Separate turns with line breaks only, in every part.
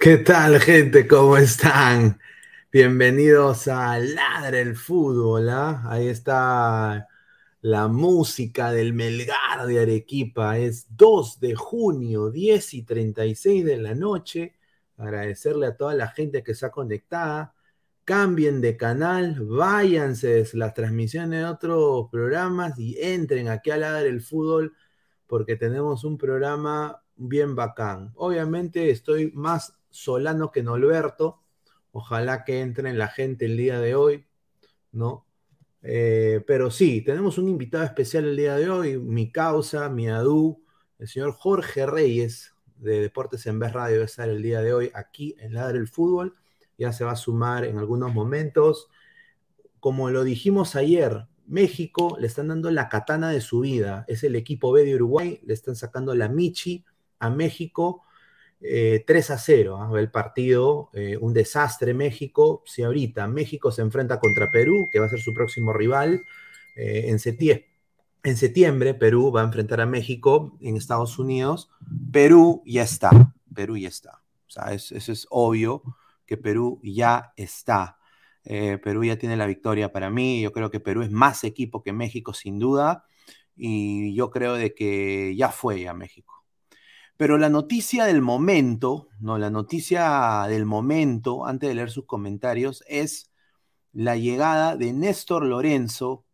¿Qué tal, gente? ¿Cómo están? Bienvenidos a Ladre el Fútbol. ¿ah? Ahí está la música del Melgar de Arequipa. Es 2 de junio, 10 y 36 de la noche. Agradecerle a toda la gente que está conectada. Cambien de canal, váyanse las transmisiones de otros programas y entren aquí a Ladre el Fútbol porque tenemos un programa bien bacán. Obviamente estoy más Solano que Norberto. Ojalá que entren la gente el día de hoy, ¿no? Eh, pero sí, tenemos un invitado especial el día de hoy, mi causa, mi adu, el señor Jorge Reyes de Deportes en Vez Radio, va a estar el día de hoy aquí en Ladre el Fútbol. Ya se va a sumar en algunos momentos. Como lo dijimos ayer, México le están dando la katana de su vida. Es el equipo B de Uruguay, le están sacando la Michi a México 3 eh, a 0, ¿ah? el partido, eh, un desastre México. Si ahorita México se enfrenta contra Perú, que va a ser su próximo rival, eh, en, septiembre, en septiembre Perú va a enfrentar a México en Estados Unidos. Perú ya está, Perú ya está. O sea, eso es obvio que Perú ya está. Perú ya tiene la victoria para mí. Yo creo que Perú es más equipo que México, sin duda. Y yo creo de que ya fue a México. Pero la noticia del momento, no, la noticia del momento, antes de leer sus comentarios, es la llegada de Néstor Lorenzo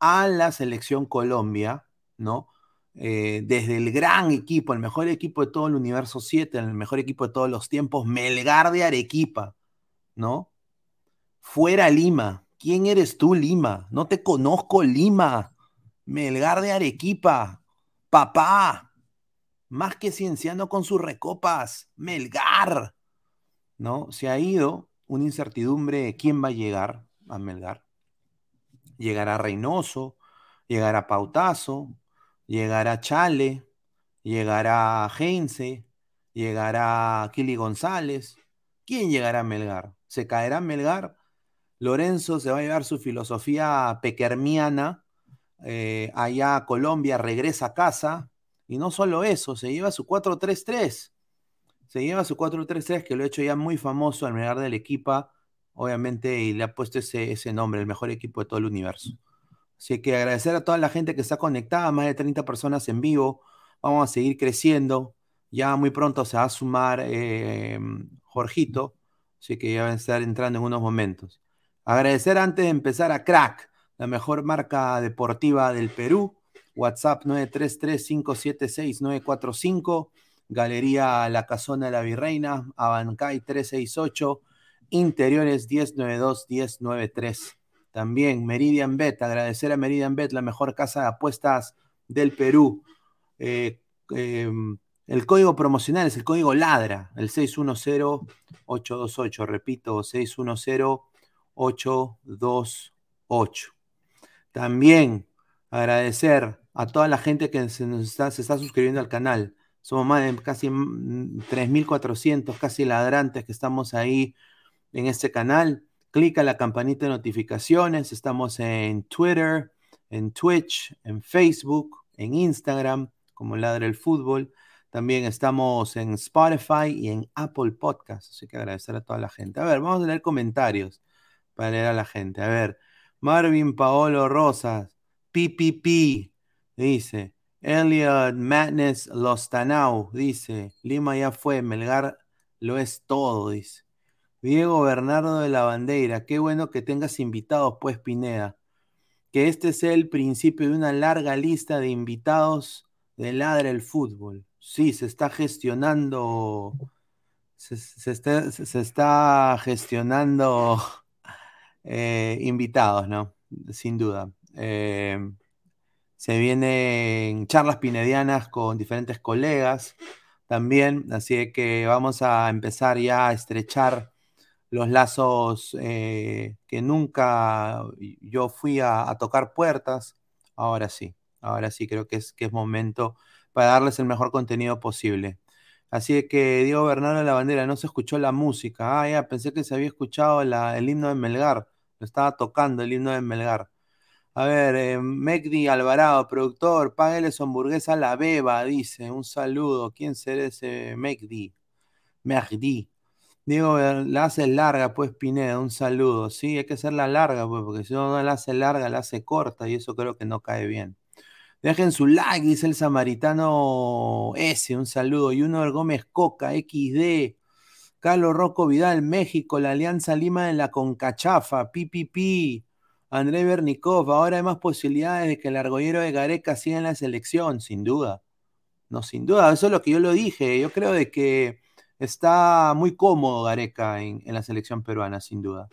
a la selección Colombia, ¿no? Eh, desde el gran equipo, el mejor equipo de todo el universo 7, el mejor equipo de todos los tiempos, Melgar de Arequipa, ¿no? Fuera Lima. ¿Quién eres tú, Lima? No te conozco, Lima. Melgar de Arequipa. Papá, más que cienciano con sus recopas, Melgar, ¿no? Se ha ido una incertidumbre, ¿quién va a llegar a Melgar? Llegará Reynoso, llegará Pautazo, llegará Chale, llegará Heinze, llegará Kili González. ¿Quién llegará a Melgar? ¿Se caerá Melgar? Lorenzo se va a llevar su filosofía pequermiana eh, allá a Colombia, regresa a casa, y no solo eso, se lleva su 4-3-3. Se lleva su 4-3-3, que lo ha hecho ya muy famoso al mirar del equipo, obviamente, y le ha puesto ese, ese nombre, el mejor equipo de todo el universo. Así que agradecer a toda la gente que está conectada, más de 30 personas en vivo. Vamos a seguir creciendo. Ya muy pronto se va a sumar eh, Jorgito, así que ya van a estar entrando en unos momentos. Agradecer antes de empezar a Crack, la mejor marca deportiva del Perú WhatsApp 933-576-945, Galería La Casona de la Virreina, Abancay 368, Interiores 1092-1093. También Meridian Bet, agradecer a Meridian Bet, la mejor casa de apuestas del Perú. Eh, em, el código promocional es el código LADRA, el 610-828, repito, 610-828. También agradecer a toda la gente que se, está, suscribiendo al canal. Somos más de casi 3.400, casi ladrantes que estamos ahí en este canal. Clica la campanita de notificaciones. Estamos en Twitter, en Twitch, en Facebook, en Instagram, como Ladra el Fútbol. También estamos en Spotify y en Apple Podcasts. Así que agradecer a toda la gente. A ver, vamos a leer comentarios para leer a la gente. A ver, Marvin Paolo Rosas, PPP, dice. Elliot Madness Lostanau, dice. Lima ya fue, Melgar lo es todo, dice. Diego Bernardo de la Bandera, qué bueno que tengas invitados, pues, Pineda. Que este sea el principio de una larga lista de invitados de Ladra el Fútbol. Sí, se está gestionando. Se, está, gestionando eh, invitados, ¿no? Sin duda. Eh, se vienen charlas pinedianas con diferentes colegas también, así que vamos a empezar ya a estrechar los lazos eh, que nunca yo fui a, tocar puertas. Ahora sí, ahora sí creo que es, que es momento para darles el mejor contenido posible. Así que Diego Bernardo de la Bandera, no se escuchó la música. Ah, ya, pensé que se había escuchado el himno de Melgar. Lo estaba tocando el himno de Melgar. A ver, eh, Alvarado, productor, páguele su hamburguesa a la beba, dice. Un saludo. ¿Quién será ese Megdi? Megdi. Digo, la hace larga, pues Pineda, un saludo. Sí, hay que hacerla larga, pues, porque si uno no la hace larga, la hace corta y eso creo que no cae bien. Dejen su like, dice el samaritano S, un saludo. Y uno Gómez Coca, XD. Carlos Rocco Vidal, México, la Alianza Lima de la Concachafa, PPP. André Bernikov, ahora hay más posibilidades de que el argollero de Gareca siga en la selección, sin duda. No, sin duda, eso es lo que yo lo dije. Yo creo de que Está muy cómodo Gareca en, la selección peruana, sin duda.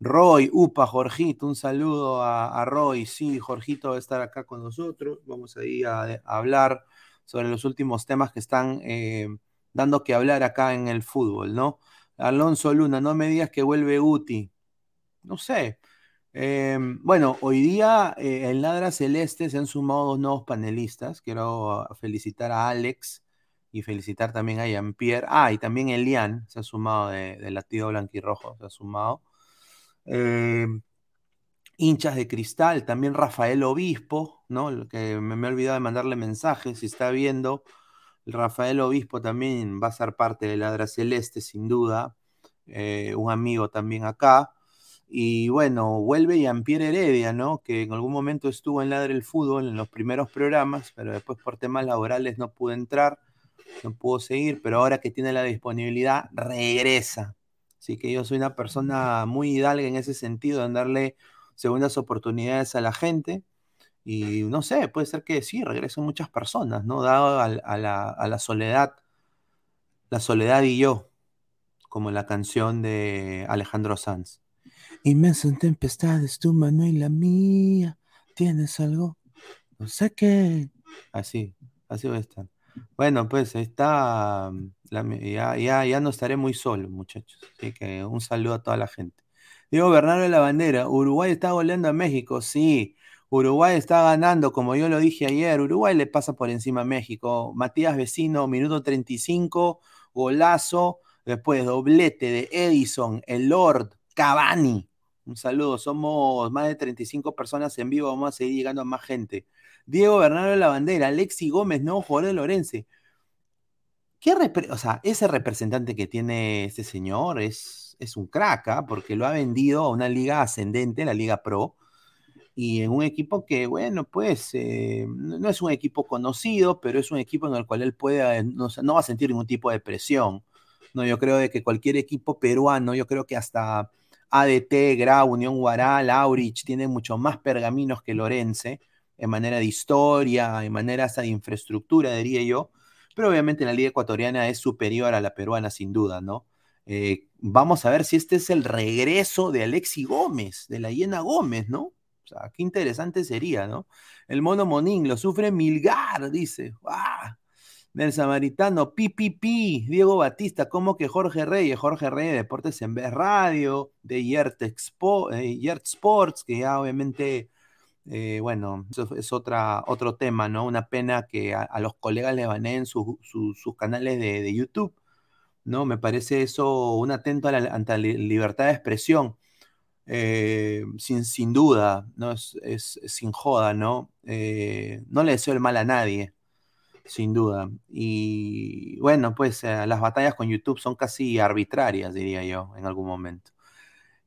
Roy, Upa, Jorgito, un saludo a, Roy. Sí, Jorgito va a estar acá con nosotros. Vamos a a, hablar sobre los últimos temas que están eh, dando que hablar acá en el fútbol, ¿no? Alonso Luna, no me digas que vuelve Uti. No sé. Em, bueno, hoy día eh, en Ladra Celeste se han sumado dos nuevos panelistas. Quiero felicitar a Alex y felicitar también a Jean-Pierre. Ah, y también Elian se ha sumado de, de latido blanquirrojo, se ha sumado. Eh, hinchas de cristal, también Rafael Obispo, ¿no? Que me, he olvidado de mandarle mensajes, si está viendo. Rafael Obispo también va a ser parte de Ladra Celeste, sin duda. Eh, un amigo también acá. Y bueno, vuelve Jean-Pierre Heredia, ¿no? Que en algún momento estuvo en Ladra el Fútbol en los primeros programas, pero después por temas laborales no pudo entrar no pudo seguir, pero ahora que tiene la disponibilidad, regresa. Así que yo soy una persona muy hidalga en ese sentido, en darle segundas oportunidades a la gente. Y no sé, puede ser que sí, regresen muchas personas, ¿no? Dado a, la, soledad, la soledad y yo, como la canción de Alejandro Sanz. Inmensa tempestades, tu mano y la mía. ¿Tienes algo? No sé qué. Así, así va a estar. Bueno, pues está, mm, ya, ya, ya no estaré muy solo, muchachos. Así que un saludo a toda la gente. Diego Bernardo de la Bandera, Uruguay está goleando a México, sí. Uruguay está ganando, como yo lo dije ayer, Uruguay le pasa por encima a México. Matías Vecino, minuto 35, golazo, después doblete de Edison, el Lord, Cavani. Un saludo, somos más de 35 personas en vivo, vamos a seguir llegando a más gente. Diego Bernardo de la Bandera, Alexi Gómez, no, jugador de Lorense. ¿Qué o sea, ese representante que tiene este señor es, es un crack, ¿ah? porque lo ha vendido a una liga ascendente, la Liga Pro, y en un equipo que, bueno, pues eh, no es un equipo conocido, pero es un equipo en el cual él puede, no, va a sentir ningún tipo de presión. No, yo creo de que cualquier equipo peruano, yo creo que hasta ADT, Grau, Unión Guará, Laurich, tienen mucho más pergaminos que Lorense en manera de historia, en manera hasta de infraestructura, diría yo, pero obviamente la liga ecuatoriana es superior a la peruana sin duda, ¿no? Eh, vamos a ver si este es el regreso de Alexi Gómez, de la Hiena Gómez, ¿no? O sea, qué interesante sería, ¿no? El mono Monín lo sufre Milgar, dice. ¡Ah! Del Samaritano, pi, Diego Batista, como que Jorge Reyes, Jorge Reyes, Deportes en Vez Radio, de Yert, Expo, eh, Sports, que ya obviamente, eh, bueno, eso es otra, otro tema, ¿no? Una pena que a, los colegas le baneen sus canales de, YouTube, ¿no? Me parece eso un atento a la, ante la libertad de expresión. Eh, sin, sin duda, ¿no? Es, es, sin joda, ¿no? no le deseo el mal a nadie, sin duda. Y bueno, pues eh, las batallas con YouTube son casi arbitrarias, diría yo, en algún momento.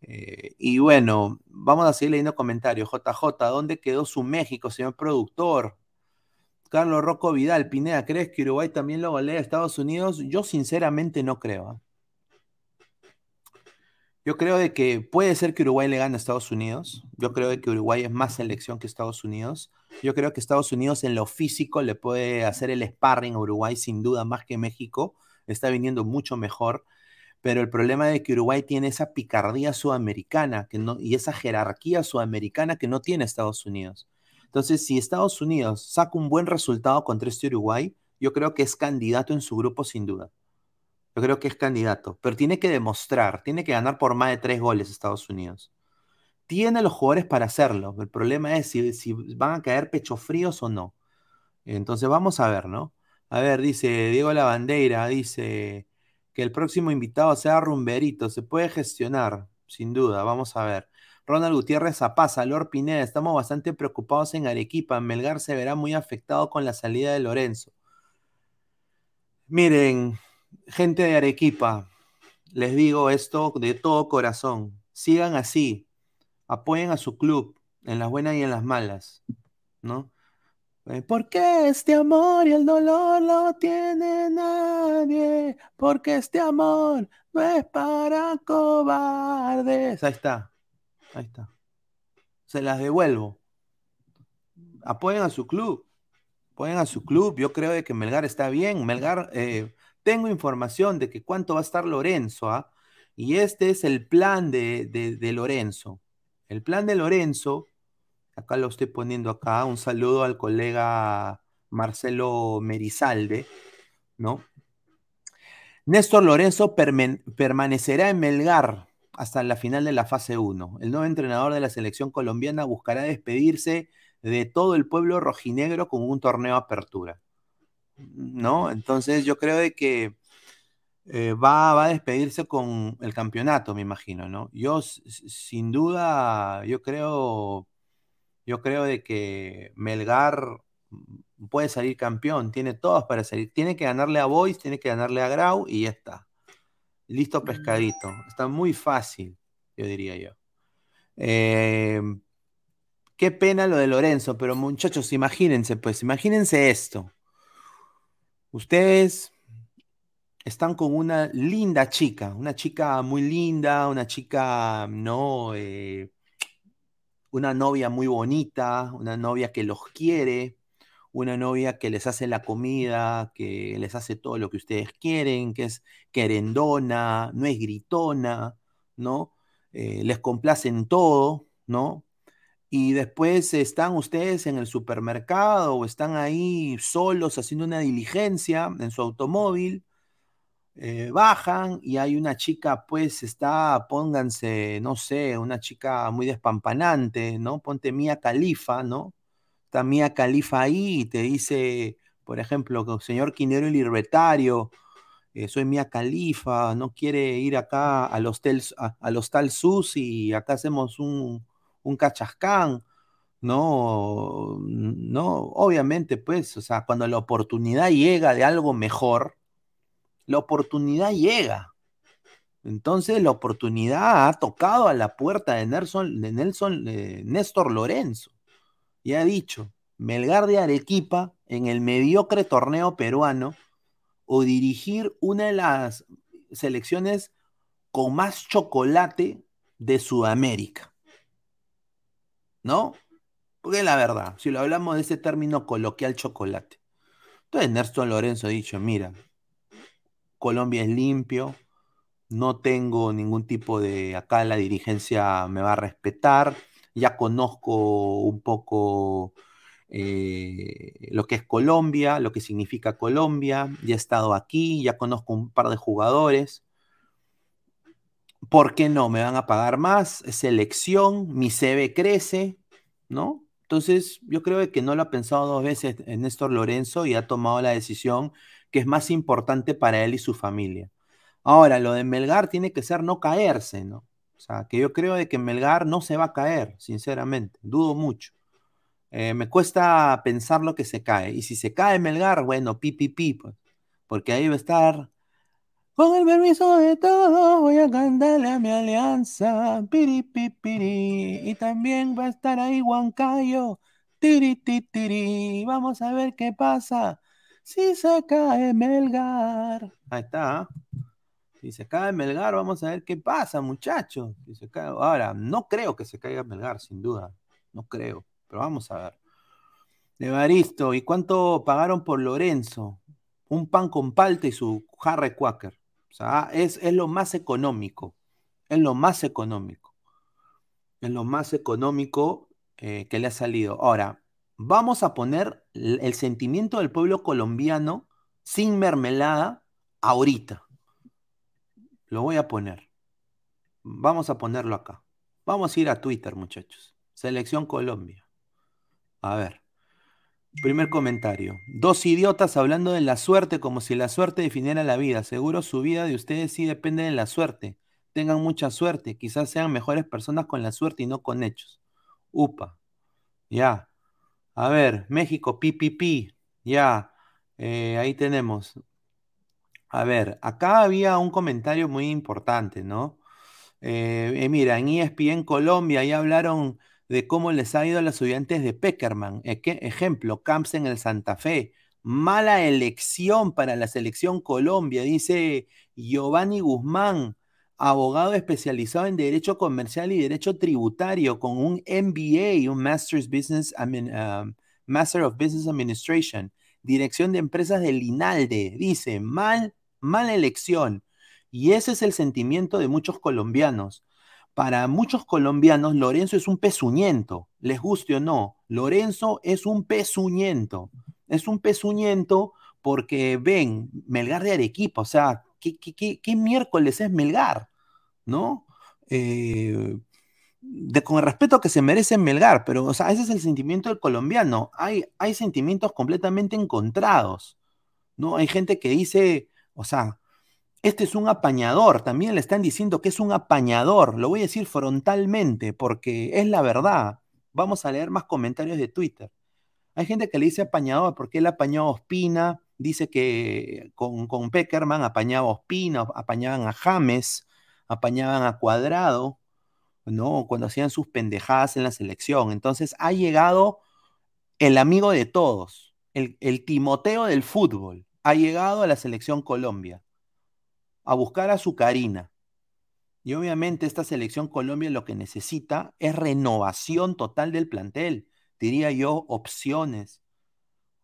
Eh, y bueno, vamos a seguir leyendo comentarios. JJ, ¿dónde quedó su México, señor productor? Carlos Rocco Vidal, Pineda, ¿crees que Uruguay también lo golea a Estados Unidos? Yo sinceramente no creo. ¿ah? Yo creo de que puede ser que Uruguay le gane a Estados Unidos. Yo creo de que Uruguay es más selección que Estados Unidos. Yo creo que Estados Unidos en lo físico le puede hacer el sparring a Uruguay sin duda más que México. Está viniendo mucho mejor. Pero el problema es que Uruguay tiene esa picardía sudamericana que no, y esa jerarquía sudamericana que no tiene Estados Unidos. Entonces, si Estados Unidos saca un buen resultado contra este Uruguay, yo creo que es candidato en su grupo sin duda. Yo creo que es candidato, pero tiene que demostrar, tiene que ganar por más de tres goles Estados Unidos tiene los jugadores para hacerlo. El problema es si, van a caer pecho fríos o no. Entonces vamos a ver, ¿no? A ver, dice Diego Lavandeira, dice que el próximo invitado sea Rumberito. Se puede gestionar, sin duda. Vamos a ver. Ronald Gutiérrez Zapaza, Lord Pineda, estamos bastante preocupados en Arequipa. Melgar se verá muy afectado con la salida de Lorenzo. Miren, gente de Arequipa, les digo esto de todo corazón. Sigan así apoyen a su club en las buenas y en las malas, ¿no? Eh, porque este amor y el dolor lo tiene nadie, porque este amor no es para cobardes. Ahí está, ahí está. Se las devuelvo. Apoyen a su club, apoyen a su club. Yo creo de que Melgar está bien. Melgar, eh, tengo información de que cuánto va a estar Lorenzo, ¿ah? Y este es el plan de, de Lorenzo. El plan de Lorenzo, acá lo estoy poniendo acá, un saludo al colega Marcelo Merizalde, ¿no? Néstor Lorenzo permanecerá en Melgar hasta la final de la fase 1. El nuevo entrenador de la selección colombiana buscará despedirse de todo el pueblo rojinegro con un torneo apertura. ¿No? Entonces yo creo de que eh, va, a despedirse con el campeonato, me imagino, ¿no? Yo, sin duda, yo creo, yo creo de que Melgar puede salir campeón, tiene todos para salir. Tiene que ganarle a Boys, tiene que ganarle a Grau y ya está. Listo pescadito. Está muy fácil, yo diría yo. Eh, qué pena lo de Lorenzo, pero muchachos, imagínense, pues, imagínense esto. Ustedes están con una linda chica, una chica muy linda, una chica, ¿no? Eh, una novia muy bonita, una novia que los quiere, una novia que les hace la comida, que les hace todo lo que ustedes quieren, que es querendona, no es gritona, ¿no? Eh, les complacen todo, ¿no? Y después están ustedes en el supermercado o están ahí solos haciendo una diligencia en su automóvil eh, bajan y hay una chica, pues está, pónganse, no sé, una chica muy despampanante, ¿no? Ponte Mía Califa, ¿no? Está Mía Califa ahí y te dice, por ejemplo, señor Quinero el Libertario, eh, soy Mía Califa, no quiere ir acá al hostel, a, al hostal Sus y acá hacemos un, un cachascán. No, no, obviamente, pues, o sea, cuando la oportunidad llega de algo mejor, la oportunidad llega. Entonces la oportunidad ha tocado a la puerta de Nelson, de Nelson Néstor Lorenzo y ha dicho, Melgar de Arequipa en el mediocre torneo peruano o dirigir una de las selecciones con más chocolate de Sudamérica. ¿No? Porque la verdad, si lo hablamos de ese término coloquial chocolate. Entonces Nelson Lorenzo ha dicho, mira, Colombia es limpio, no tengo ningún tipo de, acá la dirigencia me va a respetar, ya conozco un poco eh, lo que es Colombia, lo que significa Colombia. Ya he estado aquí, ya conozco un par de jugadores. ¿Por qué no? Me van a pagar más, selección, mi CV crece, ¿no? Entonces, yo creo que no lo ha pensado dos veces Néstor Lorenzo y ha tomado la decisión que es más importante para él y su familia. Ahora, lo de Melgar tiene que ser no caerse, ¿no? O sea, que yo creo que Melgar no se va a caer, sinceramente, dudo mucho. Eh, me cuesta pensar lo que se cae. Y si se cae Melgar, bueno, pi, pi, pues, porque ahí va a estar. Con el permiso de todos, voy a cantarle a mi alianza. Piri, pi, piri. Y también va a estar ahí Huancayo. Tiri, tiri, tiri. Vamos a ver qué pasa. Si se cae Melgar. Ahí está. Si se cae Melgar, vamos a ver qué pasa, muchachos. Si se cae... Ahora, no creo que se caiga Melgar, sin duda. No creo. Pero vamos a ver. Evaristo, ¿y cuánto pagaron por Lorenzo? Un pan con palta y su Harry Quaker. O sea, es, lo más económico. Es lo más económico. Es lo más económico eh, que le ha salido. Ahora, vamos a poner el sentimiento del pueblo colombiano sin mermelada ahorita. Lo voy a poner. Vamos a ponerlo acá. Vamos a ir a Twitter, muchachos. Selección Colombia. A ver. Primer comentario. Dos idiotas hablando de la suerte como si la suerte definiera la vida. Seguro su vida de ustedes sí depende de la suerte. Tengan mucha suerte. Quizás sean mejores personas con la suerte y no con hechos. Upa. Ya. A ver, México, pi, Ya. Eh, ahí tenemos. A ver, acá había un comentario muy importante, ¿no? Eh, eh, mira, en ESPN Colombia ya hablaron de cómo les ha ido a los estudiantes de Peckerman. ejemplo, Camps en el Santa Fe. Mala elección para la selección Colombia, dice Giovanni Guzmán, abogado especializado en Derecho Comercial y Derecho Tributario, con un MBA, un Master's Business, um, Master of Business Administration, Dirección de Empresas del INALDE. Dice, mal, mala elección. Y ese es el sentimiento de muchos colombianos para muchos colombianos, Lorenzo es un pezuñento, les guste o no. Lorenzo es un pezuñento. Es un pezuñento porque ven, Melgar de Arequipa, o sea, ¿qué, qué, miércoles es Melgar? ¿No? Eh, con el respeto que se merece Melgar, pero, o sea, ese es el sentimiento del colombiano. Hay, hay sentimientos completamente encontrados, ¿no? Hay gente que dice, o sea, este es un apañador, también le están diciendo que es un apañador, lo voy a decir frontalmente porque es la verdad. Vamos a leer más comentarios de Twitter. Hay gente que le dice apañador porque él apañó a Ospina, dice que con, con Peckerman apañaba a Ospina, apañaban a James, apañaban a Cuadrado, ¿no? Cuando hacían sus pendejadas en la selección. Entonces ha llegado el amigo de todos, el, el Timoteo del fútbol, ha llegado a la selección Colombia a buscar a su Karina. Y obviamente esta selección Colombia lo que necesita es renovación total del plantel, diría yo, opciones.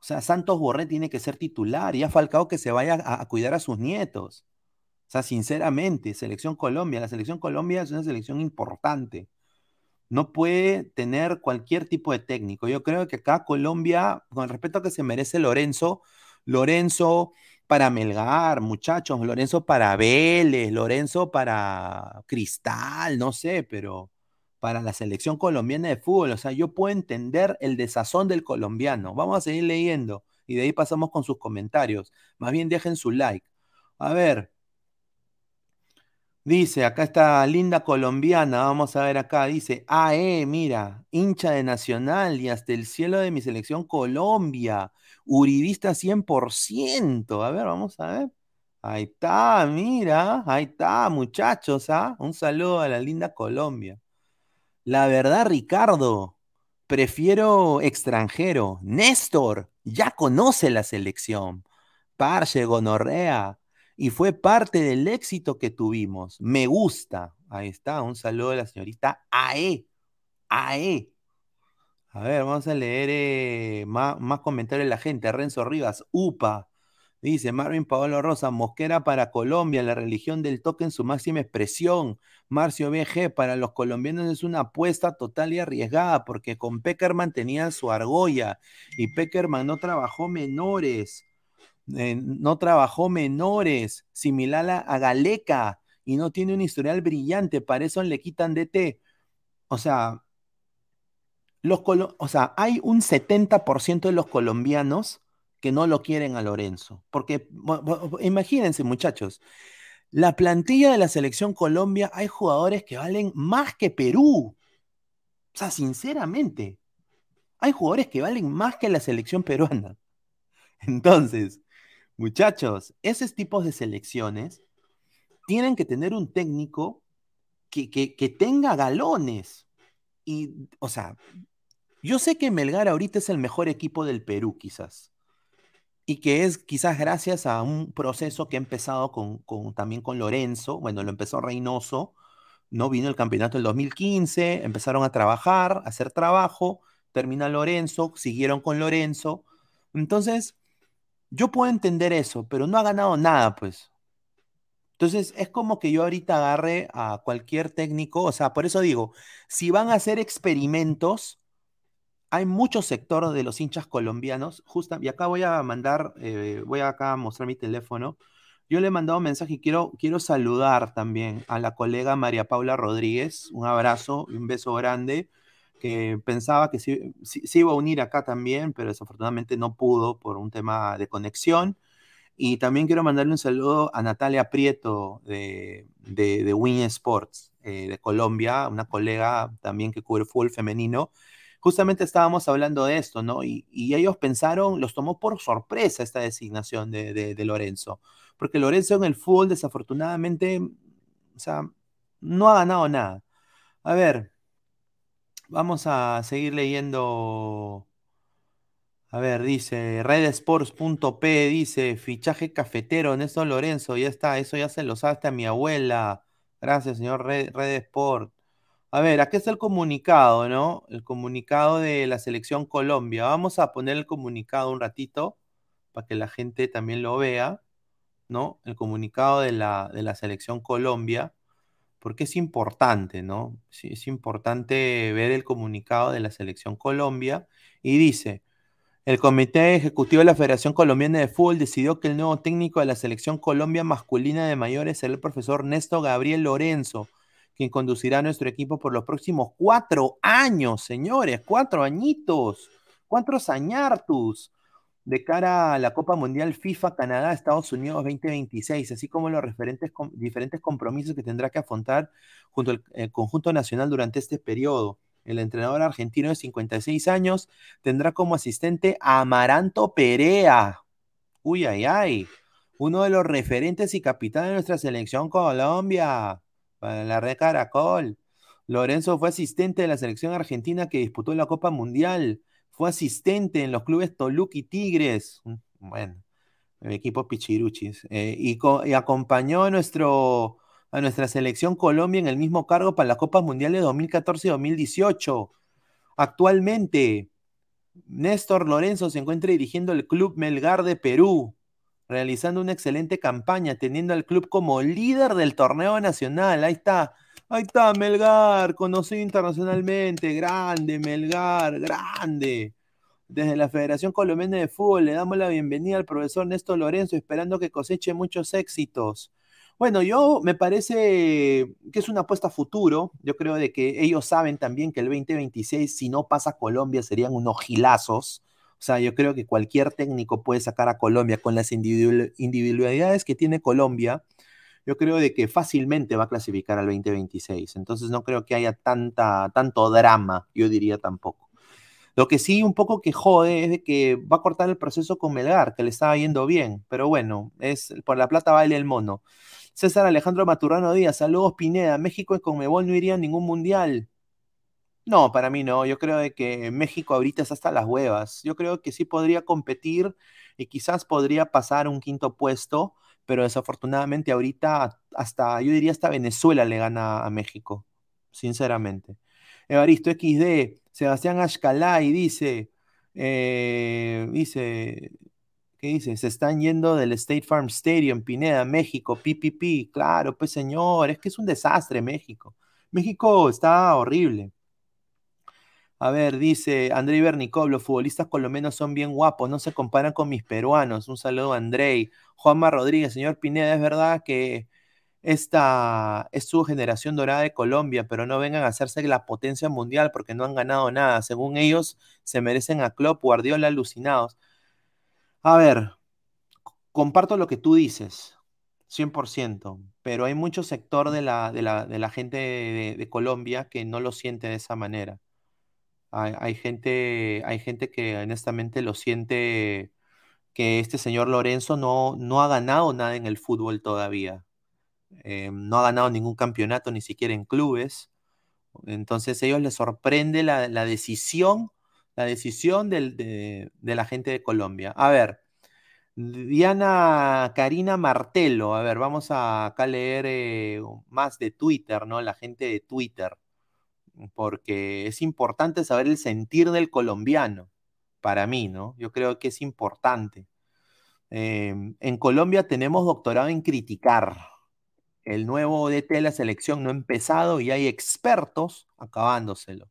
O sea, Santos Borré tiene que ser titular y ha falcado que se vaya a, cuidar a sus nietos. O sea, sinceramente, selección Colombia, la selección Colombia es una selección importante. No puede tener cualquier tipo de técnico. Yo creo que acá Colombia, con el respeto que se merece Lorenzo, Lorenzo para Melgar, muchachos, Lorenzo para Vélez, Lorenzo para Cristal, no sé, pero para la selección colombiana de fútbol, o sea, yo puedo entender el desazón del colombiano. Vamos a seguir leyendo y de ahí pasamos con sus comentarios. Más bien dejen su like. A ver. Dice, acá está linda colombiana, vamos a ver acá, dice, AE, mira, hincha de Nacional y hasta el cielo de mi selección Colombia. Uribista 100%. A ver, vamos a ver. Ahí está, mira, ahí está, muchachos, ¿ah? Un saludo a la linda Colombia. La verdad, Ricardo, prefiero extranjero. Néstor, ya conoce la selección. Parche, gonorrea. Y fue parte del éxito que tuvimos. Me gusta. Ahí está, un saludo a la señorita AE. AE. A ver, vamos a leer eh, más, comentarios de la gente. Renzo Rivas, UPA. Dice Marvin Paolo Rosa, Mosquera para Colombia, la religión del toque en su máxima expresión. Marcio BG, para los colombianos es una apuesta total y arriesgada, porque con Peckerman tenían su argolla y Peckerman no trabajó menores, eh, no trabajó menores, similar a, Galeca, y no tiene un historial brillante, para eso le quitan DT. O sea, los o sea, hay un 70% de los colombianos que no lo quieren a Lorenzo. Porque imagínense, muchachos, la plantilla de la selección Colombia hay jugadores que valen más que Perú. O sea, sinceramente, hay jugadores que valen más que la selección peruana. Entonces, muchachos, esos tipos de selecciones tienen que tener un técnico que, que tenga galones. Y, o sea, yo sé que Melgar ahorita es el mejor equipo del Perú, quizás y que es quizás gracias a un proceso que ha empezado con, también con Lorenzo, bueno, lo empezó Reynoso, ¿no? Vino el campeonato del 2015, empezaron a trabajar, a hacer trabajo, termina Lorenzo, siguieron con Lorenzo. Entonces, yo puedo entender eso, pero no ha ganado nada, pues. Entonces, es como que yo ahorita agarre a cualquier técnico, o sea, por eso digo, si van a hacer experimentos, hay muchos sectores de los hinchas colombianos, justa, y acá voy a mandar, eh, voy a acá mostrar mi teléfono. Yo le he mandado un mensaje y quiero, quiero saludar también a la colega María Paula Rodríguez. Un abrazo y un beso grande, que pensaba que sí, iba a unir acá también, pero desafortunadamente no pudo por un tema de conexión. Y también quiero mandarle un saludo a Natalia Prieto de, de, Win Sports eh, de Colombia, una colega también que cubre fútbol femenino justamente estábamos hablando de esto, ¿no? Y, ellos pensaron, los tomó por sorpresa esta designación de, Lorenzo, porque Lorenzo en el fútbol desafortunadamente, o sea, no ha ganado nada. A ver, vamos a seguir leyendo. A ver, dice redsports.p, dice fichaje cafetero, Néstor Lorenzo, ya está, eso ya se lo sabe hasta mi abuela. Gracias, señor Red a ver, aquí está el comunicado, ¿no? El comunicado de la selección Colombia. Vamos a poner el comunicado un ratito para que la gente también lo vea, ¿no? El comunicado de la, de la selección Colombia, porque es importante, ¿no? Sí, es importante ver el comunicado de la selección Colombia y dice, el Comité Ejecutivo de la Federación Colombiana de Fútbol decidió que el nuevo técnico de la selección Colombia masculina de mayores será el profesor Néstor Gabriel Lorenzo quien conducirá a nuestro equipo por los próximos cuatro años, señores, cuatro añitos, cuatro añartus de cara a la Copa Mundial FIFA Canadá Estados Unidos 2026, así como los referentes, diferentes compromisos que tendrá que afrontar junto al conjunto nacional durante este periodo. El entrenador argentino de 56 años tendrá como asistente a Amaranto Perea. Uy, ay, ay. Uno de los referentes y capitán de nuestra selección Colombia para la red Caracol. Lorenzo fue asistente de la selección argentina que disputó la Copa Mundial. Fue asistente en los clubes Toluca y Tigres. Mm, bueno, el equipo Pichiruchis. Eh, y, acompañó a, nuestro, a nuestra selección Colombia en el mismo cargo para la Copa Mundial de 2014 y 2018. Actualmente, Néstor Lorenzo se encuentra dirigiendo el Club Melgar de Perú realizando una excelente campaña, teniendo al club como líder del torneo nacional. Ahí está, ahí está Melgar, conocido internacionalmente, grande Melgar, grande. Desde la Federación Colombiana de Fútbol le damos la bienvenida al profesor Néstor Lorenzo, esperando que coseche muchos éxitos. Bueno, yo me parece que es una apuesta a futuro. Yo creo de que ellos saben también que el 2026, si no pasa Colombia, serían unos gilazos o sea, yo creo que cualquier técnico puede sacar a Colombia con las individualidades que tiene Colombia. Yo creo de que fácilmente va a clasificar al 2026. Entonces no creo que haya tanta, tanto drama, yo diría tampoco. Lo que sí un poco que jode es de que va a cortar el proceso con Melgar, que le estaba yendo bien. Pero bueno, es por la plata vale el mono. César Alejandro Maturano Díaz, saludos Pineda. México y Conmebol no iría a ningún mundial. No, para mí no. Yo creo de que México ahorita es hasta las huevas. Yo creo que sí podría competir y quizás podría pasar un quinto puesto, pero desafortunadamente ahorita hasta, yo diría hasta Venezuela le gana a México, sinceramente. Evaristo XD, Sebastián Ashkalay dice, eh, dice, ¿Qué dice? Se están yendo del State Farm Stadium, Pineda, México, PPP. Claro, pues señor, es que es un desastre México. México está horrible. A ver, dice Andrei Bernicov, los futbolistas colombianos son bien guapos, no se comparan con mis peruanos. Un saludo a Andrei. Juanma Rodríguez, señor Pineda, es verdad que esta es su generación dorada de Colombia, pero no vengan a hacerse la potencia mundial porque no han ganado nada. Según ellos, se merecen a Klopp, Guardiola, alucinados. A ver, comparto lo que tú dices, 100%, pero hay mucho sector de la, de la, gente de, Colombia que no lo siente de esa manera. Hay, gente, hay gente que honestamente lo siente que este señor Lorenzo no, no ha ganado nada en el fútbol todavía. Eh, no ha ganado ningún campeonato, ni siquiera en clubes. Entonces a ellos les sorprende la, decisión, la decisión de, la gente de Colombia. A ver, Diana Karina Martelo, a ver, vamos a acá leer eh, más de Twitter, ¿no? La gente de Twitter, porque es importante saber el sentir del colombiano, para mí, ¿no? Yo creo que es importante. Em, en Colombia tenemos doctorado en criticar el nuevo DT de la selección no ha empezado y hay expertos acabándoselo.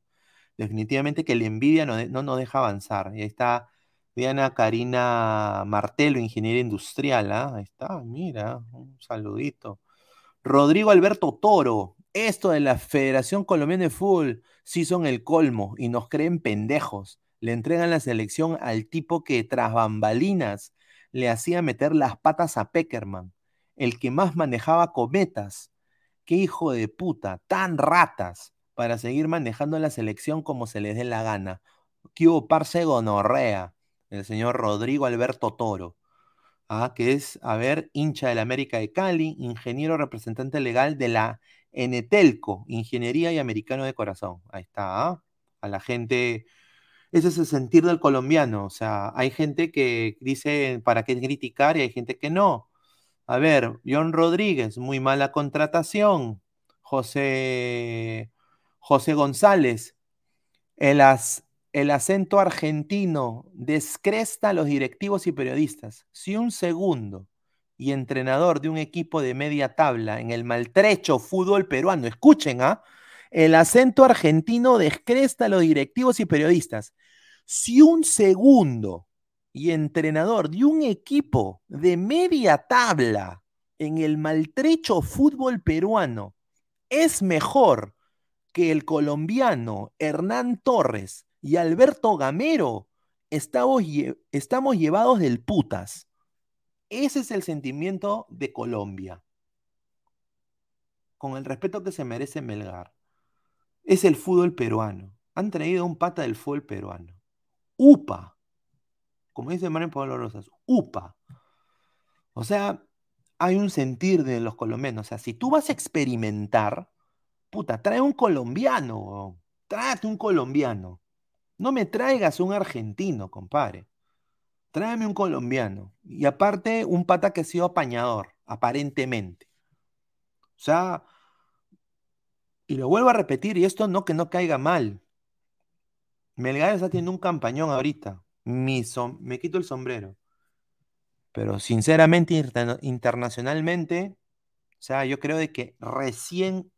Definitivamente que la envidia no, no nos deja avanzar. Y ahí está Diana Karina Martelo, ingeniera industrial. ¿ah? Ahí está, mira, un saludito. Rodrigo Alberto Toro, esto de la Federación Colombiana de Fútbol sí son el colmo y nos creen pendejos. Le entregan la selección al tipo que tras bambalinas le hacía meter las patas a Peckerman el que más manejaba cometas. Qué hijo de puta, tan ratas para seguir manejando la selección como se les dé la gana. Que hubo parce gonorrea, el señor Rodrigo Alberto Toro, ¿ah? que es, a ver, hincha de la América de Cali, ingeniero representante legal de la Enetelco, Ingeniería y Americano de Corazón. Ahí está, ¿ah? a la gente. Ese es el sentir del colombiano. O sea, hay gente que dice para qué criticar y hay gente que no. A ver, John Rodríguez, muy mala contratación. José, José González, el, el acento argentino descresta a los directivos y periodistas. Si un segundo y entrenador de un equipo de media tabla en el maltrecho fútbol peruano, escuchen, ¿ah? El acento argentino descresta a los directivos y periodistas. Si un segundo y entrenador de un equipo de media tabla en el maltrecho fútbol peruano es mejor que el colombiano Hernán Torres y Alberto Gamero, estamos, estamos llevados del putas. Ese es el sentimiento de Colombia. Con el respeto que se merece Melgar. Es el fútbol peruano. Han traído un pata del fútbol peruano. UPA como dice Mario Pablo Rosas, UPA. O sea, hay un sentir de los colombianos. O sea, si tú vas a experimentar, puta, trae un colombiano, tráete un colombiano. No me traigas un argentino, compadre. Tráeme un colombiano. Y aparte, un pata que ha sido apañador, aparentemente. O sea, y lo vuelvo a repetir, y esto no que no caiga mal. Melgar está teniendo un campañón ahorita me quito el sombrero. Pero sinceramente, internacionalmente, o sea, yo creo de que recién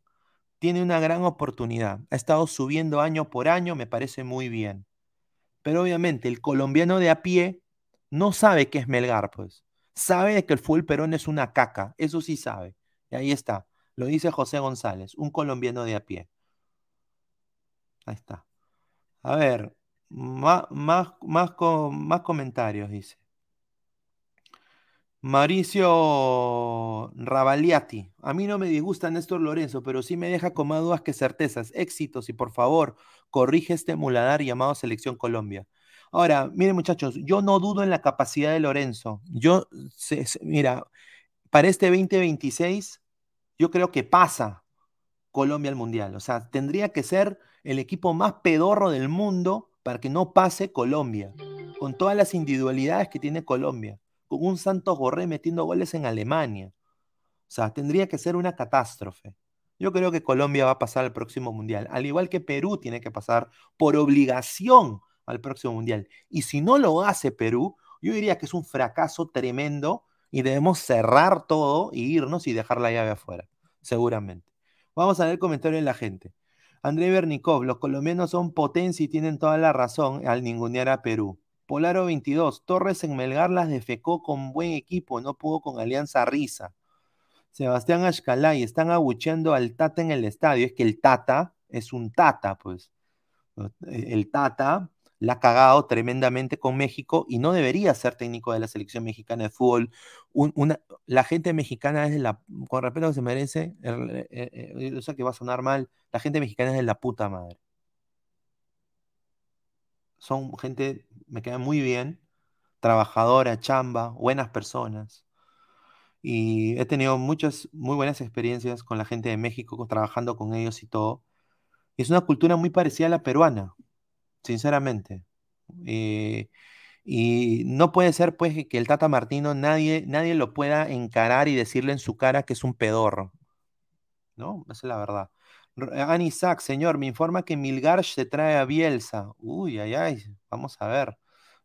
tiene una gran oportunidad. Ha estado subiendo año por año, me parece muy bien. Pero obviamente el colombiano de a pie no sabe qué es Melgar, pues. Sabe que el fútbol Perón es una caca, eso sí sabe. Y ahí está, lo dice José González, un colombiano de a pie. Ahí está. A ver, más, más, más, más comentarios, dice. Mauricio Rabaliati. A mí no me disgusta Néstor Lorenzo, pero sí me deja con más dudas que certezas. Éxitos y por favor, corrige este muladar llamado Selección Colombia. Ahora, miren muchachos, yo no dudo en la capacidad de Lorenzo. Yo, mira, para este 2026, yo creo que pasa Colombia al Mundial. O sea, tendría que ser el equipo más pedorro del mundo para que no pase Colombia, con todas las individualidades que tiene Colombia, con un Santos Borré metiendo goles en Alemania. O sea, tendría que ser una catástrofe. Yo creo que Colombia va a pasar al próximo mundial, al igual que Perú tiene que pasar por obligación al próximo mundial. Y si no lo hace Perú, Yo diría que es un fracaso tremendo y debemos cerrar todo y irnos y dejar la llave afuera, seguramente. Vamos a ver el comentario de la gente. André Bernikov, los colombianos son potencia y tienen toda la razón al ningunear a Perú. Polaro 22, Torres en Melgar las defecó con buen equipo, no pudo con Alianza Risa. Sebastián Ashkalay, están abucheando al Tata en el estadio. Es que el Tata es un Tata, pues. El Tata la ha cagado tremendamente con México y no debería ser técnico de la selección mexicana de fútbol. la gente mexicana es de la, con respeto que se merece, eh, eh, que va a sonar mal, la gente mexicana es de la puta madre. Son gente, me queda muy bien, trabajadora, chamba, buenas personas. Y he tenido muchas muy buenas experiencias con la gente de México, trabajando con ellos y todo. Es una cultura muy parecida a la peruana sinceramente. Eh, y no puede ser, pues, que el Tata Martino nadie, nadie lo pueda encarar y decirle en su cara que es un pedorro. ¿No? Esa es la verdad. Ani Sack, señor, me informa que Milgar se trae a Bielsa. Uy, ay, ay, vamos a ver.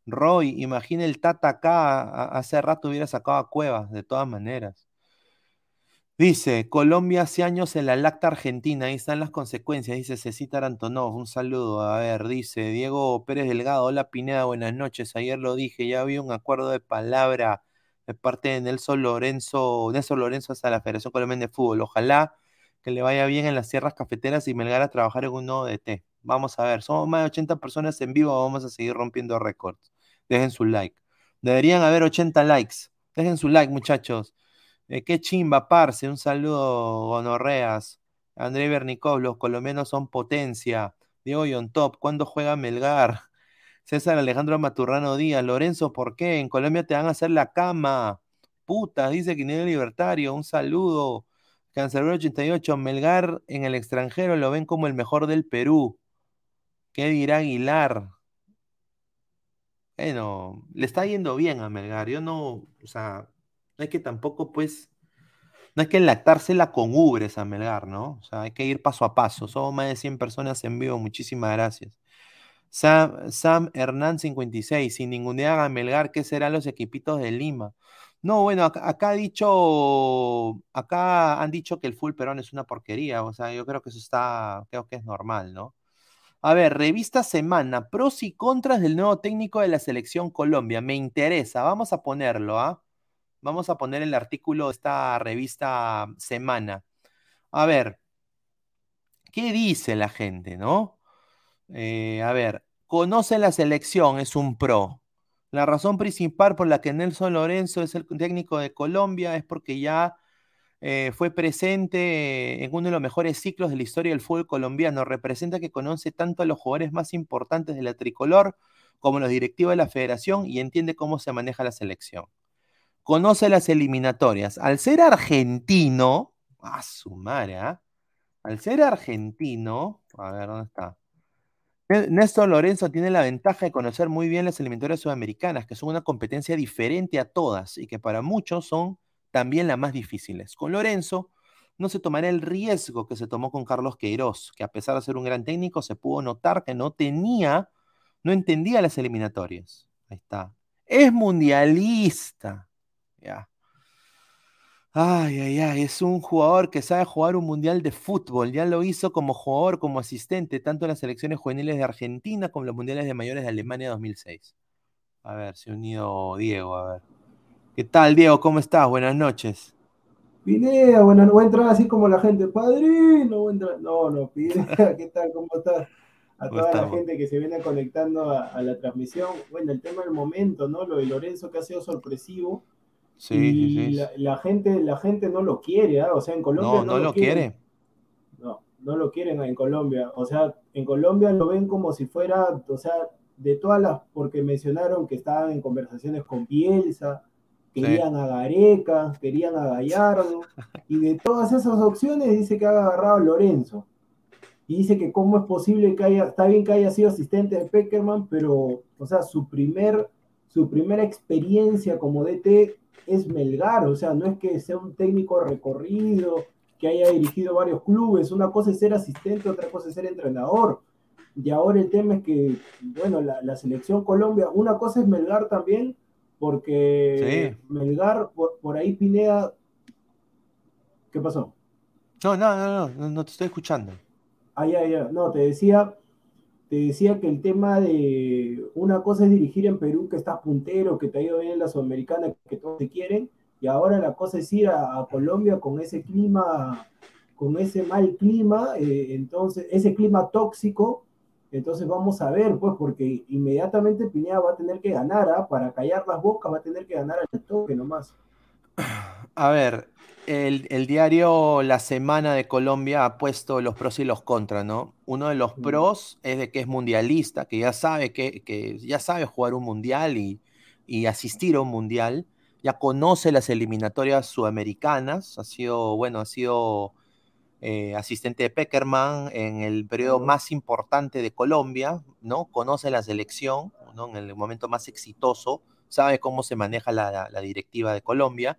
Roy, imagina el Tata acá, hace rato hubiera sacado a Cuevas, de todas maneras. Dice, Colombia hace años en la lacta argentina, ahí están las consecuencias, dice Cecita Antonov, un saludo, a ver, dice Diego Pérez Delgado, hola Pineda, buenas noches, ayer lo dije, ya había un acuerdo de palabra de parte de Nelson Lorenzo, Nelson Lorenzo hasta la Federación Colombiana de Fútbol, ojalá que le vaya bien en las sierras cafeteras y Melgar a trabajar en un nuevo DT, vamos a ver, somos más de 80 personas en vivo, vamos a seguir rompiendo récords, dejen su like, deberían haber 80 likes, dejen su like muchachos, eh, qué chimba, parce. Un saludo, gonorreas. André Bernicov, los colombianos son potencia. Diego Yontop, ¿cuándo juega Melgar? César Alejandro Maturrano Díaz, Lorenzo, ¿por qué? En Colombia te van a hacer la cama. Puta, dice que es Libertario, un saludo. Cancerbero 88, Melgar en el extranjero lo ven como el mejor del Perú. ¿Qué dirá Aguilar? Bueno, le está yendo bien a Melgar. Yo no, o sea, no hay que tampoco, pues, no hay que lactársela con ubres a Melgar, ¿no? O sea, hay que ir paso a paso. Somos más de 100 personas en vivo, muchísimas gracias. Sam, Sam Hernán 56, sin ningún día a Melgar, ¿qué serán los equipitos de Lima? No, bueno, acá, ha dicho, acá han dicho que el full perón es una porquería, o sea, yo creo que eso está, creo que es normal, ¿no? A ver, revista Semana, pros y contras del nuevo técnico de la selección Colombia, me interesa, vamos a ponerlo, ¿ah? Vamos a poner el artículo de esta revista Semana. A ver, ¿qué dice la gente, no? Eh, a ver, conoce la selección, es un pro. La razón principal por la que Nelson Lorenzo es el técnico de Colombia es porque ya eh, fue presente en uno de los mejores ciclos de la historia del fútbol colombiano. Representa que conoce tanto a los jugadores más importantes de la tricolor como los directivos de la federación y entiende cómo se maneja la selección conoce las eliminatorias. Al ser argentino, a su madre, ¿ah? Al ser argentino, a ver, ¿dónde está? Néstor Lorenzo tiene la ventaja de conocer muy bien las eliminatorias sudamericanas, que son una competencia diferente a todas y que para muchos son también las más difíciles. Con Lorenzo no se tomará el riesgo que se tomó con Carlos Queiroz, que a pesar de ser un gran técnico, se pudo notar que no tenía, no entendía las eliminatorias. Ahí está. Es mundialista. Ya. Ay, ay, ay, es un jugador que sabe jugar un mundial de fútbol. Ya lo hizo como jugador, como asistente, tanto en las selecciones juveniles de Argentina como en los mundiales de mayores de Alemania 2006. A ver, se ha unido Diego, a ver. ¿Qué tal, Diego? ¿Cómo estás? Buenas noches.
Pineda, bueno, no voy a entrar así como la gente, padrino, no, no, Pineda, ¿qué tal? ¿Cómo estás? A toda la gente que se viene conectando a, a, la transmisión. Bueno, el tema del momento, ¿no? Lo de Lorenzo que ha sido sorpresivo Sí, y La, gente, la gente no lo quiere, ¿ah? o sea, en Colombia
no, no, lo quiere.
No, no lo quieren en Colombia. O sea, en Colombia lo ven como si fuera, o sea, de todas las, porque mencionaron que estaban en conversaciones con Bielsa, querían a Gareca, querían a Gallardo, y de todas esas opciones dice que ha agarrado a Lorenzo. Y dice que cómo es posible que haya, está bien que haya sido asistente de Peckerman, pero, o sea, su primer, su primera experiencia como DT es Melgar, o sea, no es que sea un técnico recorrido, que haya dirigido varios clubes, una cosa es ser asistente, otra cosa es ser entrenador. Y ahora el tema es que, bueno, la, selección Colombia, una cosa es Melgar también, porque Melgar, por, por ahí Pineda, ¿qué pasó?
No, no, no, no, no, no te estoy escuchando.
Ah, ya, ya. No, te decía, te decía que el tema de una cosa es dirigir en Perú, que estás puntero, que te ha ido bien en la Sudamericana, que todos te quieren, y ahora la cosa es ir a, Colombia con ese clima, con ese mal clima, eh, entonces, ese clima tóxico, entonces vamos a ver, pues, porque inmediatamente Pineda va a tener que ganar, ¿ah? para callar las bocas va a tener que ganar al toque nomás.
A ver, el, el diario La Semana de Colombia ha puesto los pros y los contras, ¿no? Uno de los
Mm.
pros es de que es mundialista, que ya sabe que, que ya sabe jugar un mundial y, y asistir a un mundial, ya conoce las eliminatorias sudamericanas, ha sido, bueno, ha sido eh, asistente de Peckerman en el periodo más importante de Colombia, ¿no? Conoce la selección, ¿no? En el momento más exitoso, sabe cómo se maneja la, la- la directiva de Colombia.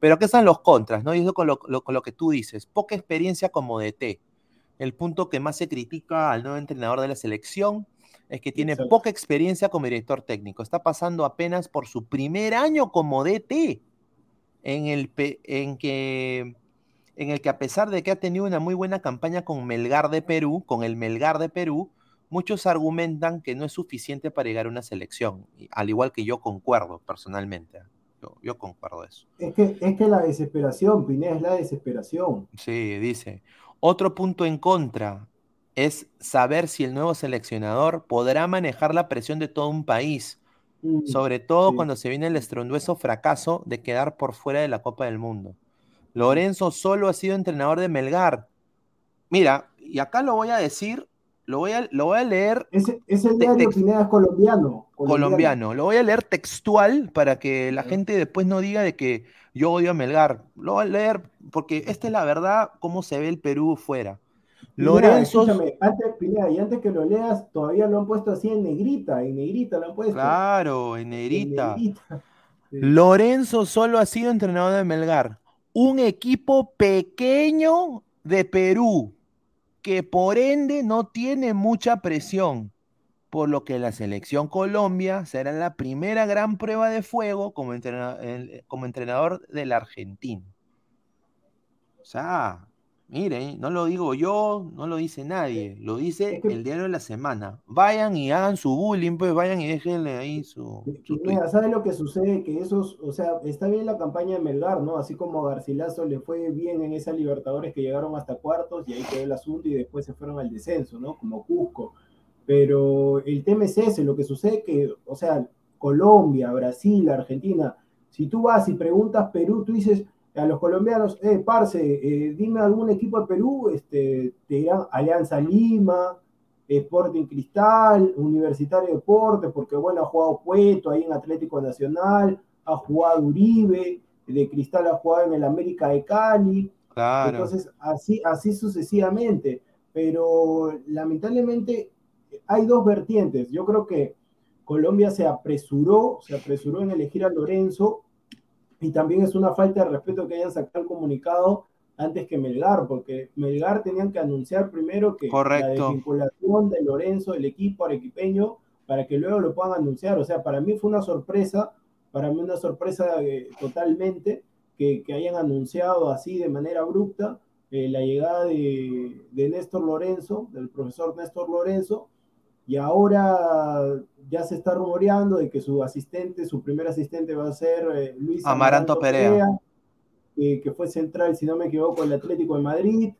Pero ¿qué están los contras? ¿no? Y eso con lo, lo- con lo que tú dices, poca experiencia como DT. El punto que más se critica al nuevo entrenador de la selección es que tiene
Exacto.
poca experiencia como director técnico. Está pasando apenas por su primer año como DT, en el, en que, en el que a pesar de que ha tenido una muy buena campaña con Melgar de Perú, con el Melgar de Perú, muchos argumentan que no es suficiente para llegar a una selección, al igual que yo concuerdo personalmente. Yo, yo concuerdo eso.
Es que, es que la desesperación, Pineda, es la desesperación.
Sí, dice. Otro punto en contra es saber si el nuevo seleccionador podrá manejar la presión de todo un país,
Mm,
sobre todo
sí.
cuando se viene el estruendoso fracaso de quedar por fuera de la Copa del Mundo. Lorenzo solo ha sido entrenador de Melgar. Mira, y acá lo voy a decir, lo voy a, lo voy a leer
Ese, ese
Te-
diario Pineda es colombiano.
colombiano. Lo voy a leer textual para que la gente después no diga de que yo odio a Melgar. Lo voy a leer porque esta es la verdad, cómo se ve el Perú fuera. Lorenzo,
antes, Pineda, y antes que lo leas, todavía lo han puesto así en negrita, en negrita lo han puesto.
claro, en
en
negrita.
negrita. Sí.
Lorenzo solo ha sido entrenador de Melgar, un equipo pequeño de Perú, que por ende no tiene mucha presión, por lo que la selección Colombia será la primera gran prueba de fuego como, entrenador del argentino. O sea, miren, no lo digo yo, no lo dice nadie, lo dice
Es que-
el diario de la semana. Vayan y hagan su bullying, pues vayan y déjenle ahí su.
Pineda, ¿sabes lo que sucede? Que esos, o sea, está bien la campaña de Melgar, ¿no? Así como a Garcilaso le fue bien en esa Libertadores que llegaron hasta cuartos y ahí quedó el asunto y después se fueron al descenso, ¿no? Como Cusco. Pero el tema es ese, lo que sucede que, o sea, Colombia, Brasil, Argentina, si tú vas y preguntas Perú, tú dices a los colombianos, eh, parce, eh, dime algún equipo de Perú, este, te dirán Alianza Lima, Sporting Cristal, Universitario de Deportes, porque bueno, ha jugado Cueto ahí en Atlético Nacional, ha jugado Uribe, de Cristal ha jugado en el América de Cali,
Claro.
entonces así, así sucesivamente, pero lamentablemente hay dos vertientes, yo creo que Colombia se apresuró, se apresuró en elegir a Lorenzo, y también es una falta de respeto que hayan sacado el comunicado antes que Melgar, porque Melgar tenían que anunciar primero que la desvinculación de Lorenzo del equipo arequipeño para que luego lo puedan anunciar. O sea, para mí fue una sorpresa, para mí una sorpresa eh, totalmente que, que hayan anunciado así de manera abrupta eh, la llegada de, de Néstor Lorenzo, del profesor Néstor Lorenzo, y ahora ya se está rumoreando de que su asistente, su primer asistente va a ser eh, Luis
Amaranto Perea.
que, que fue central, si no me equivoco, el Atlético de Madrid,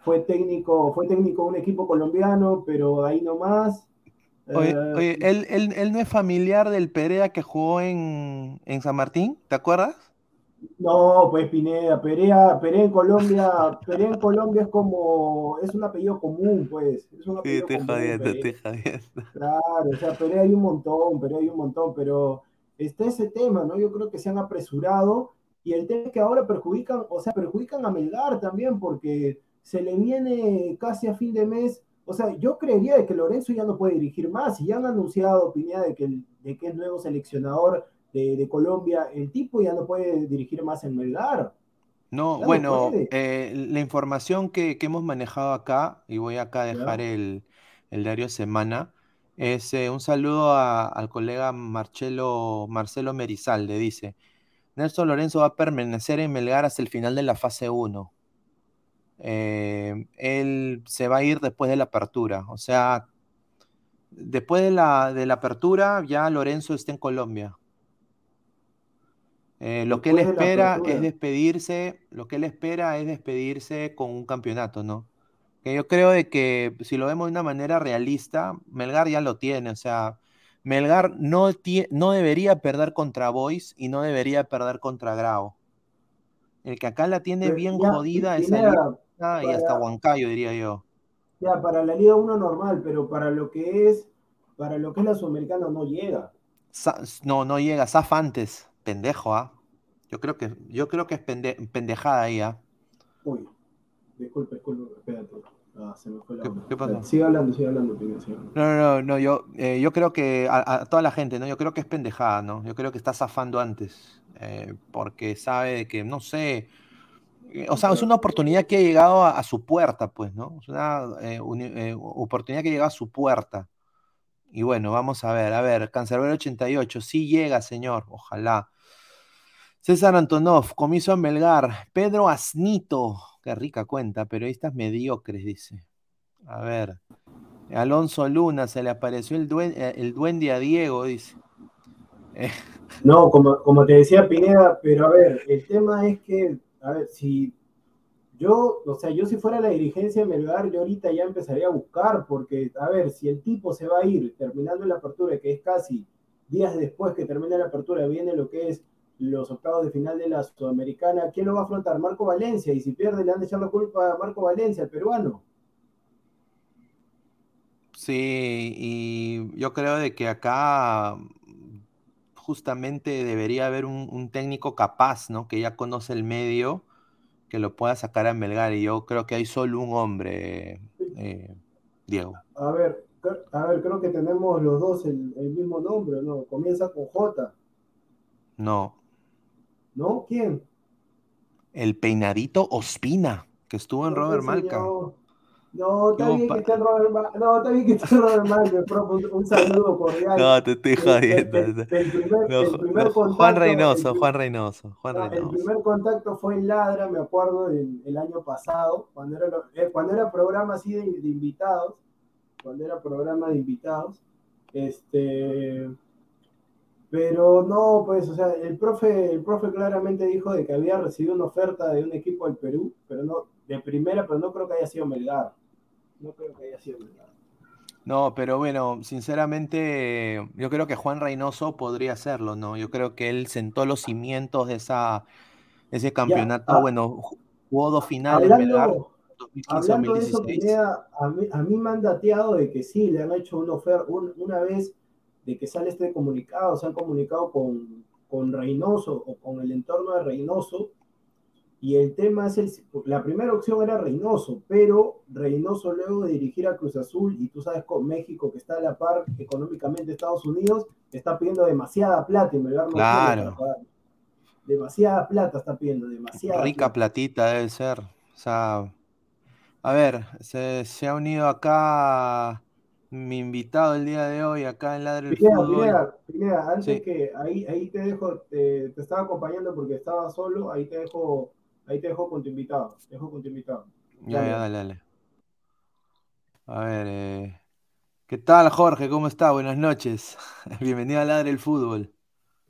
fue técnico, fue técnico de un equipo colombiano, pero ahí nomás.
Oye,
Eh,
oye, ¿él, él, él no es familiar del Perea que jugó en, en San Martín? ¿Te acuerdas?
No, pues Pineda, Perea, Perea en Colombia, Perea en Colombia es como, es un apellido común, pues, es un
Sí, estoy jodiendo, estoy jodiendo.
Claro, o sea, Perea hay un montón, Perea hay un montón, pero está ese tema, ¿no? Yo creo que se han apresurado y el tema es que ahora perjudican, o sea, perjudican a Melgar también porque se le viene casi a fin de mes, o sea, yo creería de que Lorenzo ya no puede dirigir más y ya han anunciado, Pineda, de que, de que es nuevo seleccionador de, de Colombia, el tipo ya no puede dirigir más en Melgar.
No,
Ya
bueno, eh, la información que, que hemos manejado acá, y voy acá a dejar el, el diario Semana, Es, eh, un saludo a- al colega Marcelo, Marcelo Merizalde, dice. Nelson Lorenzo va a permanecer en Melgar hasta el final de la fase 1. Eh, él se va a ir después de la apertura. O sea, después de la, de la apertura, ya Lorenzo está en Colombia. Eh, lo que él espera es despedirse, lo que él espera es despedirse con un campeonato, ¿no? Que yo creo de que si lo vemos de una manera realista, Melgar ya lo tiene, o sea, Melgar no, no debería perder contra Boys y no debería perder contra Grau. El que acá la tiene
Pero
bien
ya,
jodida es y hasta Huancayo, diría yo.
Ya, para la Liga 1 normal, pero para lo que es, para lo que es la Sudamericana no llega.
Sa- no, no llega, Zaf antes, pendejo, ¿ah? Yo creo que, yo creo que es pende- pendejada ahí, ¿ah?
Uy, disculpe, disculpe, espérate. Ah, se me fue la
¿Qué-
onda.
qué pasó?
Espérate, Sigue hablando, sigue hablando, sigue hablando.
No, no, no, yo, eh, yo creo que a, a toda la gente, ¿no? Yo creo que es pendejada, ¿no? Yo creo que está zafando antes, eh, porque sabe que, no sé, eh, o sea, es una oportunidad que ha llegado a, a su puerta, pues, ¿no? Es una eh, uni- eh, oportunidad que llega a su puerta. Y bueno, vamos a ver, a ver, Cancerbero 88, sí llega, señor, ojalá. César Antonov, comiso a Melgar, Pedro Asnito, qué rica cuenta, periodistas mediocres, dice. A ver, Alonso Luna, se le apareció el, duen- eh, el duende a Diego, dice. Eh,
No, como, como te decía Pineda, pero a ver, el tema es que, a ver, si yo, o sea, yo si fuera la dirigencia de Melgar, yo ahorita ya empezaría a buscar, porque, a ver, si el tipo se va a ir terminando la apertura, que es casi días después que termine la apertura, viene lo que es los octavos de final de la Sudamericana, ¿quién lo va a afrontar? Marco Valencia, y si pierde le han de echar la culpa a Marco Valencia, el peruano.
Sí, y yo creo de que acá justamente debería haber un técnico capaz, ¿no? Que ya conoce el medio, que lo pueda sacar a Melgar. Y yo creo que hay solo un hombre, eh, Diego.
A ver, a ver, creo que tenemos los dos el, el mismo nombre, ¿no? Comienza con J,
No,
¿no? ¿Quién?
el peinadito Ospina, que estuvo en
No,
Robert Malca.
señor. No, está
¿Qué
bien que Robert Ma- No, está bien que esté el Robert profe, un, un saludo cordial.
No, te estoy
El- el-
jodiendo.
el- el primer-
No,
el primer
no, Juan Reynoso,
el-
Juan Reynoso, Juan
no, el
Reynoso.
primer contacto fue en Ladra, me acuerdo, del el año pasado, cuando era, eh, cuando era programa así de, de invitados, cuando era programa de invitados, este, pero no, pues, o sea, el profe, el profe claramente dijo de que había recibido una oferta de un equipo del Perú, pero no, de primera, pero no creo que haya sido Melgar, no creo que haya sido Melgar.
No, pero bueno, sinceramente, yo creo que Juan Reynoso podría hacerlo, ¿no? Yo creo que él sentó los cimientos de esa, ese campeonato.
ah,
bueno, ju- jugó dos finales, Melgar,
Hablando,
2015
Hablando de eso,
2016.
Pineda, a mí, a mí me han dateado de que sí, le han hecho una oferta, un- una vez de que sale este comunicado, se han comunicado con, con Reynoso o con el entorno de Reynoso, y el tema es, el, la primera opción era Reynoso, pero Reynoso luego de dirigir a Cruz Azul, y tú sabes con México que está a la par económicamente de Estados Unidos, está pidiendo demasiada plata y Melgar no
Claro.
Demasiada plata está pidiendo, demasiada
Rica platita debe ser. O sea, a ver, se, se ha unido acá mi invitado el día de hoy, acá en Ladre el
Pineda,
Fútbol.
Pineda, Pineda, antes
Sí.
que ahí, ahí te dejo, te, te estaba acompañando porque estaba solo, ahí te dejo, ahí te dejo con tu invitado, te dejo con tu invitado.
Ya,
Dale.
ya, dale, dale. A ver, eh, ¿qué tal, Jorge? ¿Cómo está? Buenas noches. Bienvenido a Ladre el Fútbol.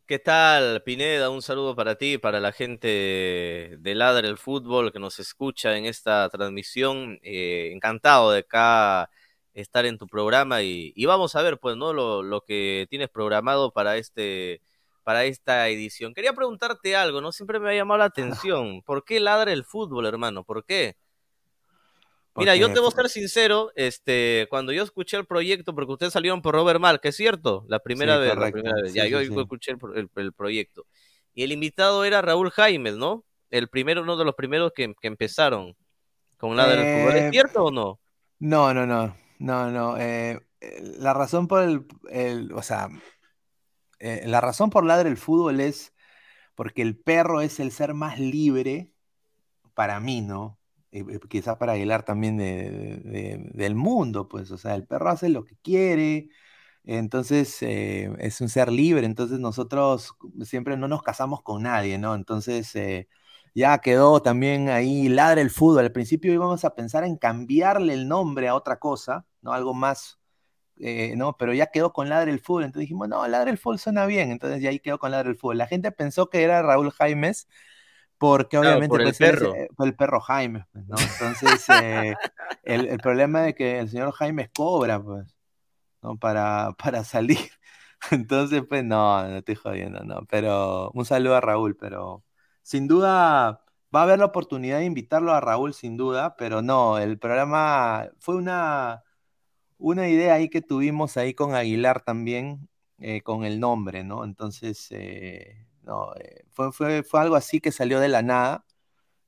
¿Qué tal, Pineda? Un saludo para ti, para la gente de Ladre el Fútbol que nos escucha en esta transmisión. Eh, encantado de acá estar en tu programa y, y vamos a ver, pues, ¿no? Lo, lo que tienes programado para este, para esta edición. Quería preguntarte algo, ¿no? Siempre me ha llamado la atención. ¿Por qué Ladre el Fútbol, hermano? ¿Por qué? Mira, yo te voy a ser sincero, este, cuando yo escuché el proyecto, porque ustedes salieron por Robert Mark, ¿es cierto? La primera
Sí,
vez, la primera vez. Ya,
Sí,
yo,
sí,
yo
sí.
escuché el, pro- el- el proyecto. Y el invitado era Raúl Jaimes, ¿no? El primero, uno de los primeros que, que empezaron con la del fútbol.
Eh,
¿Es cierto o no?
No, no, no, no, no. eh, eh, la razón por el, el- o sea, eh, la razón por ladre el fútbol es porque el perro es el ser más libre para mí, ¿no? Y, y quizás para Aguilar también de- de- de- del mundo, pues, o sea, el perro hace lo que quiere, Entonces, eh, es un ser libre, entonces nosotros siempre no nos casamos con nadie, ¿no? Entonces, eh, ya quedó también ahí Ladre el Fútbol. Al principio íbamos a pensar en cambiarle el nombre a otra cosa, ¿no? Algo más, eh, ¿no? Pero ya quedó con Ladre el Fútbol, entonces dijimos, no, Ladre el Fútbol suena bien, entonces ya ahí quedó con Ladre el Fútbol. La gente pensó que era Raúl Jaimes, porque obviamente
por el
pues, él es,
perro.
eh, el perro Jaime, pues, ¿no? Entonces, eh, el, el problema de que el señor Jaime cobra, pues, ¿no? Para, para salir. Entonces, pues, no, no estoy jodiendo, no. Pero un saludo a Raúl, pero sin duda va a haber la oportunidad de invitarlo a Raúl, sin duda, pero no, el programa fue una, una idea ahí que tuvimos ahí con Aguilar también, eh, con el nombre, ¿no? Entonces, eh, no, eh, fue, fue, fue algo así que salió de la nada.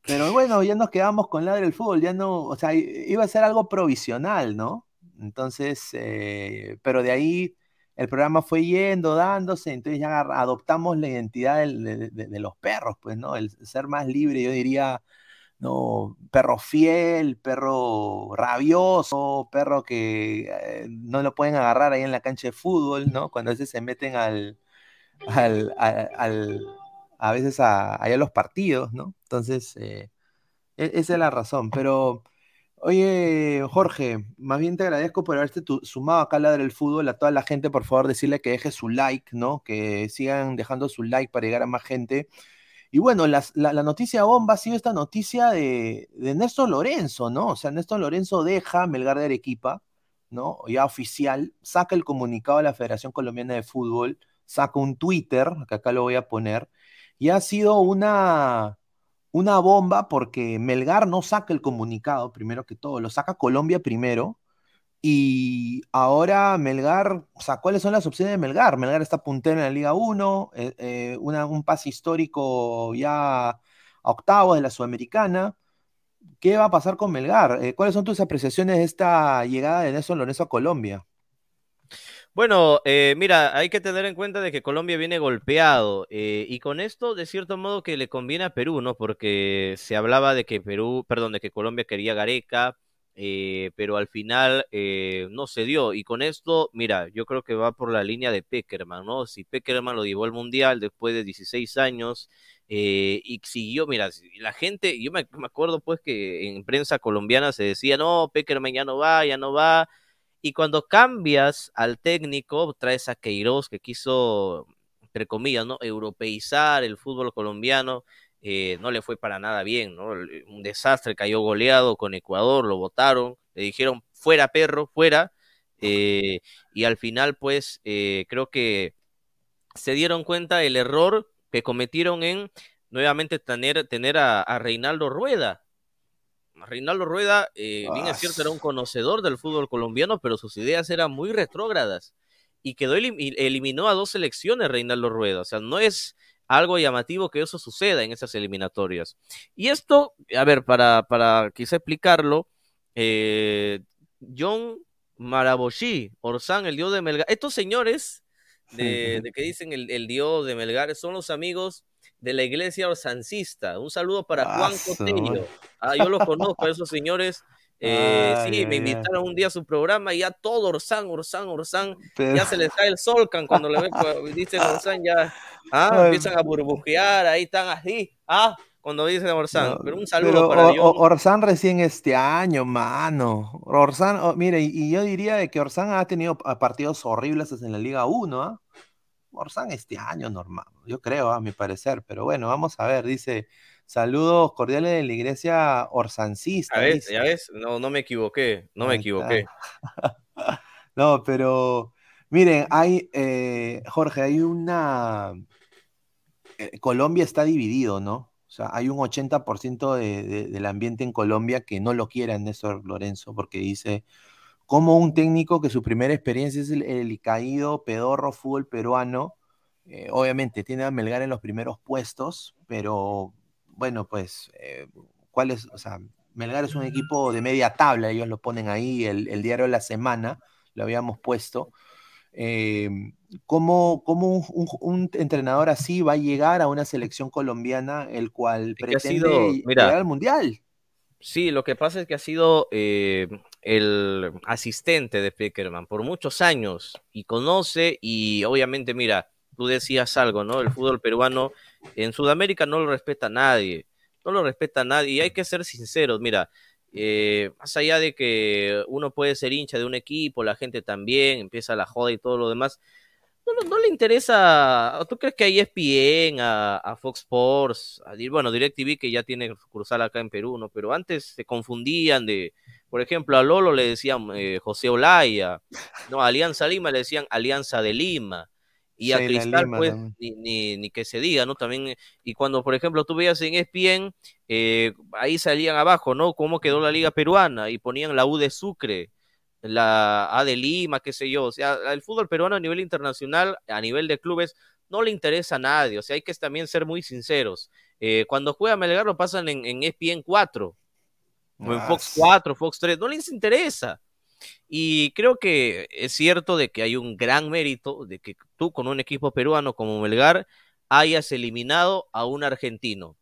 Pero bueno, ya nos quedamos con Ladre el Fútbol, ya no, o sea, iba a ser algo provisional, ¿no? Entonces, eh, pero de ahí el programa fue yendo, dándose, entonces ya adoptamos la identidad del- de, de- de los perros, pues, ¿no? El ser más libre, yo diría, ¿no? Perro fiel, perro rabioso, perro que eh, no lo pueden agarrar ahí en la cancha de fútbol, ¿no? Cuando a veces se meten al, al, al- a veces a, a los partidos, ¿no? Entonces, eh, e- esa es la razón. Pero, oye, Jorge, más bien te agradezco por haberte tu- sumado acá a Ladra el Fútbol. A toda la gente, por favor, decirle que deje su like, ¿no? Que sigan dejando su like para llegar a más gente. Y bueno, la, noticia bomba ha sido esta noticia de, de Néstor Lorenzo, ¿no? O sea, Néstor Lorenzo deja Melgar de Arequipa, ¿no? Ya oficial, saca el comunicado de la Federación Colombiana de Fútbol, saca un Twitter, que acá lo voy a poner, y ha sido una, una bomba porque Melgar no saca el comunicado, primero que todo, lo saca Colombia primero, y ahora Melgar, o sea, ¿cuáles son las opciones de Melgar? Melgar está puntero en la Liga 1, eh, eh, un pase histórico ya a octavos de la Sudamericana. ¿Qué va a pasar con Melgar? Eh, ¿cuáles son tus apreciaciones de esta llegada de Nelson Lorenzo a Colombia?
Bueno, mira, hay que tener en cuenta de que Colombia viene golpeado y con esto, de cierto modo, que le conviene a Perú, ¿no? Porque se hablaba de que Perú, perdón, de que Colombia quería Gareca, eh, pero al final eh, no se dio. Y con esto, mira, yo creo que va por la línea de Peckerman, ¿no? Si Peckerman lo llevó al Mundial después de 16 años eh, y siguió, mira, la gente, yo me, me acuerdo pues que en prensa colombiana se decía, no, Peckerman ya no va, ya no va. Y cuando cambias al técnico, traes a Queiroz que quiso, entre comillas, ¿no? Europeizar el fútbol colombiano. Eh, no le fue para nada bien, ¿no? Un desastre, cayó goleado con Ecuador, lo votaron, le dijeron fuera perro, fuera. eh, y al final, pues, eh, creo que se dieron cuenta el error que cometieron en nuevamente tener, tener a, a Reinaldo Rueda. Reinaldo Rueda, eh, bien es cierto, era un conocedor del fútbol colombiano, pero sus ideas eran muy retrógradas y quedó elim eliminó a dos selecciones Reinaldo Rueda. O sea, no es algo llamativo que eso suceda en esas eliminatorias. Y esto, a ver, para, para quizá explicarlo, eh, John Maraboshi, Orsán, el dios de Melgar, estos señores de, de que dicen el, el, dios de Melgar son los amigos de la iglesia orsancista. Un saludo para Juan Cotello. Ah, yo los conozco, esos señores. Eh, ay, sí, me invitaron ay. un día a su programa y ya todo Orsán, Orsán, Orsán. Pero... Ya se les cae el solcan cuando le ven, dicen Orsán, ya ah, empiezan a burbujear, ahí están así. Ah, cuando dicen Orsán. No, pero un saludo
pero
para
o, Orsán recién este año, mano. Orsán, oh, mire, y, y, yo diría de que Orsán ha tenido partidos horribles en la Liga 1, ¿ah? Orsán este año normal, yo creo, a mi parecer, pero bueno, vamos a ver, dice, saludos cordiales de la iglesia orsancista.
A ver,
dice.
ya ves, no, no me equivoqué, no Ahí me equivoqué.
no, pero miren, hay, eh, Jorge, hay una... Eh, Colombia está dividido, ¿no? O sea, hay un 80% de, de, del ambiente en Colombia que no lo quiere Néstor Lorenzo porque dice, como un técnico que su primera experiencia es el, el caído pedorro fútbol peruano, eh, obviamente tiene a Melgar en los primeros puestos, pero bueno, pues, eh, ¿cuál es? O sea, Melgar es un equipo de media tabla, ellos lo ponen ahí, el, el diario de la semana, lo habíamos puesto. Eh, ¿Cómo, cómo un, un, un, entrenador así va a llegar a una selección colombiana el cual pretende
sido, mira,
llegar al Mundial?
Sí, lo que pasa es que ha sido, eh, el asistente de Peckerman por muchos años y conoce y obviamente, mira, tú decías algo, ¿no? El fútbol peruano en Sudamérica no lo respeta nadie, no lo respeta nadie y hay que ser sinceros, mira, eh, más allá de que uno puede ser hincha de un equipo, la gente también, empieza la joda y todo lo demás, no, le interesa, ¿tú crees que a ESPN, a, a Fox Sports, a, bueno, DirecTV que ya tiene cruzar acá en Perú, ¿no? Pero antes se confundían de, por ejemplo, a Lolo le decían eh, José Olaya, no, a Alianza Lima le decían Alianza de Lima, y a Cristal, pues, ni, ni, que se diga, ¿no? También, y cuando, por ejemplo, tú veías en ESPN, eh, ahí salían abajo, ¿no? Cómo quedó la Liga Peruana, y ponían la U de Sucre, la A de Lima, qué sé yo. O sea, el fútbol peruano a nivel internacional, a nivel de clubes, no le interesa a nadie. O sea, hay que también ser muy sinceros. Eh, cuando juega Melgar lo pasan en, en ESPN 4, en Fox 4, Fox 3, no les interesa. Y creo que es cierto de que hay un gran mérito de que tú con un equipo peruano como Melgar hayas eliminado a un argentino.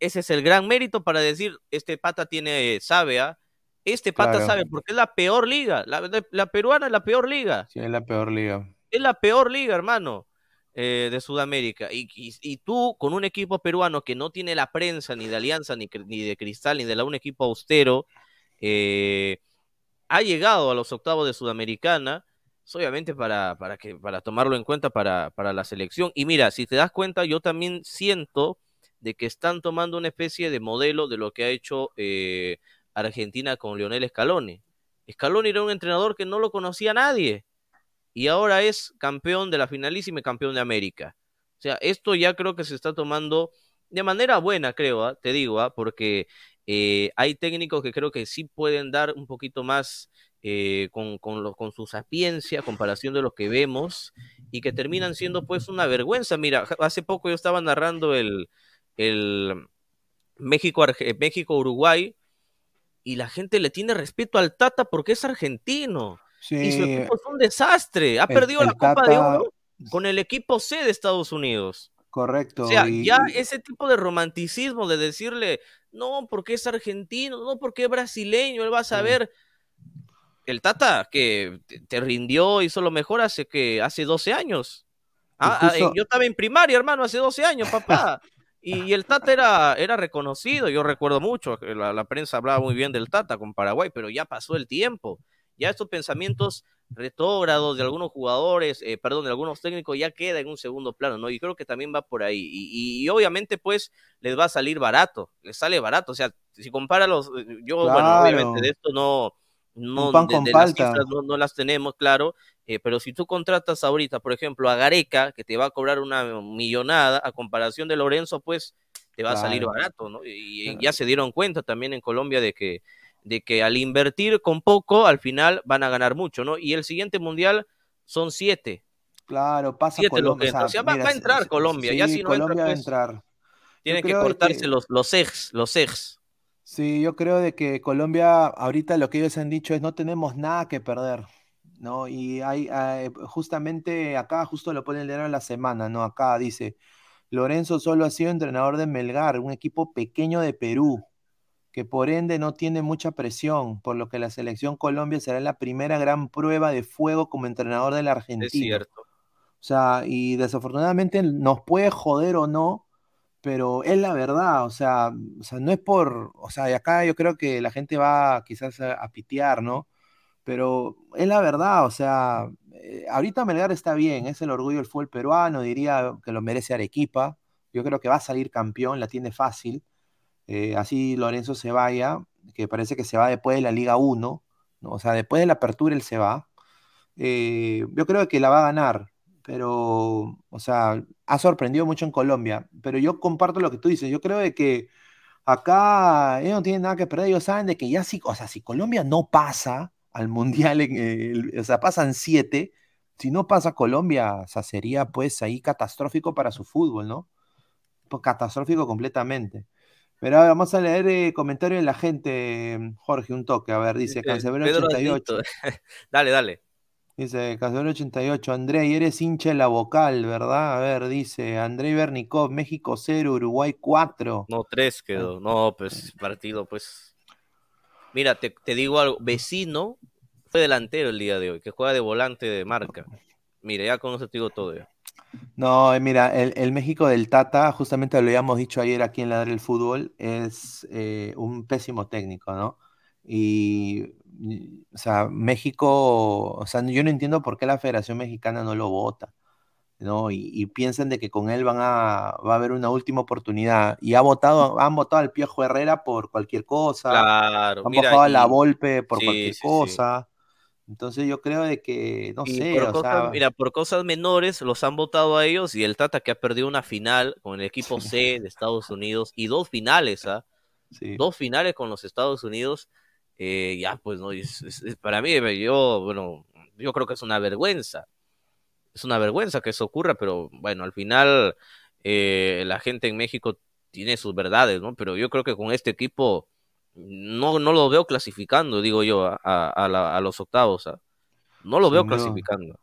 Ese es el gran mérito para decir, este pata tiene, sabe, ¿ah? Este pata sabe, porque es la peor liga. La, peruana es la peor liga.
Sí, es la peor liga.
Es la peor liga, hermano, eh, de Sudamérica. Y, y, tú, con un equipo peruano que no tiene la prensa ni de Alianza, ni, ni de Cristal, ni de un equipo austero, eh, ha llegado a los octavos de Sudamericana. Obviamente para, para, que, para tomarlo en cuenta para, para la selección. Y mira, si te das cuenta, yo también siento de que están tomando una especie de modelo de lo que ha hecho eh, Argentina con Lionel Scaloni. Scaloni era un entrenador que no lo conocía nadie y ahora es campeón de la finalísima y campeón de América. O sea, esto ya creo que se está tomando de manera buena, creo, ¿ah? te digo, ¿ah? porque eh, hay técnicos que creo que sí pueden dar un poquito más eh, con, con, con, su sapiencia, comparación de lo que vemos, y que terminan siendo pues una vergüenza. Mira, hace poco yo estaba narrando el, el México-Uruguay, y la gente le tiene respeto al Tata porque es argentino. Y su equipo es un desastre. Ha perdido la Copa de Oro con el equipo C de Estados Unidos.
Correcto.
O sea, ya ese tipo de romanticismo de decirle, no, porque es argentino, no, porque es brasileño, él va a saber. El Tata, que te rindió, hizo lo mejor hace que hace 12 años. Ah, ah yo estaba en primaria, hermano, hace 12 años, papá. Y, el Tata era, era reconocido, yo recuerdo mucho, la, la prensa hablaba muy bien del Tata con Paraguay, pero ya pasó el tiempo. Ya estos pensamientos retrógrados de algunos jugadores, eh, perdón, de algunos técnicos, ya queda en un segundo plano, ¿no? Y creo que también va por ahí. Y, obviamente, pues, les va a salir barato, les sale barato. O sea, si compara los, yo, bueno, obviamente de esto no, no, de, las no, las tenemos, claro, eh, pero si tú contratas ahorita, por ejemplo, a Gareca, que te va a cobrar una millonada, a comparación de Lorenzo, pues te va a salir barato, ¿no? Y, ya se dieron cuenta también en Colombia de que, de que al invertir con poco, al final van a ganar mucho, ¿no? Y el siguiente mundial son siete.
Claro, pasa
siete Colombia. O sea, va, a entrar Colombia, ya si no
Colombia
entra,
va a
pues,
entrar.
Tiene que cortarse los, los ex, los ex.
Sí, yo creo de que Colombia, ahorita lo que ellos han dicho es no tenemos nada que perder. ¿no? Y hay, justamente acá, justo lo ponen leer a la semana, ¿no? Acá dice, Lorenzo solo ha sido entrenador de Melgar, un equipo pequeño de Perú, que por ende no tiene mucha presión, por lo que la selección Colombia será la primera gran prueba de fuego como entrenador de la Argentina. Es
cierto.
O sea, y desafortunadamente nos puede joder o no, pero es la verdad, o sea, o sea, no es por, o sea, y acá yo creo que la gente va quizás a pitear, ¿no? pero es la verdad, o sea, eh, ahorita Melgar está bien, es el orgullo del fútbol peruano, diría que lo merece Arequipa, yo creo que va a salir campeón, la tiene fácil, eh, así Lorenzo se vaya, que parece que se va después de la Liga 1, o sea, después de la apertura él se va, eh, yo creo que la va a ganar, pero, o sea, ha sorprendido mucho en Colombia, pero yo comparto lo que tú dices, yo creo que acá ellos no tienen nada que perder, ellos saben de que ya sí, o sea, si Colombia no pasa, al Mundial, o sea, pasan siete. Si no pasa Colombia, o sea, sería pues ahí catastrófico para su fútbol, ¿no? Pues catastrófico completamente. Pero vamos a leer el comentario de la gente, Jorge, un toque. A ver, dice Cancelero 88.
dale, dale.
Dice Cancelero 88, André, eres hincha de la vocal, ¿verdad? A ver, dice André Bernikov, México 0, Uruguay 4.
No, 3 quedó. No, pues partido, pues Mira, te, te digo algo, vecino fue delantero el día de hoy, que juega de volante de marca. Mira, ya con eso te digo todo.
No, eh, mira, el, el México del Tata, justamente lo habíamos dicho ayer aquí en Ladre el Fútbol, es eh, un pésimo técnico, ¿no? Y, o sea, México, o sea, yo no entiendo por qué la Federación Mexicana no lo vota, ¿no? Y, y piensan de que con él van a, va a haber una última oportunidad. Y ha votado, han votado al Piojo Herrera por cualquier cosa,
Claro,
han
mira,
votado a la Volpe por
sí,
cualquier
sí, sí.
Entonces yo creo de que, no
Y
sé,
por
o
cosas,
sea,
mira, por cosas menores los han votado a ellos y el Tata que ha perdido una final con el equipo C de Estados Unidos y dos finales, ¿ah?
sí.
Dos finales con los Estados Unidos, eh, ya pues no, es- es- es- para mí, yo, bueno, yo creo que es una vergüenza, es una vergüenza que eso ocurra, pero bueno, al final eh, la gente en México tiene sus verdades, ¿no? Pero yo creo que con este equipo no, no lo veo clasificando, digo yo, a, a- la- a los octavos, ¿ah? No lo veo
duda.
clasificando.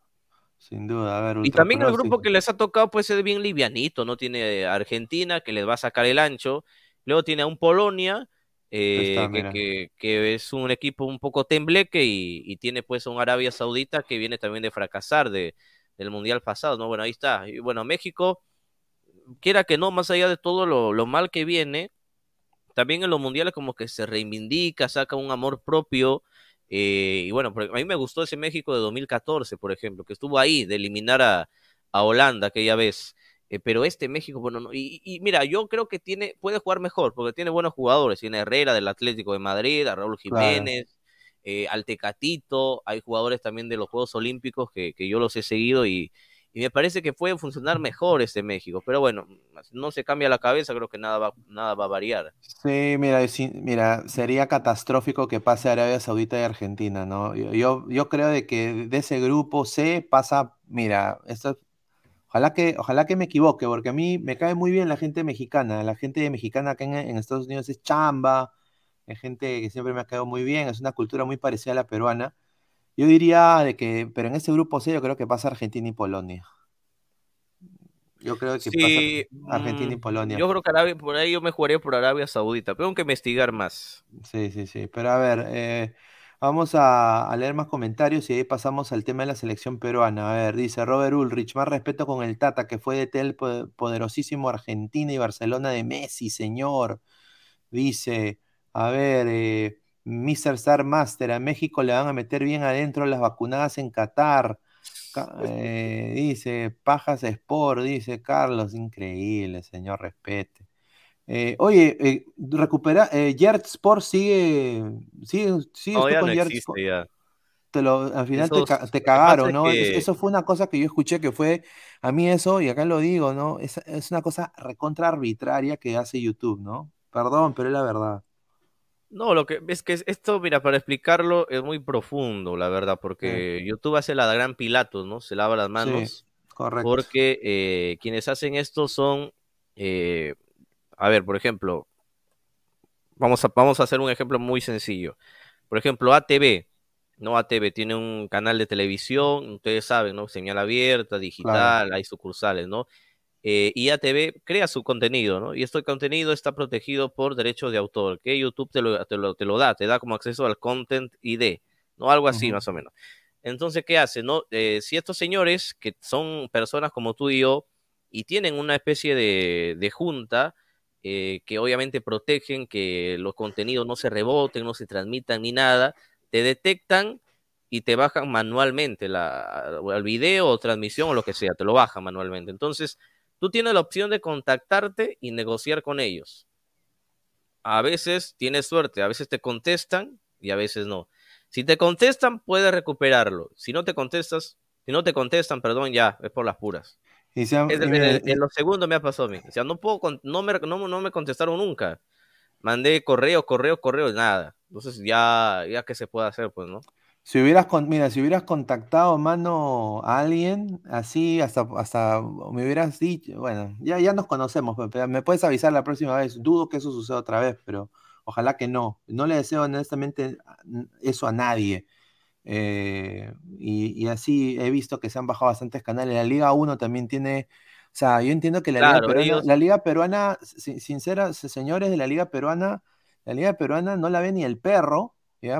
Sin duda, a ver,
Y también el grupo que les ha tocado puede ser bien livianito, ¿no? Tiene Argentina, que les va a sacar el ancho. Luego tiene a un Polonia, eh,
está,
que, que- que es un equipo un poco tembleque, y, y tiene pues un Arabia Saudita que viene también de fracasar de, del Mundial pasado, ¿no? Bueno, ahí está. Y bueno, México, quiera que no, más allá de todo lo, lo mal que viene, también en los mundiales como que se reivindica, saca un amor propio. eh, y bueno, a mí me gustó ese México de 2014, por ejemplo, que estuvo ahí de eliminar a, a Holanda aquella vez. Eh, pero este México, bueno, no, y, y mira, yo creo que tiene, puede jugar mejor, porque tiene buenos jugadores. Tiene Herrera del Atlético de Madrid, a Raúl
Claro.
Jiménez, eh, al Tecatito, hay jugadores también de los Juegos Olímpicos que, que yo los he seguido y, y me parece que puede funcionar mejor este México. Pero bueno, no se cambia la cabeza, creo que nada va, nada va a variar.
Sí, mira, mira, sería catastrófico que pase Arabia Saudita y Argentina, ¿no? Yo, yo, creo de que de ese grupo C pasa, mira, esto, ojalá que, ojalá que me equivoque, porque a mí me cae muy bien la gente mexicana, la gente mexicana acá en, en Estados Unidos es chamba, es gente que siempre me ha caído muy bien, es una cultura muy parecida a la peruana. Yo diría de que, pero en ese grupo C yo creo que pasa Argentina y Polonia. Yo creo que
Sí,
pasa Argentina y
mm,
Polonia.
yo creo que Arabia, por ahí yo me jugaría por Arabia Saudita. Tengo que investigar más.
Sí, sí, sí. Pero a ver, eh, vamos a, a leer más comentarios y ahí pasamos al tema de la selección peruana. A ver, dice Robert Ulrich, más respeto con el Tata, que fue de tel po- poderosísimo Argentina y Barcelona de Messi, señor. Dice, a ver, eh, Mr. Star Master, a México le van a meter bien adentro las vacunadas en Qatar. Eh, dice, Pajas Sport, dice Carlos, increíble, señor, respete. Eh, oye, eh, recupera, eh, Yert Sport sigue, sigue, sigues
No, ya
con
no existe
Sport?
ya.
Te lo, al final te,
Esos-
cagaron, ¿no?
Que-
Eso fue una cosa que yo escuché que fue, a mí eso, y acá lo digo, ¿no? Es, es una cosa recontra arbitraria que hace YouTube, ¿no? Perdón, pero es la verdad.
No, lo que es que es- esto, mira, para explicarlo es muy profundo, la verdad, porque YouTube hace la gran Pilatos, ¿no? Se lava las manos.
correcto.
Porque eh, quienes hacen esto son, eh, a ver, por ejemplo, vamos a, vamos a hacer un ejemplo muy sencillo. Por ejemplo, ATV, ¿no? ATV tiene un canal de televisión, ustedes saben, ¿no? Señal abierta, digital, hay sucursales, ¿no? Eh, y ATV crea su contenido, ¿no? Y este contenido está protegido por derechos de autor, que YouTube te lo, te lo, te lo da, te da como acceso al Content ID, ¿no? Algo así, más o menos. Entonces, ¿qué hace? No? Eh, si estos señores, que son personas como tú y yo, y tienen una especie de, de junta, eh, que obviamente protegen que los contenidos no se reboten, no se transmitan ni nada, te detectan y te bajan manualmente la, el video o transmisión o lo que sea, te lo bajan manualmente. Entonces, tú tienes la opción de contactarte y negociar con ellos. A veces tienes suerte, a veces te contestan y a veces no. Si te contestan, puedes recuperarlo. Si no te contestas, si no te contestan, perdón, ya, es por las puras.
Y
Es
y
en, el- en los segundos me ha pasado a mí. O sea, no puedo, no me, no, no me contestaron nunca. Mandé correo, correo, correo, nada. Entonces ya, ya que se puede hacer, pues, ¿no?
Si hubieras, con, mira, si hubieras contactado, mano, a alguien, así, hasta, hasta me hubieras dicho, bueno, ya, ya nos conocemos, pe- pe- me puedes avisar la próxima vez. Dudo que eso suceda otra vez, pero ojalá que no. No le deseo honestamente eso a nadie. Eh, y, y así he visto que se han bajado bastantes canales. La Liga 1 también tiene, o sea, yo entiendo que la
Claro,
Liga Peruana,
ellos-
la Liga Peruana, sin- sincera, señores de la Liga Peruana, la Liga Peruana no la ve ni el perro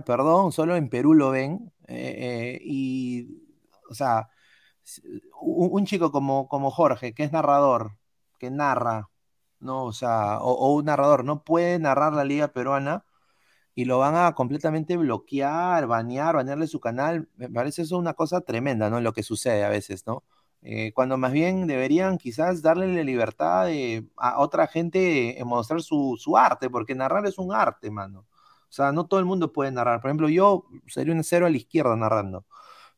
perdón, solo en Perú lo ven. eh, eh, y, o sea, un, chico como, Jorge, que es narrador, que narra, ¿no? O sea, o, un narrador, no puede narrar la liga peruana y lo van a completamente bloquear, banear, banearle su canal. Me parece eso una cosa tremenda, ¿no? Lo que sucede a veces, ¿no? Eh, cuando más bien deberían quizás darle la libertad a otra gente en mostrar su, su arte, porque narrar es un arte, mano. O sea, no todo el mundo puede narrar. Por ejemplo, yo sería un cero a la izquierda narrando.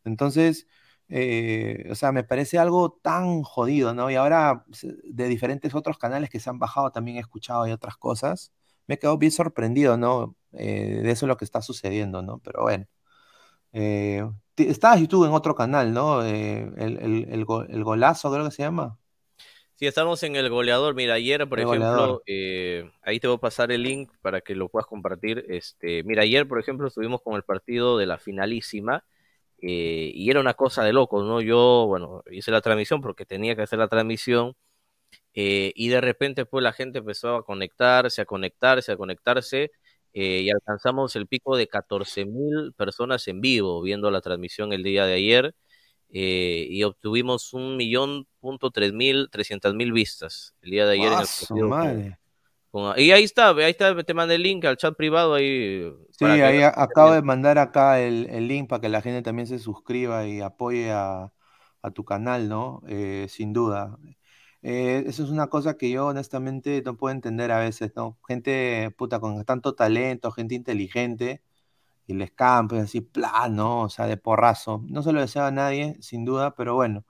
Entonces, eh, o sea, me parece algo tan jodido, ¿no? Y ahora de diferentes otros canales que se han bajado también he escuchado y otras cosas. Me he quedado bien sorprendido, ¿no? Eh, de eso lo que está sucediendo, ¿no? Pero bueno. Eh, estabas y tú en otro canal, ¿no? Eh, el, el- el golazo, creo que se llama.
Sí, estamos en el goleador. Mira, ayer, por
El
ejemplo, eh, ahí te voy a pasar el link para que lo puedas compartir. Este, mira, ayer, por ejemplo, estuvimos con el partido de la finalísima eh, y era una cosa de locos, ¿no? Yo, bueno, hice la transmisión porque tenía que hacer la transmisión eh, y de repente, pues, la gente empezó a conectarse, a conectarse, a conectarse y alcanzamos el pico de 14 mil personas en vivo viendo la transmisión el día de ayer eh, y obtuvimos un millón punto tres mil, trescientas mil vistas el día de ayer en
¡Ah,
el con-
madre!
con- y ahí está, ahí está, te mandé el link al chat privado ahí.
Sí,
que
ahí acabo de mandar acá el, el link para que la gente también se suscriba y apoye a, a tu canal, ¿no? Eh, sin duda. Eh, eso es una cosa que yo honestamente no puedo entender a veces, ¿no? Gente, puta, con tanto talento, gente inteligente, y les campa y así, plano, o sea, de porrazo. No se lo deseo a nadie, sin duda, pero bueno.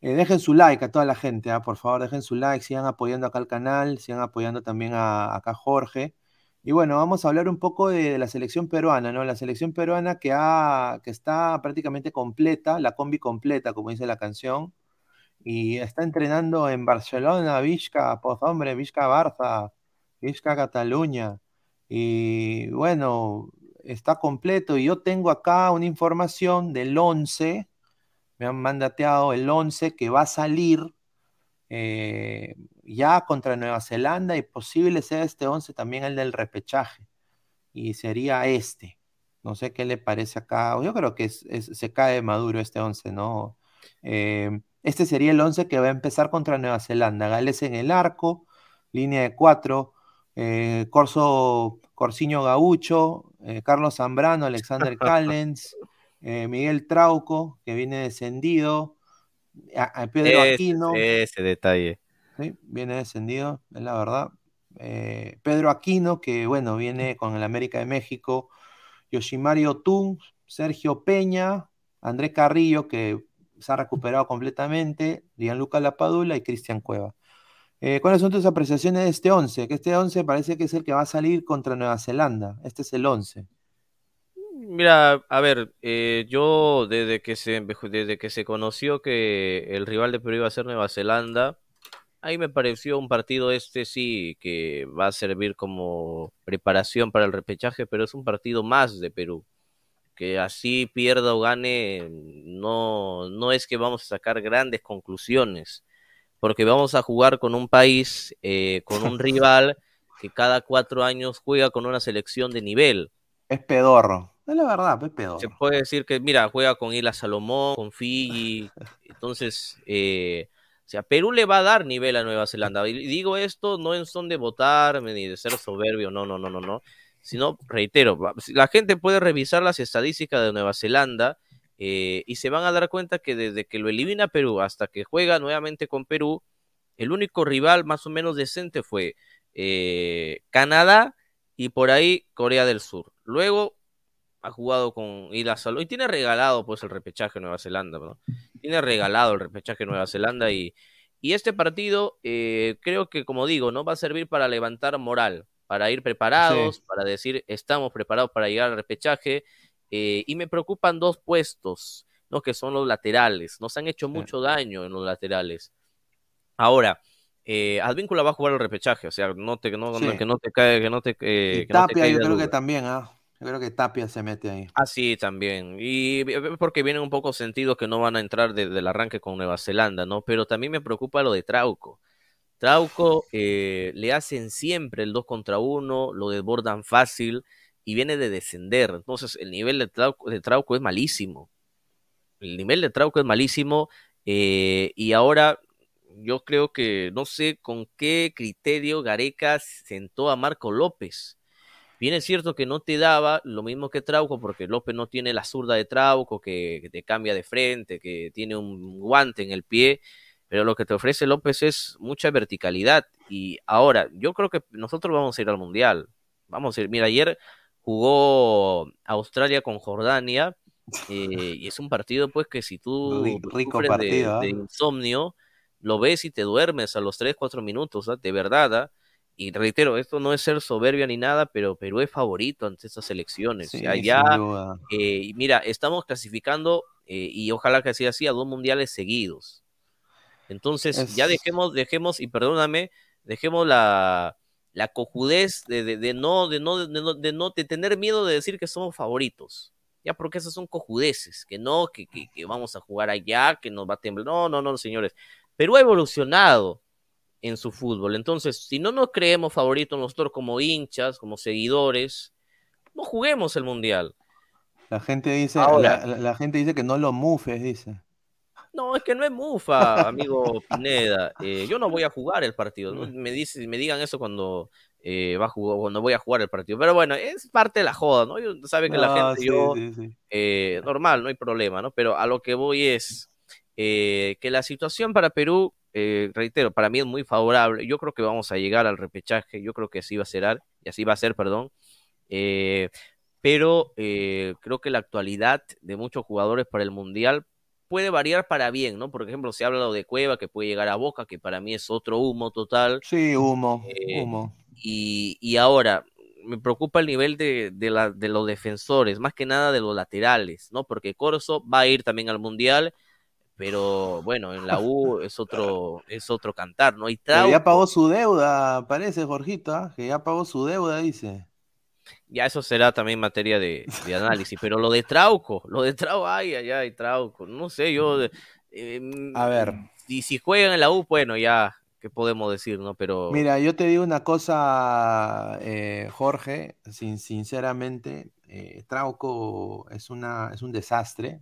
Eh, dejen su like a toda la gente, ah, Por favor, dejen su like, sigan apoyando acá al canal, sigan apoyando también a, acá Jorge. Y bueno, vamos a hablar un poco de, de la selección peruana, ¿no? La selección peruana que, ha, que está prácticamente completa, la combi completa, como dice la canción, y está entrenando en Barcelona, Vizca, pues hombre, Vizca Barça, Vizca Cataluña. Y bueno, está completo. Y yo tengo acá una información del 11, me han mandateado el 11 que va a salir eh, ya contra Nueva Zelanda y posible sea este 11 también el del repechaje. Y sería este. No sé qué le parece acá. Yo creo que se cae maduro este 11, ¿no? Eh, este sería el 11 que va a empezar contra Nueva Zelanda. Gales en el arco, línea de cuatro, eh, Corso, Corsiño Gaucho, eh, Carlos Zambrano, Alexander Callens, eh, Miguel Trauco, que viene descendido, a- a Pedro Aquino.
ese detalle.
Sí, viene descendido, es la verdad. Eh, Pedro Aquino, que bueno, viene con el América de México. Yoshimari Otún, Sergio Peña, André Carrillo, que se ha recuperado completamente, Gianluca Lapadula y Cristian Cueva. Eh, ¿cuáles son tus apreciaciones de este 11? Que este 11 parece que es el que va a salir contra Nueva Zelanda. Este es el 11.
Mira, a ver, eh, yo desde que se desde que se conoció que el rival de Perú iba a ser Nueva Zelanda, ahí me pareció un partido este sí que va a servir como preparación para el repechaje, pero es un partido más de Perú. Que así pierda o gane, no, no es que vamos a sacar grandes conclusiones, porque vamos a jugar con un país, eh, con un rival que cada cuatro años juega con una selección de nivel.
Es pedorro. Es la verdad, es pedorro.
Se puede decir que, mira, juega con Isla Salomón, con Fiji. Entonces, eh, o sea, Perú le va a dar nivel a Nueva Zelanda. Y digo esto no en son de votarme ni de ser soberbio, no, no, no, no, no. Sino, reitero, la gente puede revisar las estadísticas de Nueva Zelanda eh, y se van a dar cuenta que desde que lo elimina Perú hasta que juega nuevamente con Perú, el único rival más o menos decente fue eh, Canadá y por ahí Corea del Sur. Luego ha jugado con Isla Salomón y tiene regalado pues el repechaje Nueva Zelanda, ¿no? Tiene regalado el repechaje Nueva Zelanda y, y este partido eh, creo que como digo, ¿no? Va a servir para levantar moral, para ir preparados,
Sí.
para decir estamos preparados para llegar al repechaje eh, y me preocupan dos puestos, ¿no? Que son los laterales, nos han hecho mucho daño en los laterales. Ahora, eh, Advíncula va a jugar el repechaje, o sea, no te, no,
Sí.
que no te cae, que no te, eh,
Y
que no te
Tapia, yo creo que también, ¿ah? Yo creo que Tapia se mete ahí.
Ah, sí, también. Y eh, porque viene un poco sentido que no van a entrar desde el arranque con Nueva Zelanda, ¿no? Pero también me preocupa lo de Trauco. Trauco eh, le hacen siempre el 2 contra 1, lo desbordan fácil. Y viene de descender. Entonces, el nivel de Trauco, de Trauco es malísimo. El nivel de Trauco es malísimo. eh, y ahora yo creo que no sé con qué criterio Gareca sentó a Marco López. Bien es cierto que no te daba lo mismo que Trauco, porque López no tiene la zurda de Trauco, que, que te cambia de frente, que tiene un guante en el pie, pero lo que te ofrece López es mucha verticalidad. Y ahora, yo creo que nosotros vamos a ir al Mundial. Vamos a ir. Mira, ayer jugó Australia con Jordania, eh, y es un partido, pues, que si tú
Ri- rico
sufres de-
partido, ¿ah?
de, insomnio, lo ves y te duermes a los 3, 4 minutos, ¿ah? de verdad. ¿ah? Y reitero, esto no es ser soberbia ni nada, pero Perú es favorito ante estas elecciones.
Sí,
eh, mira, estamos clasificando, eh, y ojalá que sea así, a dos mundiales seguidos. Entonces, ya dejemos, dejemos, y perdóname, dejemos la, la cojudez de, de- de no, de no, de no, de no, de tener miedo de decir que somos favoritos. Ya, porque esas son cojudeces, que no, que, que, que vamos a jugar allá, que nos va a temblar. No, no, no, señores. Perú ha evolucionado en su fútbol. Entonces, si no nos creemos favoritos nosotros como hinchas, como seguidores, no juguemos el mundial.
La gente dice,
Ahora-
la, la- la gente dice que no lo mufes, dice.
No, es que no es mufa, amigo Pineda. Eh, yo no voy a jugar el partido. ¿no? Me, dice, me digan eso cuando eh, va a jugar, cuando voy a jugar el partido. Pero bueno, es parte de la joda, ¿no? Yo, sabe que la
No,
gente,
sí,
yo,
sí, sí.
eh, normal, no hay problema, ¿no? Pero a lo que voy es eh, que la situación para Perú, reitero, para mí es muy favorable. Yo creo que vamos a llegar al repechaje, yo creo que así va a ser, y así va a ser, perdón. Eh, pero eh, creo que la actualidad de muchos jugadores para el Mundial puede variar para bien, ¿no? Por ejemplo, se habla de Cueva, que puede llegar a Boca, que para mí es otro humo total.
Sí, humo,
Eh,
humo.
Y, y ahora, me preocupa el nivel de, de, la, de los defensores, más que nada de los laterales, ¿no? Porque Corso va a ir también al Mundial, pero bueno, en la U es otro, es otro cantar, ¿no? Y
Pero ya
Trauco,
pagó su deuda, parece, Jorgito, ¿ah? que ya pagó su deuda, dice.
Ya eso será también materia de, de análisis, pero lo de Trauco, lo de Trauco, ay, ay, ay, Trauco, no sé, yo... eh,
A ver.
Y si juegan en la U, bueno, ya, ¿qué podemos decir, no? Pero...
Mira, yo te digo una cosa, eh, Jorge, sin, sinceramente, eh, Trauco es una, es un desastre.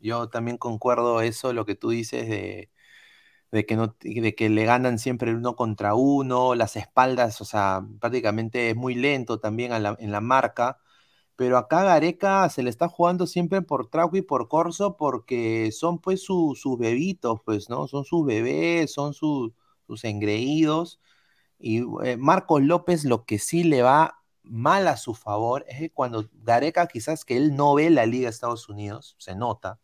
Yo también concuerdo eso, lo que tú dices de, de que no, de que le ganan siempre uno contra uno, las espaldas, o sea, prácticamente es muy lento también la- en la marca. Pero acá Gareca se le está jugando siempre por Trauco y por Corso porque son pues su- sus bebitos, pues, ¿no? Son sus bebés, son sus, sus engreídos. Y eh, Marcos López lo que sí le va mal a su favor es que cuando Gareca quizás que él no ve la Liga de Estados Unidos, se nota,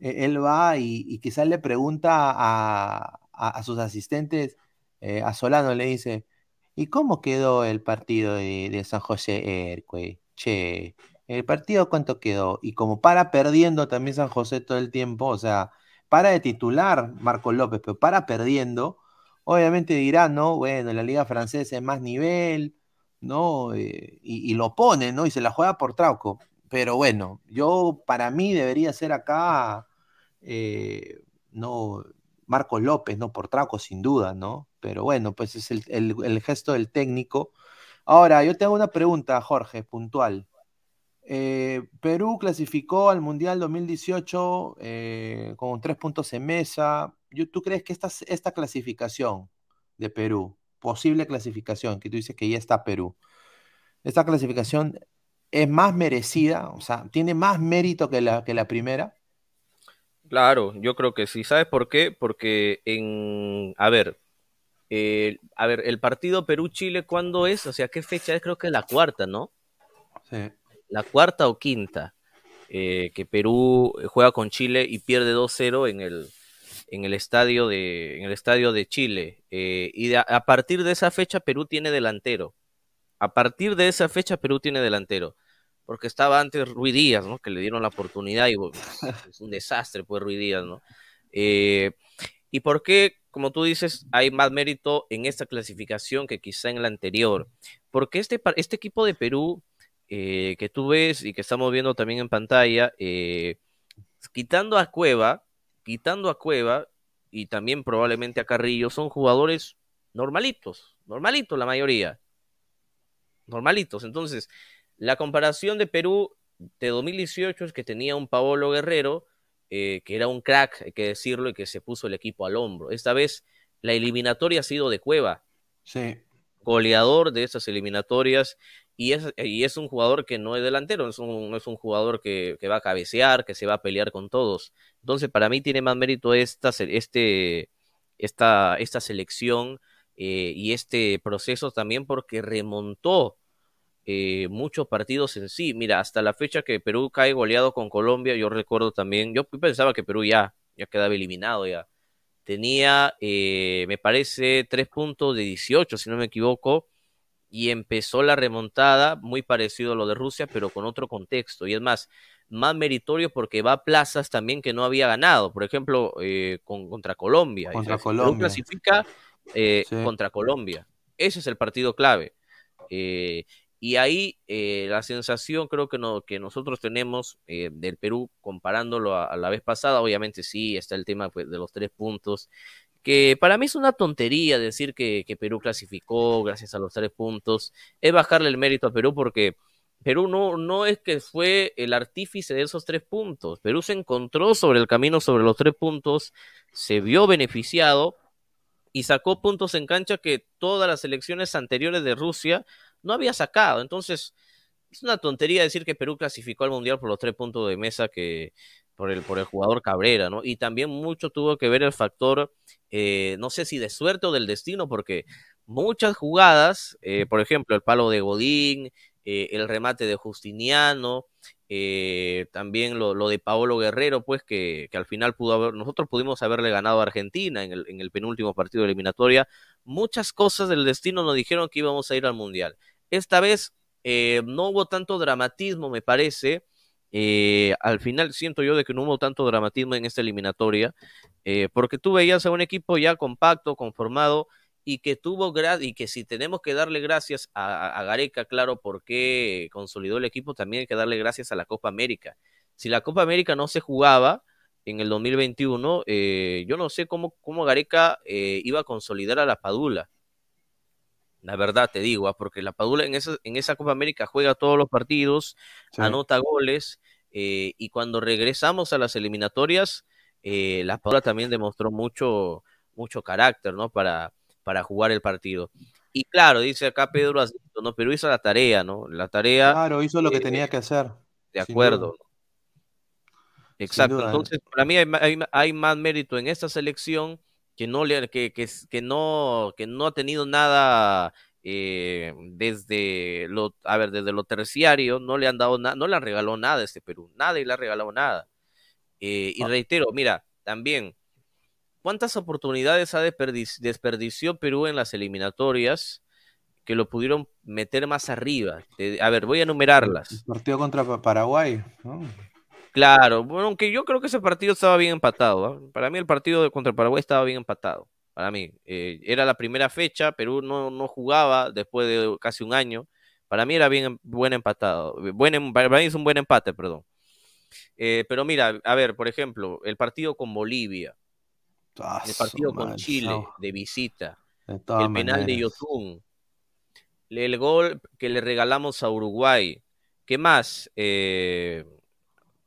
él va y, quizás le pregunta a, a- sus asistentes, eh, a Solano le dice, ¿y cómo quedó el partido de, de San José Ercue? Che, ¿el partido cuánto quedó? Y como para perdiendo también San José todo el tiempo, o sea, para de titular Marco López, pero para perdiendo, obviamente dirán, ¿no? Bueno, la liga francesa es más nivel, ¿no? Eh, y, y lo pone, ¿no? Y se la juega por Trauco. Pero bueno, yo para mí debería ser acá, eh, no, Marcos López, ¿no? Por Trauco, sin duda, ¿no? Pero bueno, pues es el, el- gesto del técnico. Ahora, yo te hago una pregunta, Jorge, puntual. Eh, Perú clasificó al Mundial 2018 eh, con tres puntos en mesa. ¿Tú crees que esta, esta clasificación de Perú, posible clasificación, que tú dices que ya está Perú, esta clasificación es más merecida, o sea, tiene más mérito que la, que la primera?
Claro, yo creo que sí. ¿Sabes por qué? Porque en, a ver, eh, a ver, el partido Perú-Chile, ¿cuándo es? O sea, ¿qué fecha es? Creo que es la cuarta, ¿no?
Sí.
La cuarta o quinta, eh, que Perú juega con Chile y pierde 2-0 en el, en el estadio de, en el estadio de Chile. Eh, y de- a partir de esa fecha Perú tiene delantero. A partir de esa fecha Perú tiene delantero. Porque estaba antes Rui Díaz, ¿no? Que le dieron la oportunidad y es un desastre, pues Rui Díaz, ¿no? Eh, ¿Y por qué, como tú dices, hay más mérito en esta clasificación que quizá en la anterior? Porque este, este equipo de Perú eh, que tú ves y que estamos viendo también en pantalla, eh, quitando a Cueva, quitando a Cueva y también probablemente a Carrillo, son jugadores normalitos, normalitos la mayoría, normalitos. Entonces, La comparación de Perú de 2018 es que tenía un Paolo Guerrero, eh, que era un crack, hay que decirlo, y que se puso el equipo al hombro. Esta vez la eliminatoria ha sido de Cueva.
Sí.
Goleador de esas eliminatorias y es, y es un jugador que no es delantero, es un, es un jugador que, que, va a cabecear, que se va a pelear con todos. Entonces, para mí tiene más mérito esta, este, esta, esta selección eh, y este proceso también porque remontó eh, muchos partidos en sí. Mira, hasta la fecha que Perú cae goleado con Colombia, yo recuerdo también, yo pensaba que Perú ya, ya quedaba eliminado ya. Tenía, eh, me parece, tres puntos de 18, si no me equivoco, y empezó la remontada, muy parecido a lo de Rusia, pero con otro contexto. Y es más, más meritorio porque va a plazas también que no había ganado. Por ejemplo, eh, con, contra Colombia.
Contra Colombia.
clasifica eh, contra Colombia. Ese es el partido clave. Eh, y ahí la sensación creo que, no, que nosotros tenemos del Perú comparándolo a, la vez pasada, obviamente sí, está el tema pues, de los tres puntos que para mí es una tontería decir que, Perú clasificó gracias a los tres puntos, es bajarle el mérito a Perú porque Perú no, no es que fue el artífice de esos tres puntos, Perú se encontró sobre el camino sobre los tres puntos, se vio beneficiado y sacó puntos en cancha que todas las elecciones anteriores de Rusia no había sacado, entonces es una tontería decir que Perú clasificó al Mundial por los tres puntos de mesa que por el, por el jugador Cabrera, ¿no? Y también mucho tuvo que ver el factor eh, no sé si de suerte o del destino, porque muchas jugadas, eh, por ejemplo, el palo de Godín, eh, el remate de Justiniano, también lo, de Paolo Guerrero, pues que, al final pudo haber, nosotros pudimos haberle ganado a Argentina en el penúltimo partido de eliminatoria. Muchas cosas del destino nos dijeron que íbamos a ir al Mundial. Esta vez no hubo tanto dramatismo, me parece, eh, al final siento yo de que no hubo tanto dramatismo en esta eliminatoria, eh, porque tú veías a un equipo ya compacto, conformado, y que tuvo y que si tenemos que darle gracias a, Gareca, claro, porque consolidó el equipo, también hay que darle gracias a la Copa América. Si la Copa América no se jugaba en el 2021, eh, yo no sé cómo, cómo Gareca iba a consolidar a la Padula. La verdad te digo, ¿ah? porque la Padula en esa, en esa Copa América juega todos los partidos, anota goles, eh, y cuando regresamos a las eliminatorias, eh, la Padula también demostró mucho, mucho carácter, ¿no? Para, para jugar el partido. Y claro, dice acá Pedro ¿no? Pero hizo la tarea, ¿no? La tarea.
Claro, hizo lo que tenía que hacer.
De acuerdo. Exacto. Entonces, para mí hay, hay, más mérito en esta selección que no le, que, que, que no, que no ha tenido nada eh, desde lo, a ver, desde lo terciario, no le han dado nada, no le han regalado nada a este Perú, nadie le ha regalado nada. Eh, y ah. reitero, mira, también, ¿cuántas oportunidades ha desperdició Perú en las eliminatorias que lo pudieron meter más arriba? a ver, voy a enumerarlas. El
partido contra Paraguay,
Claro, bueno, aunque yo creo que ese partido estaba bien empatado. ¿ah? Para mí el partido contra Paraguay estaba bien empatado. Para mí, eh, era la primera fecha, Perú no, no jugaba después de casi un año. Para mí era bien buen empatado. Buen, em, para mí es un buen empate, perdón. Eh, pero mira, a ver, por ejemplo, el partido con Bolivia, el partido con Chile de visita, el penal de Yotun, el gol que le regalamos a Uruguay. ¿Qué más? Eh,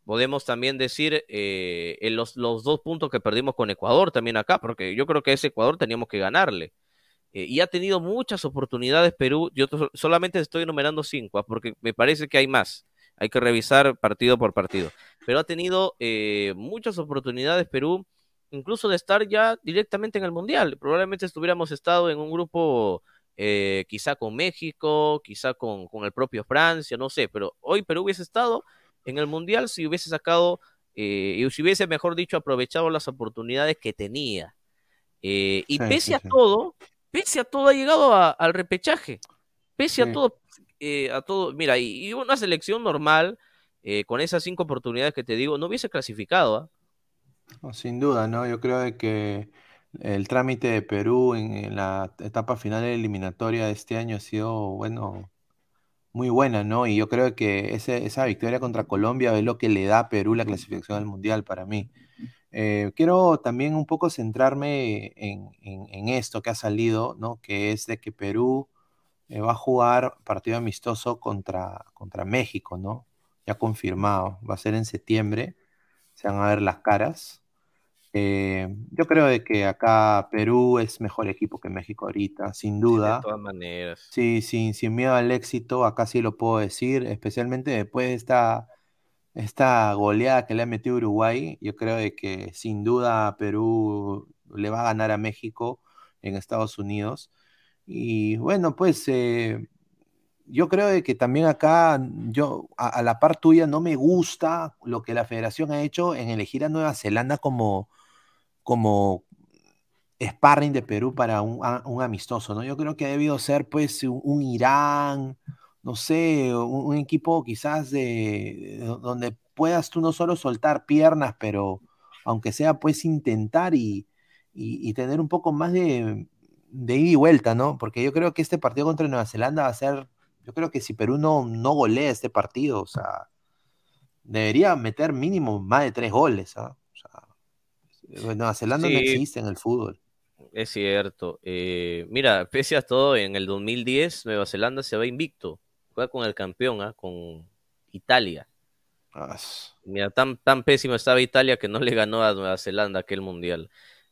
podemos también decir eh, en los, los, dos puntos que perdimos con Ecuador también acá, porque yo creo que ese Ecuador teníamos que ganarle. Eh, y ha tenido muchas oportunidades Perú, yo solamente estoy enumerando cinco, ah, porque me parece que hay más, hay que revisar partido por partido, pero ha tenido eh, muchas oportunidades Perú, incluso de estar ya directamente en el Mundial, probablemente estuviéramos estado en un grupo quizá con México, quizá con, con el propio Francia, no sé, pero hoy Perú hubiese estado en el Mundial si hubiese sacado, eh, y si hubiese, mejor dicho, aprovechado las oportunidades que tenía. Eh, y pese a todo, pese a todo ha llegado al repechaje. Pese a todo, eh, a todo, mira, y, una selección normal, con esas cinco oportunidades que te digo, no hubiese clasificado.
¿ah? sin duda, ¿no? Yo creo que el trámite de Perú en, en, la etapa final de eliminatoria de este año ha sido, bueno, muy buena, ¿no? Y yo creo que esa victoria contra Colombia es lo que le da a Perú la clasificación al Mundial para mí. Eh, quiero también un poco centrarme en, esto que ha salido, ¿no? Que es de que Perú eh, va a jugar partido amistoso contra, contra México, ¿no? Ya confirmado, va a ser en septiembre, se van a ver las caras. Eh, yo creo de que acá Perú es mejor equipo que México ahorita, sin duda.
de todas maneras.
Sí, sin, sin miedo al éxito, acá sí lo puedo decir, especialmente después de esta, esta goleada que le ha metido Uruguay. Yo creo de que sin duda Perú le va a ganar a México en Estados Unidos. Y bueno, pues eh, yo creo de que también acá, yo a, a la par tuya, no me gusta lo que la federación ha hecho en elegir a Nueva Zelanda como, como sparring de Perú para un, un amistoso, ¿no? Yo creo que ha debido ser pues un, Irán, no sé, un, equipo quizás de, de donde puedas tú no solo soltar piernas, pero aunque sea pues intentar y, y- tener un poco más de, de ida y vuelta, ¿no? Porque yo creo que este partido contra Nueva Zelanda va a ser, yo creo que si Perú no, no golea este partido, o sea, debería meter mínimo más de tres goles, ¿ah? Sea, Nueva Zelanda no existe en el fútbol.
Es cierto. Eh, mira, pese a todo, en el 2010 Nueva Zelanda se va invicto. Juega con el campeón, ¿ah? con Italia.
Ah,
Mira, tan, tan pésimo estaba Italia que no le ganó a Nueva Zelanda aquel mundial.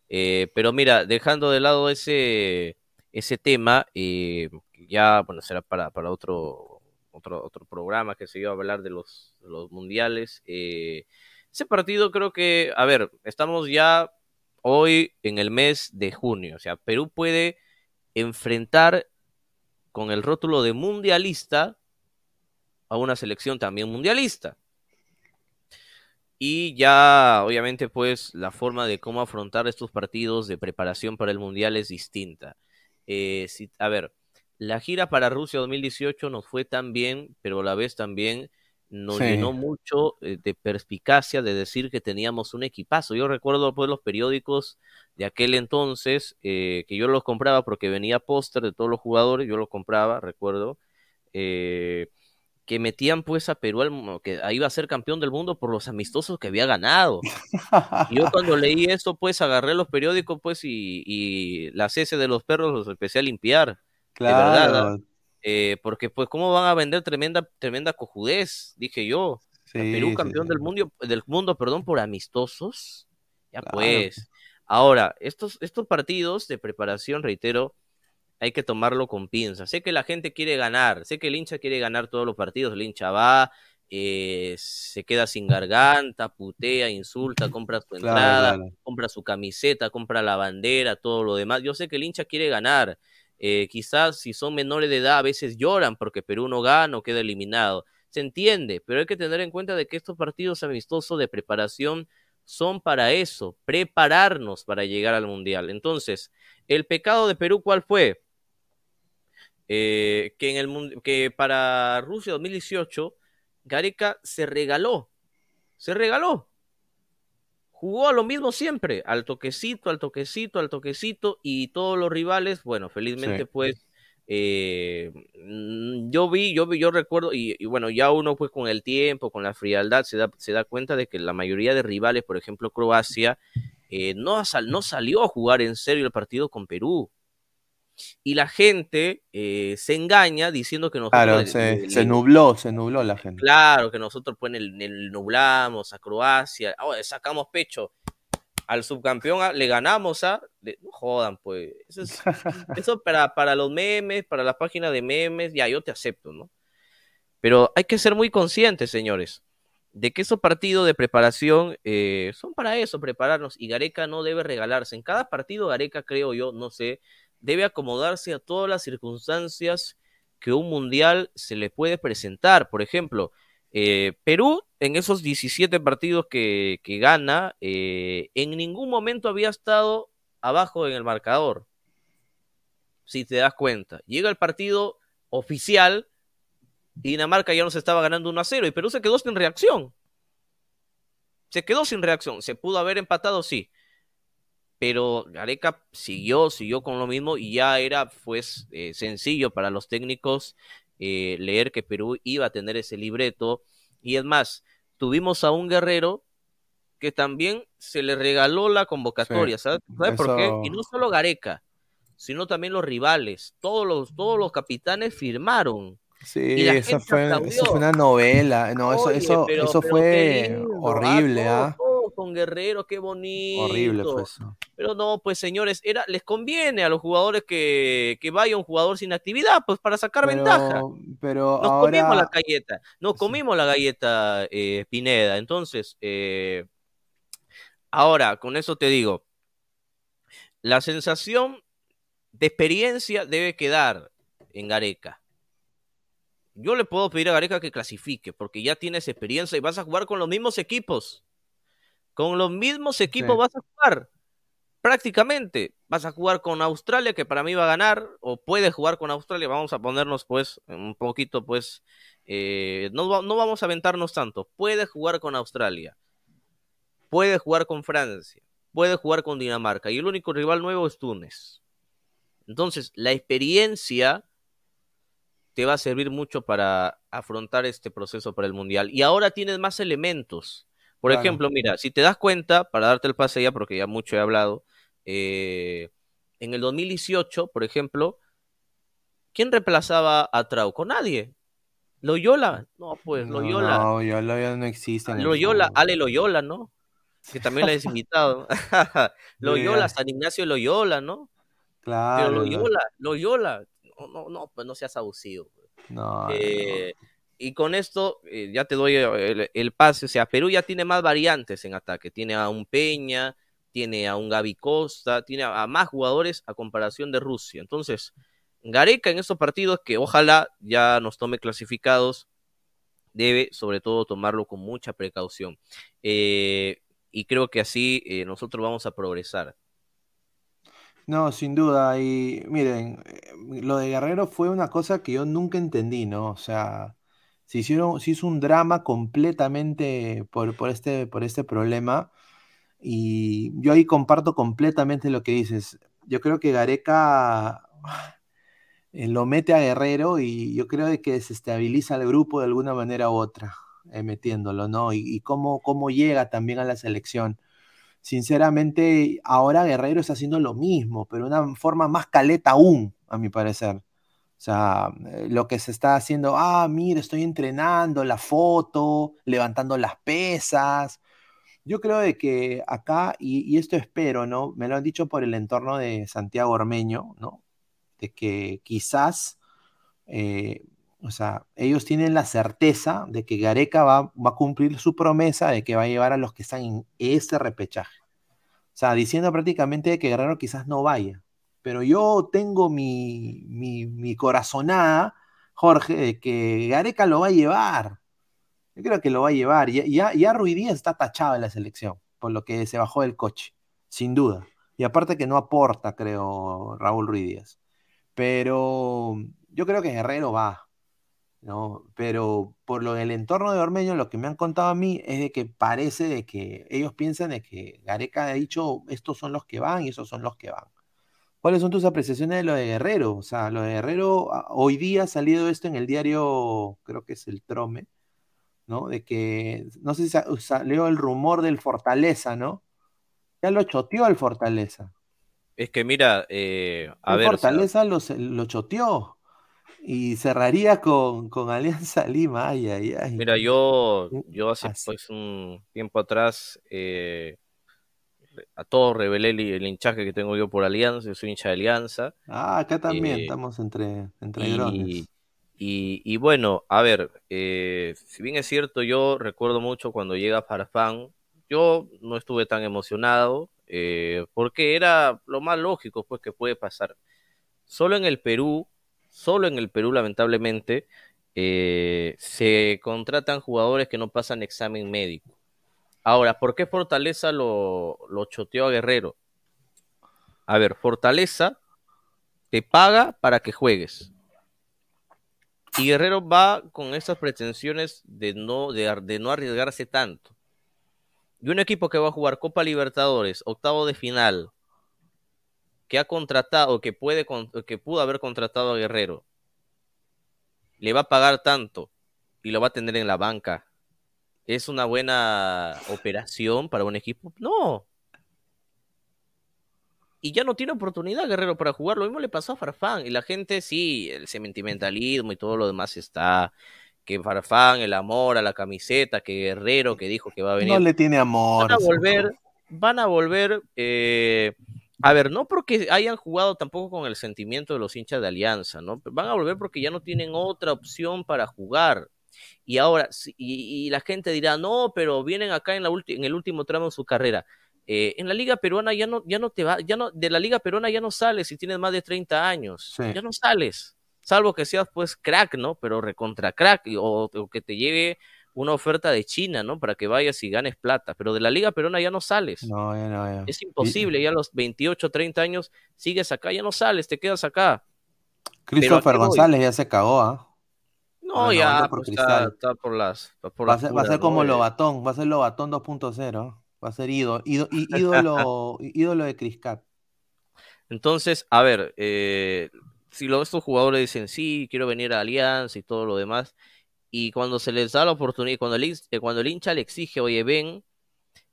Eh, pero mira, dejando de lado ese, ese tema, eh, ya, bueno, será para, para otro, otro, otro programa que se iba a hablar de los, los mundiales. Eh, ese partido creo que, a ver, estamos ya hoy en el mes de junio, o sea, Perú puede enfrentar con el rótulo de mundialista a una selección también mundialista. Y ya, obviamente, pues la forma de cómo afrontar estos partidos de preparación para el Mundial es distinta. Eh, a ver, la gira para Rusia 2018 nos fue tan bien, pero a la vez también nos
Sí.
llenó mucho eh, de perspicacia de decir que teníamos un equipazo. Yo recuerdo pues los periódicos de aquel entonces, eh, que yo los compraba porque venía póster de todos los jugadores, yo los compraba, recuerdo. eh, que metían pues a Perú al que ahí iba a ser campeón del mundo por los amistosos que había ganado. Y yo cuando leí esto, pues agarré los periódicos, pues, y, y las heces de los perros los empecé a limpiar. De verdad,
Claro.
Eh, porque pues, ¿cómo van a vender tremenda, tremenda cojudez? Dije yo.
Sí,
Perú campeón
sí.
del mundo, del mundo, perdón, por amistosos. Ya
Claro.
pues. Ahora, estos, estos partidos de preparación, reitero, hay que tomarlo con pinzas. Sé que la gente quiere ganar, sé que el hincha quiere ganar todos los partidos, el hincha va, eh, se queda sin garganta, putea, insulta, compra su
Claro,
entrada,
claro.
compra su camiseta, compra la bandera, todo lo demás. Yo sé que el hincha quiere ganar. Eh, quizás si son menores de edad a veces lloran porque Perú no gana o queda eliminado. Se entiende, pero hay que tener en cuenta de que estos partidos amistosos de preparación son para eso, prepararnos para llegar al Mundial. Entonces, el pecado de Perú, ¿cuál fue? Eh, que, en el, que para Rusia 2018, Gareca se regaló, se regaló. Jugó a lo mismo siempre, al toquecito, al toquecito, al toquecito, y todos los rivales, bueno, felizmente
Sí.
pues eh, mm, yo vi, yo vi, yo recuerdo, y, y bueno, ya uno pues con el tiempo, con la frialdad, se da, se da cuenta de que la mayoría de rivales, por ejemplo Croacia, eh, no, sal- no salió a jugar en serio el partido con Perú. Y la gente eh, se engaña diciendo que nosotros
Claro, se,
le-
se nubló, se nubló la gente.
Claro, que nosotros pues el, el nublamos a Croacia, oh, sacamos pecho. Al subcampeón ah, le ganamos a... le- no jodan, pues. Eso, es- eso para, para los memes, para la página de memes, ya yo te acepto, ¿no? Pero hay que ser muy conscientes, señores, de que esos partidos de preparación eh, son para eso, prepararnos. Y Gareca no debe regalarse. En cada partido, Gareca, creo yo, no sé, debe acomodarse a todas las circunstancias que un mundial se le puede presentar. Por ejemplo, eh, Perú, en esos 17 partidos que, gana, eh, en ningún momento había estado abajo en el marcador. Si te das cuenta. Llega el partido oficial y Dinamarca ya nos estaba ganando 1 a 0 y Perú se quedó sin reacción. Se quedó sin reacción. Se pudo haber empatado, sí. Pero Gareca siguió, siguió con lo mismo y ya era pues eh, sencillo para los técnicos eh, leer que Perú iba a tener ese libreto. Y es más, tuvimos a un guerrero que también se le regaló la convocatoria,
Sí,
¿sabes? ¿Sabes por qué? Y no solo Gareca, sino también los rivales. Todos los, todos los capitanes firmaron.
Sí, esa fue, eso fue una novela. No, eso, eso, eso fue horrible, ¿ah?
Con Guerrero, qué bonito.
Horrible fue eso.
Pero no, pues señores, era, les conviene a los jugadores que, que vaya un jugador sin actividad, pues para sacar ventaja.
Pero
Nos
ahora...
comimos la galleta, nos comimos la galleta eh, Pineda. Entonces, eh, ahora, con eso te digo, la sensación de experiencia debe quedar en Gareca. Yo le puedo pedir a Gareca que clasifique, porque ya tienes experiencia y vas a jugar con los mismos equipos. Con los mismos equipos
Sí.
vas a jugar. Prácticamente. Vas a jugar con Australia, que para mí va a ganar, o puede jugar con Australia. Vamos a ponernos, pues, un poquito, pues. eh, no, no vamos a aventarnos tanto. Puede jugar con Australia. Puede jugar con Francia. Puede jugar con Dinamarca. Y el único rival nuevo es Túnez. Entonces, la experiencia te va a servir mucho para afrontar este proceso para el Mundial. Y ahora tienes más elementos. Por
Claro.
ejemplo, mira, si te das cuenta, para darte el pase ya, porque ya mucho he hablado, eh, en el 2018, por ejemplo, ¿quién reemplazaba a Trauco? Nadie. Loyola. No, pues
No,
Loyola.
No, Loyola ya no existe.
Loyola. Ale Loyola, ¿no? Que también la has invitado. Loyola, San Ignacio Loyola, ¿no?
Claro.
Pero
no.
Loyola, Loyola, no, no, no, pues no seas abusivo.
No,
Eh, Y con esto eh, ya te doy el, el pase. O sea, Perú ya tiene más variantes en ataque. Tiene a un Peña, tiene a un Gaby Costa, tiene a, más jugadores a comparación de Rusia. Entonces, Gareca en estos partidos, que ojalá ya nos tome clasificados, debe sobre todo tomarlo con mucha precaución. Eh, y creo que así eh, nosotros vamos a progresar.
No, sin duda. Y miren, eh, lo de Guerrero fue una cosa que yo nunca entendí, ¿no? O sea, se hicieron, se hizo un drama completamente este, por este problema. Y yo ahí comparto completamente lo que dices. Yo creo que Gareca eh, lo mete a Guerrero y yo creo que desestabiliza al grupo de alguna manera u otra, eh, metiéndolo, ¿no? Y, y cómo, cómo llega también a la selección. Sinceramente, ahora Guerrero está haciendo lo mismo, pero de una forma más caleta aún, a mi parecer. O sea, eh, lo que se está haciendo, ah, mira, estoy entrenando, la foto, levantando las pesas. Yo creo de que acá, y, esto espero, ¿no? Me lo han dicho por el entorno de Santiago Ormeño, ¿no? De que quizás, eh, o sea, ellos tienen la certeza de que Gareca va, va a cumplir su promesa de que va a llevar a los que están en ese repechaje. O sea, diciendo prácticamente que Guerrero quizás no vaya. Pero yo tengo mi, mi, mi corazonada, Jorge, de que Gareca lo va a llevar. Yo creo que lo va a llevar. Ya, ya, Díaz está tachado en la selección, por lo que se bajó del coche, sin duda. Y aparte que no aporta, creo, Raúl Ruiz Díaz. Pero yo creo que Guerrero va. ¿no? Pero por lo del entorno de Ormeño, lo que me han contado a mí es de que parece de que ellos piensan de que Gareca ha dicho estos son los que van y esos son los que van. ¿Cuáles son tus apreciaciones de lo de Guerrero? O sea, lo de Guerrero, a- hoy día ha salido esto en el diario, creo que es el Trome, ¿no? De que, no sé si sa- salió el rumor del Fortaleza, ¿no? Ya lo choteó el Fortaleza.
Es que mira, eh, a
El
ver, o sea,
Fortaleza lo, lo choteó y cerraría con, con Alianza Lima. Ay, ay, ay.
Mira, yo, yo hace
Así.
pues un tiempo atrás eh, a todos revelé el, el hinchaje que tengo yo por Alianza, yo soy hincha de Alianza.
Ah, acá también
Eh,
estamos entre, entre
y,
drones.
y, y bueno, a ver, eh, si bien es cierto, yo recuerdo mucho cuando llega Farfán, yo no estuve tan emocionado, eh, porque era lo más lógico pues que puede pasar. Solo en el Perú, solo en el Perú, lamentablemente, eh, se contratan jugadores que no pasan examen médico. Ahora, ¿por qué Fortaleza lo, lo choteó a Guerrero? A ver, Fortaleza te paga para que juegues. Y Guerrero va con esas pretensiones de no, de, de no arriesgarse tanto. Y un equipo que va a jugar Copa Libertadores, octavo de final, que ha contratado, que puede, que pudo haber contratado a Guerrero, le va a pagar tanto y lo va a tener en la banca. ¿Es una buena operación para un equipo? No. y ya no tiene oportunidad Guerrero para jugar. Lo mismo le pasó a Farfán. Y la gente, sí, el sentimentalismo y todo lo demás está. Que Farfán, el amor a la camiseta, que Guerrero que dijo que va a venir.
No le tiene amor.
Van a volver, van a volver. Eh, a ver, no porque hayan jugado tampoco con el sentimiento de los hinchas de Alianza, ¿no? Van a volver porque ya no tienen otra opción para jugar. Y ahora, y, la gente dirá, no, pero vienen acá en, la en el último tramo de su carrera. Eh, en la liga peruana ya no, ya no te va, ya no, de la liga peruana ya no sales si tienes más de 30 años, ya no sales, salvo que seas pues crack, ¿no? Pero recontra crack o, que te lleve una oferta de China, ¿no? Para que vayas y ganes plata, pero de la liga peruana ya no sales.
No, ya no, ya.
Es imposible, ya a los 28, 30 años sigues acá, ya no sales, te quedas acá.
Christopher González ya se cagó, ¿ah?
No, ya pues, está, por las.
va, a ser, como Lobatón, va a ser Lobatón 2.0. Va a ser ídolo, ídolo, ídolo de Criscat.
Entonces, a ver, eh, si lo, estos jugadores dicen, sí, quiero venir a Alianza y todo lo demás, y cuando se les da la oportunidad, cuando el, cuando el hincha le exige, oye, ven,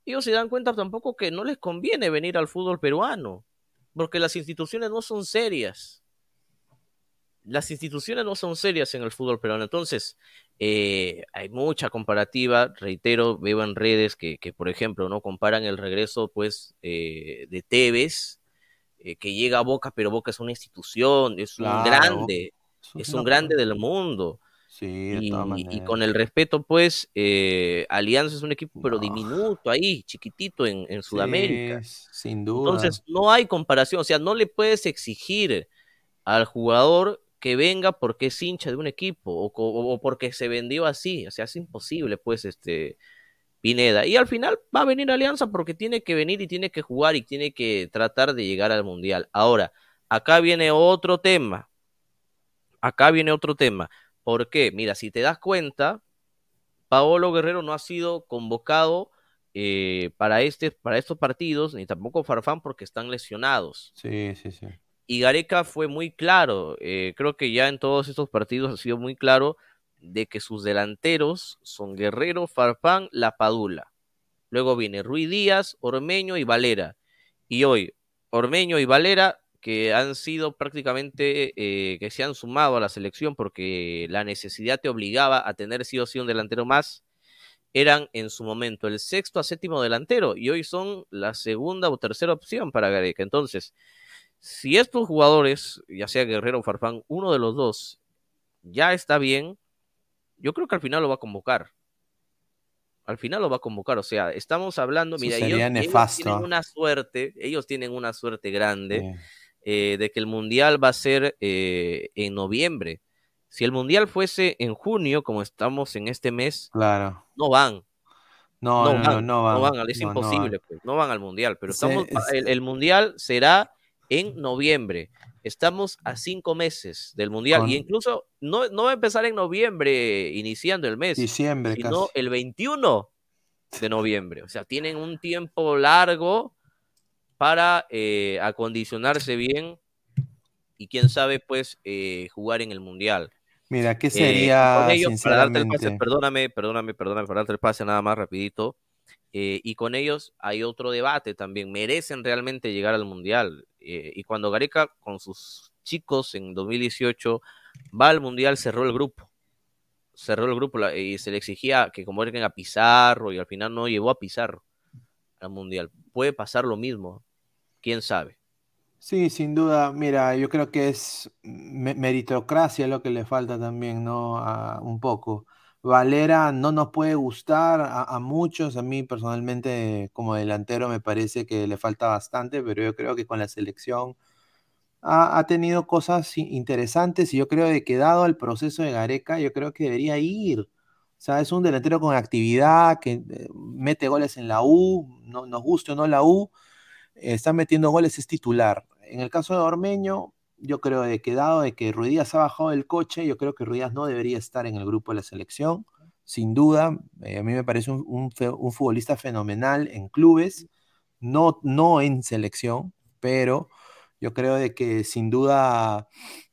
ellos se dan cuenta tampoco que no les conviene venir al fútbol peruano, porque las instituciones no son serias las instituciones no son serias en el fútbol peruano. Entonces, eh, hay mucha comparativa, reitero, veo en redes que, por ejemplo, no comparan el regreso pues eh, de Tevez, eh, que llega a Boca, pero Boca es una institución, es un grande, es un grande del mundo.
Sí,
y, con el respeto, pues, Alianza es un equipo, pero diminuto ahí, chiquitito en, en Sudamérica.
sin duda.
Entonces, no hay comparación, o sea, no le puedes exigir al jugador que venga porque es hincha de un equipo o, porque se vendió así. O sea, es imposible, pues, este Pineda. Y al final va a venir Alianza porque tiene que venir y tiene que jugar y tiene que tratar de llegar al Mundial. Ahora, acá viene otro tema. Acá viene otro tema. ¿Por qué? Mira, si te das cuenta, Paolo Guerrero no ha sido convocado eh, para, este, para estos partidos, ni tampoco Farfán porque están lesionados.
Sí, sí, sí.
Y Gareca fue muy claro, eh, creo que ya en todos estos partidos ha sido muy claro de que sus delanteros son Guerrero, Farfán, La Padula. Luego viene Rui Díaz, Ormeño y Valera. Y hoy, Ormeño y Valera, que han sido prácticamente, eh, que se han sumado a la selección porque la necesidad te obligaba a tener sí o sí un delantero más, eran en su momento el sexto a séptimo delantero y hoy son la segunda o tercera opción para Gareca. Entonces, si estos jugadores, ya sea Guerrero o Farfán, uno de los dos ya está bien, yo creo que al final lo va a convocar. Al final lo va a convocar, o sea, estamos hablando, mira, ellos, tienen una suerte, ellos tienen una suerte grande eh, de que el mundial va a ser eh, en noviembre. Si el mundial fuese en junio, como estamos en este mes,
claro.
no van.
No, no, van, no,
van. es imposible, pues, no van al mundial, pero estamos, el mundial será en noviembre. Estamos a cinco meses del Mundial y incluso no, no va a empezar en noviembre iniciando el mes,
Diciembre,
sino el 21 de noviembre. O sea, tienen un tiempo largo para eh, acondicionarse bien y quién sabe, pues, eh, jugar en el Mundial.
Mira, ¿qué eh, sería,
perdóname, perdóname, perdóname, para darte el pase nada más rapidito. y con ellos hay otro debate también. ¿Merecen realmente llegar al Mundial? Eh, y cuando Gareca con sus chicos en 2018 va al Mundial, cerró el grupo. Cerró el grupo y se le exigía que como a Pizarro y al final no llevó a Pizarro al Mundial. Puede pasar lo mismo, quién sabe.
Sí, sin duda. Mira, yo creo que es meritocracia lo que le falta también, ¿no? un poco. Valera no nos puede gustar a, muchos, a mí personalmente como delantero me parece que le falta bastante, pero yo creo que con la selección ha, tenido cosas interesantes y yo creo que dado el proceso de Gareca, yo creo que debería ir. O sea, es un delantero con actividad, que eh, mete goles en la U, no, nos guste o no la U, está metiendo goles, es titular. En el caso de Ormeño, yo creo de que dado de que Ruidías ha bajado del coche, yo creo que Ruidías no debería estar en el grupo de la selección, sin duda. Eh, a mí me parece un, futbolista fenomenal en clubes, no, no en selección, pero yo creo de que sin duda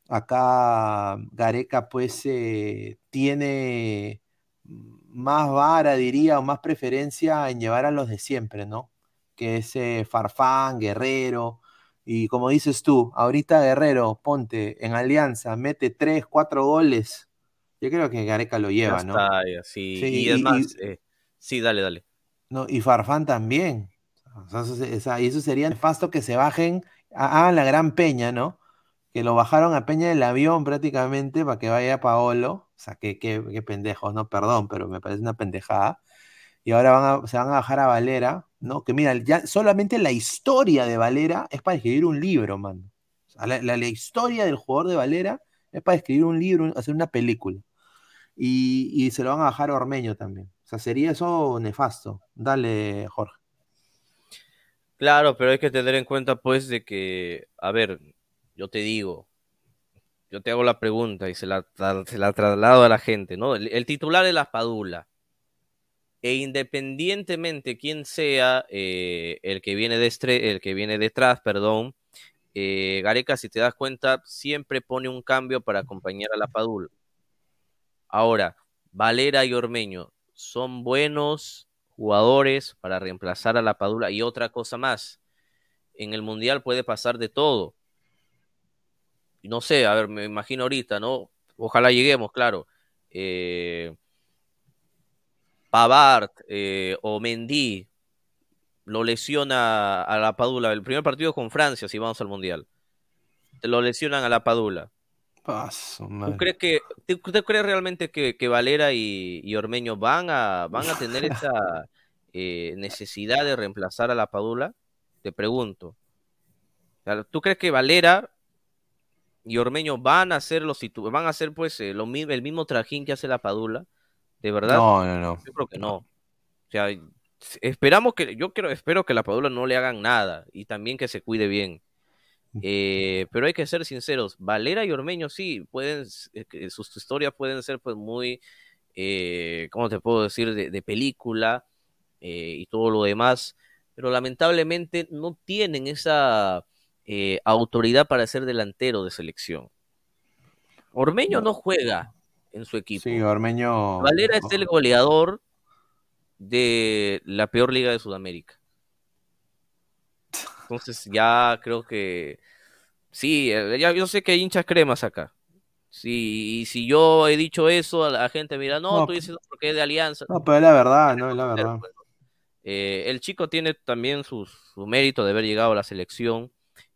acá Gareca pues eh, tiene más vara, diría, o más preferencia en llevar a los de siempre, ¿no? Que es Farfán, Guerrero, Y como dices tú, ahorita Guerrero, ponte en alianza, mete tres, cuatro goles. Yo creo que Gareca lo lleva, ¿no?
está, sí.
Sí,
y es
y-
más,
y-
eh, sí, dale, dale.
No, y Farfán también. O sea, eso, sería nefasto que se bajen, a- la gran Peña, ¿no? Que lo bajaron a Peña del avión prácticamente para que vaya Paolo. O sea, qué, qué, qué pendejos, no, perdón, pero me parece una pendejada. Y ahora van a- se van a bajar a Valera, ¿no? Que mira, ya solamente la historia de Valera es para escribir un libro, man. O sea, la, la- historia del jugador de Valera es para escribir un libro, hacer una película. Y, y se lo van a bajar a Ormeño también. O sea, sería eso nefasto. Dale, Jorge.
Claro, pero hay que tener en cuenta, pues, de que, a ver, yo te digo, yo te hago la pregunta y se la, se la traslado a la gente, ¿no? El, el titular es la Padula. E independientemente quién sea eh, el que viene de estre- el que viene detrás, perdón, eh, Gareca, si te das cuenta, siempre pone un cambio para acompañar a la Padula. Ahora, Valera y Ormeño son buenos jugadores para reemplazar a la Padula. Y otra cosa más, en el Mundial puede pasar de todo. No sé, a ver, me imagino ahorita, ¿no? Ojalá lleguemos, claro. Eh, Pavard eh, o Mendy lo lesiona a la Padula. El primer partido con Francia, si vamos al Mundial. Te lo lesionan a la Padula.
Paso,
¿Tú crees que, tú crees realmente que, que Valera y, y Ormeño van a, van a tener esa eh, necesidad de reemplazar a la Padula? Te pregunto. ¿Tú crees que Valera y Ormeño van a hacer los van a hacer pues eh, lo el mismo trajín que hace la Padula? ¿De verdad?
No, no, no.
Yo creo que no. O sea, esperamos que, yo quiero, espero que a la Padula no le hagan nada y también que se cuide bien. Eh, pero hay que ser sinceros, Valera y Ormeño sí, pueden, eh, sus historias pueden ser pues muy, eh, ¿cómo te puedo decir?, de, de película y todo lo demás, pero lamentablemente no tienen esa autoridad para ser delantero de selección. Ormeño no juega en su equipo.
Sí, Ormeño.
Valera es el goleador de la peor liga de Sudamérica. Entonces ya creo que sí, eh, ya yo sé que hay hinchas cremas acá. Sí, y si yo he dicho eso, a la gente mira, no,
No,
tú dices porque es de alianza.
No, pero es la verdad, no, es la verdad.
Eh, el chico tiene también su, su mérito de haber llegado a la selección,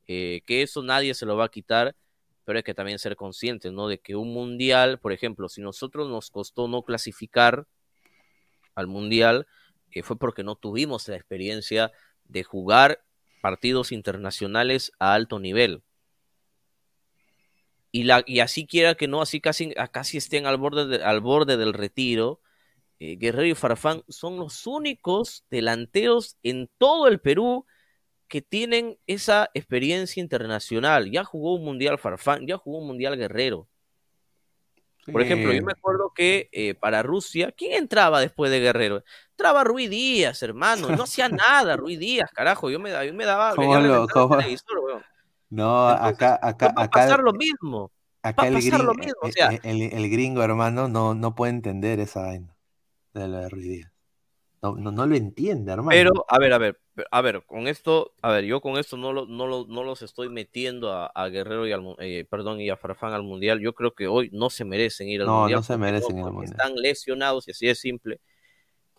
eh, que eso nadie se lo va a quitar, pero hay que también ser conscientes, ¿no? De que un mundial, por ejemplo, si nosotros nos costó no clasificar al mundial, eh, fue porque no tuvimos la experiencia de jugar partidos internacionales a alto nivel. Y, la, y así quiera que no, así casi, casi estén al borde, de- al borde del retiro, eh, Guerrero y Farfán son los únicos delanteros en todo el Perú que tienen esa experiencia internacional. Ya jugó un mundial Farfán, ya jugó un mundial Guerrero. Por ejemplo, yo me acuerdo que eh, para Rusia, ¿quién entraba después de Guerrero? Entraba Rui Díaz, hermano, no hacía nada, Rui Díaz, carajo, yo me, yo me daba,
¿Cómo
quería
lo-
televisor, weón.
No, acá, acá,
Va a
acá.
pasar lo mismo.
Acá
Va a
el,
pasar lo
gringo,
mismo, o sea,
el, el- el gringo, hermano, no, no puede entender esa vaina de lo de Díaz. No, no, no lo entiende, hermano.
Pero, a ver, a ver, a ver, con esto, a ver, yo con esto no, lo, no, lo- no los estoy metiendo a, a Guerrero y al, eh, perdón, y a Farfán al Mundial. Yo creo que hoy no se merecen ir al
No,
Mundial.
no se
porque
merecen ir al Mundial.
Están lesionados y así es simple.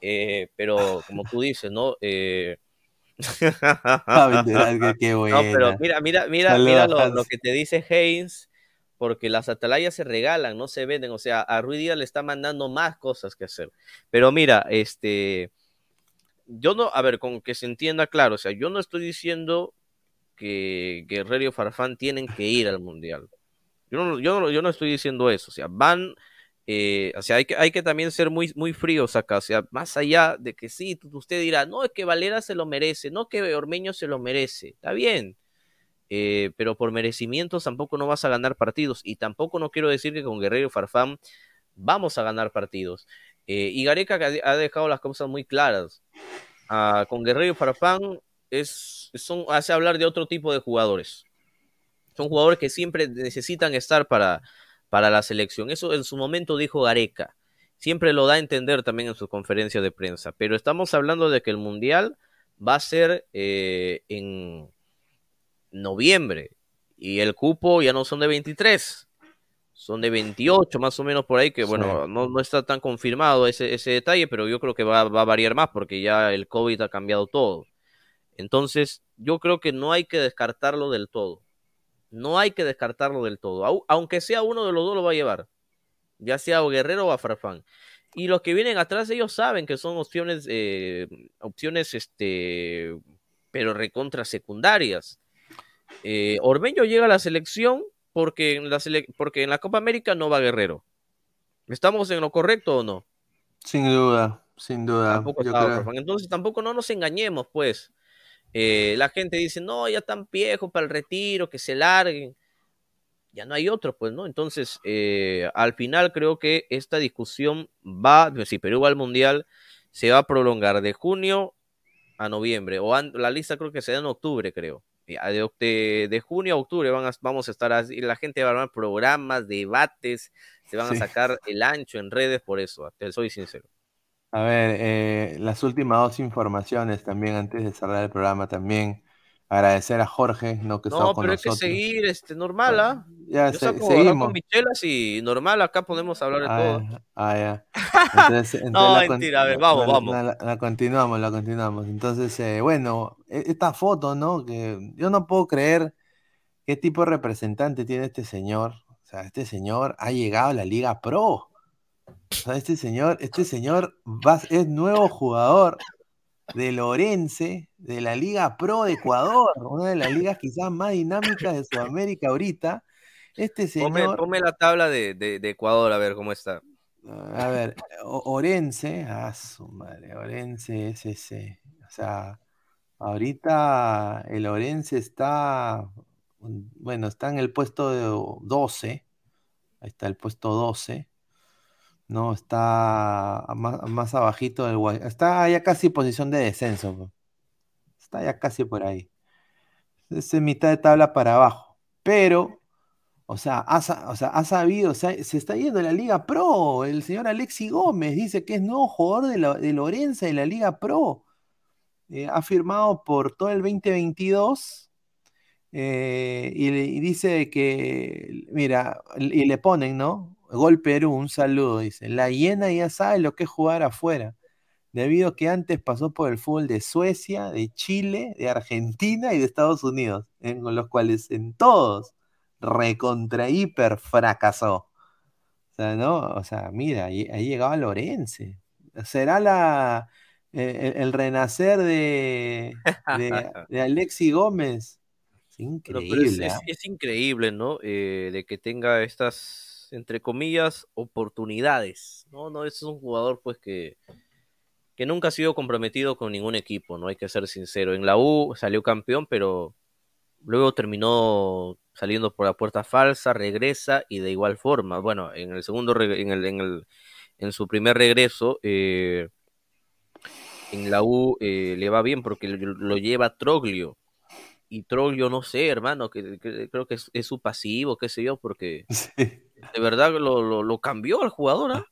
Eh, pero como tú dices, ¿no? Eh...
Ah, qué
No, pero mira, mira, mira, mira lo, lo que te dice Haynes, porque las atalayas se regalan, no se venden. O sea, a Rui Díaz le está mandando más cosas que hacer. Pero mira, este, yo no, a ver, con que se entienda claro, o sea, yo no estoy diciendo que Guerrero y Farfán tienen que ir al Mundial. Yo no, yo no, yo no estoy diciendo eso, o sea, van, eh, o sea, hay que, hay que también ser muy, muy fríos acá, o sea, más allá de que sí, usted dirá, no, es que Valera se lo merece, no que Ormeño se lo merece, está bien, eh, pero por merecimientos tampoco no vas a ganar partidos, y tampoco no quiero decir que con Guerrero Farfán vamos a ganar partidos. Eh, y Gareca ha dejado las cosas muy claras. Ah, con Guerrero Farfán es, son, hace hablar de otro tipo de jugadores. Son jugadores que siempre necesitan estar para, para la selección. Eso en su momento dijo Gareca. Siempre lo da a entender también en sus conferencias de prensa. Pero estamos hablando de que el Mundial va a ser eh, en, noviembre. Y el cupo ya no son de 23, son de 28 más o menos por ahí, que bueno, no, no, está tan confirmado ese, ese detalle, pero yo creo que va, va, a variar más porque ya el COVID ha cambiado todo. Entonces, yo creo que no hay que descartarlo del todo. No hay que descartarlo del todo. Aunque sea uno de los dos lo va a llevar. Ya sea o Guerrero o a Farfán. Y los que vienen atrás, ellos saben que son opciones, eh, opciones, este, pero recontra secundarias. Eh, Ormeño llega a la selección porque en la, porque en la Copa América no va Guerrero. ¿Estamos en lo correcto o no?
Sin duda, sin duda.
Entonces tampoco no nos engañemos, pues. Eh, la gente dice, no, ya están viejos para el retiro, que se larguen. Ya no hay otro, pues, ¿no? Entonces, eh, al final creo que esta discusión va, si Perú va al Mundial, se va a prolongar de junio a noviembre, o la lista creo que será en octubre, creo. De, de, junio a octubre van vamos a estar así, la gente va a armar programas, debates, se van a sacar el ancho en redes por eso, te soy sincero.
A ver, eh, las últimas dos informaciones también antes de cerrar el programa también. Agradecer a Jorge, ¿no? Que
no, pero hay que seguir este, normal, ¿ah? Ya, Yo seguimos. con Michelas y normal, acá podemos hablar de ah, todo.
Ah, ya.
Entonces, no, mentira, a ver, vamos, vamos.
La, continuamos, la continuamos. Entonces, eh, bueno, e, esta foto, ¿no? Que yo no puedo creer qué tipo de representante tiene este señor. O sea, este señor ha llegado a la Liga Pro este señor, este señor es nuevo jugador de Lorense, de la Liga Pro de Ecuador, una de las ligas quizás más dinámicas de Sudamérica ahorita. Este señor.
Ponme, la tabla de, Ecuador, a ver cómo está.
A ver, Orense, ah, su madre, Orense es ese. O sea, ahorita el Orense está, bueno, está en el puesto 12. Ahí está el puesto 12. No, está más, más abajito del Está ya casi posición de descenso. Está ya casi por ahí. Es mitad de tabla para abajo. Pero, o sea, ha, o sea, ha sabido, se está yendo la Liga Pro. El señor Alexi Gómez dice que es nuevo jugador de, de Lorenza de la Liga Pro. Eh, ha firmado por todo el 2022. Eh, y, dice que, mira, y le ponen, ¿no? Gol Perú, un saludo, dice. La hiena ya sabe lo que es jugar afuera, debido a que antes pasó por el fútbol de Suecia, de Chile, de Argentina y de Estados Unidos, con los cuales en todos recontra hiper fracasó. O sea, ¿no? O sea, mira, ahí, llegaba Lorense. ¿Será la, eh, el, renacer de, de, Alexi Gómez? Es increíble.
¿ah? es, increíble, ¿no? Eh, de que tenga estas entre comillas, oportunidades, ¿no? No, es un jugador, pues, que, que nunca ha sido comprometido con ningún equipo, ¿no? Hay que ser sincero. En la U salió campeón, pero luego terminó saliendo por la puerta falsa, regresa y de igual forma. Bueno, en el segundo, en, el, en, su primer regreso, eh, en la U eh, le va bien porque lo lleva Troglio. Y Troglio, no sé, hermano, que, creo que es, su pasivo, qué sé yo, porque de verdad lo, lo, cambió al jugador, ¿ah?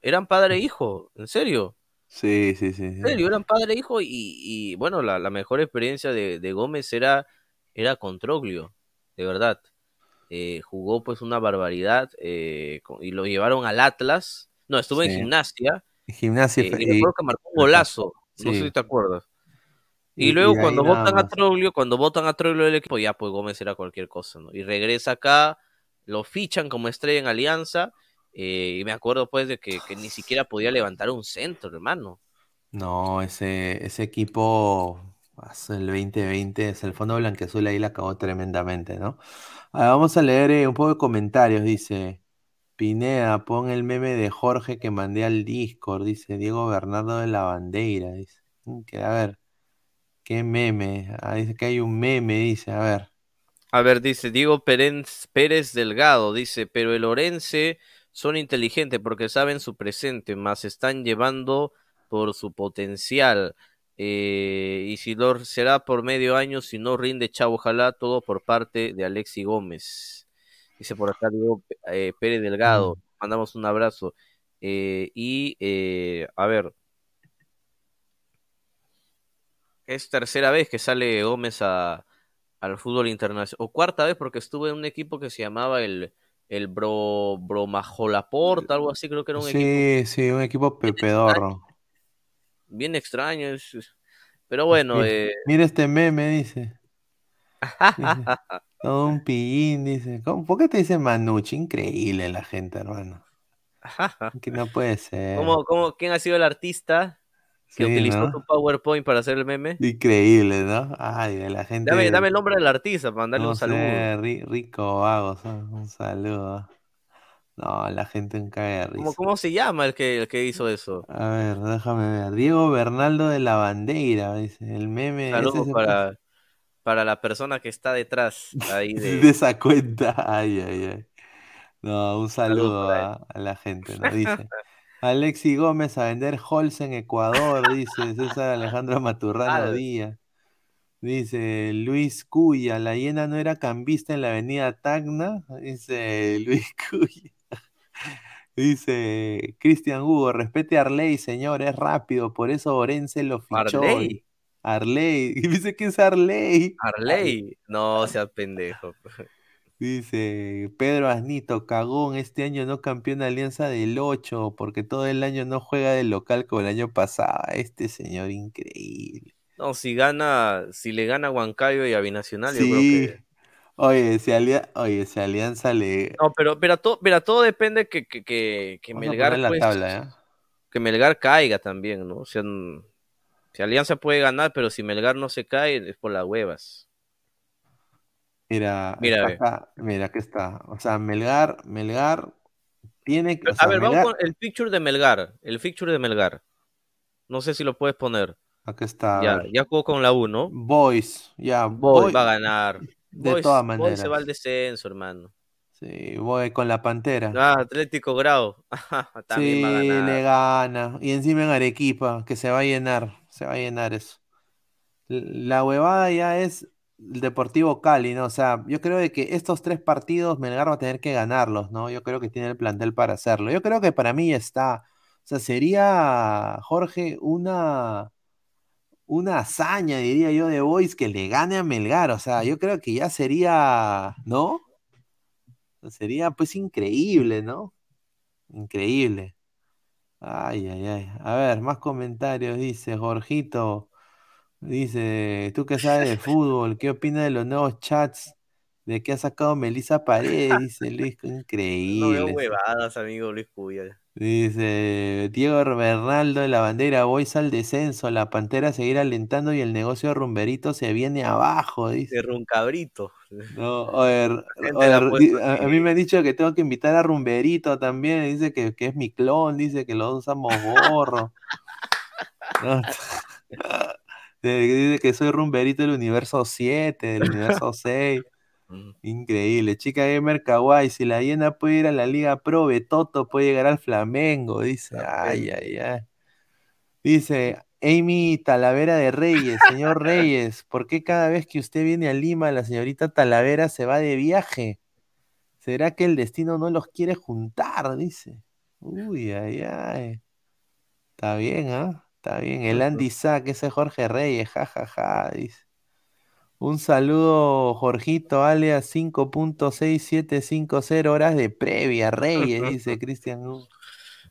Eran padre e hijo, en serio.
Sí, sí, sí.
En serio, eran padre e hijo y, y bueno, la, la, mejor experiencia de, de, Gómez era, era con Troglio, de verdad. Eh, jugó pues una barbaridad eh, y lo llevaron al Atlas. No, estuvo en gimnasia.
Gimnasia.
Eh, y recuerdo que marcó un golazo. No sé si te acuerdas. Y, luego cuando votan a Troglio, cuando votan a Troglio del equipo, ya pues Gómez era cualquier cosa, ¿no? Y regresa acá lo fichan como estrella en Alianza, eh, y me acuerdo pues de que, ni siquiera podía levantar un centro, hermano.
No, ese, ese equipo, el 2020, es el Fondo Blanqueazul ahí la acabó tremendamente, ¿no? vamos a leer eh, un poco de comentarios, dice Pineda, pon el meme de Jorge que mandé al Discord, dice Diego Bernardo de la Bandeira, dice. Mm, a ver, ¿qué meme? Ah, dice que hay un meme, dice, a ver.
A ver, dice Diego Pérez, Pérez Delgado, dice, pero el Orense son inteligentes porque saben su presente, más están llevando por su potencial. Eh, y si lo será por medio año, si no rinde, chavo, ojalá todo por parte de Alexi Gómez. Dice por acá Diego eh, Pérez Delgado, mandamos un abrazo. Eh, y a ver, es tercera vez que sale Gómez a, al fútbol internacional. O cuarta vez porque estuve en un equipo que se llamaba el, el Bro, Bromajolaporta, algo así, creo que era un
sí,
equipo
sí, un equipo pepedorro.
bien extraño. es- es- Pero bueno,
Mira,
eh,
mira este meme, dice. Dice, Todo un pillín, dice. ¿Cómo- ¿Por qué te dice Manucci? Increíble la gente, hermano. Que no puede ser.
¿cómo, cómo, quién ha sido el artista que
Sí,
utilizó
¿no?
tu PowerPoint para hacer el meme?
Increíble, ¿no? Ay, de la gente.
Dame, dame el nombre del artista para mandarle
no
un saludo.
sé, ri- rico vagos, un saludo. No, la gente en cae de
¿Cómo,
risa.
cómo se llama el que, el que hizo eso?
A ver, déjame ver. Diego Bernaldo de la Bandeira, dice. El meme.
Saludos para, para la persona que está detrás ahí
de
de...
esa cuenta. Ay, ay, ay. No, un saludo a la gente, ¿no? Dice. Alexi Gómez a vender halls en Ecuador, dice César Alejandro Maturrano. Díaz. Dice Luis Cuya, la hiena no era cambista en la avenida Tacna. Dice Luis Cuya. Dice Cristian Hugo, respete a Arley, señor, es rápido, por eso Orense lo fichó.
Arley.
Arley, dice que es Arley.
Arley. No, sea pendejo.
Dice Pedro Asnito, cagón, este año no campeón Alianza del 8, porque todo el año no juega de local como el año pasado. Este señor increíble.
No, si gana, si le gana a Huancayo y a Binacional, yo creo
Sí.
que...
Oye, si, alia- Oye, si Alianza le...
No, pero, pero, todo, mira, todo depende que, que, que, que Melgar,
la
pues,
tabla, ¿eh?
que Melgar caiga también, ¿no? O sea, si Alianza puede ganar, pero si Melgar no se cae, es por las huevas.
Mira,
Mira,
acá, mira, aquí está. O sea, Melgar, Melgar tiene que... o
a ver, vamos con el picture de Melgar. El picture de Melgar. No sé si lo puedes poner.
Aquí está.
Ya, jugó con la U, ¿no?
Boys, ya,
Boy
Boy-
va a ganar.
De
Boys-
todas
Boys
maneras.
se va al descenso, hermano.
Sí, voy con la Pantera.
Ah, Atlético Grau. También
sí,
va a ganar.
le gana. Y encima en Arequipa, que se va a llenar. Se va a llenar eso. La huevada ya es el Deportivo Cali, ¿no? O sea, yo creo de que estos tres partidos Melgar va a tener que ganarlos, ¿no? Yo creo que tiene el plantel para hacerlo. Yo creo que para mí está. O sea, sería, Jorge, una, una hazaña, diría yo, de Boys que le gane a Melgar. O sea, yo creo que ya sería, ¿no? Sería pues increíble, ¿no? Increíble. Ay, ay, ay. A ver, más comentarios. Dice Jorgito. Dice, tú que sabes de fútbol, ¿qué opinas de los nuevos chats de que ha sacado Melissa Paredes? Dice Luis,
No veo
increíble.
huevadas, amigo Luis Cuya.
Dice Diego Bernaldo de la bandera, Boys al descenso, la pantera seguir alentando y el negocio de rumberito se viene abajo, dice.
De Runcabrito.
No, a mí me han dicho que tengo que invitar a Rumberito también, dice que, que es mi clon, dice que lo usamos gorro. No, dice que soy Rumberito del universo 7, del universo 6. Increíble. Chica Gamer Kawaii, si la hiena puede ir a la Liga Pro, Betoto puede llegar al Flamengo, dice. Ay, ay, ay. Dice Amy Talavera de Reyes, señor Reyes, ¿por qué cada vez que usted viene a Lima, la señorita Talavera se va de viaje? ¿Será que el destino no los quiere juntar? Dice. Uy, ay, ay. Está bien, ¿ah? Está bien. El Andy Sack, ese Jorge Reyes, jajaja, dice. Un saludo, Jorgito, alias 5.6750 horas de previa, Reyes, dice Cristian.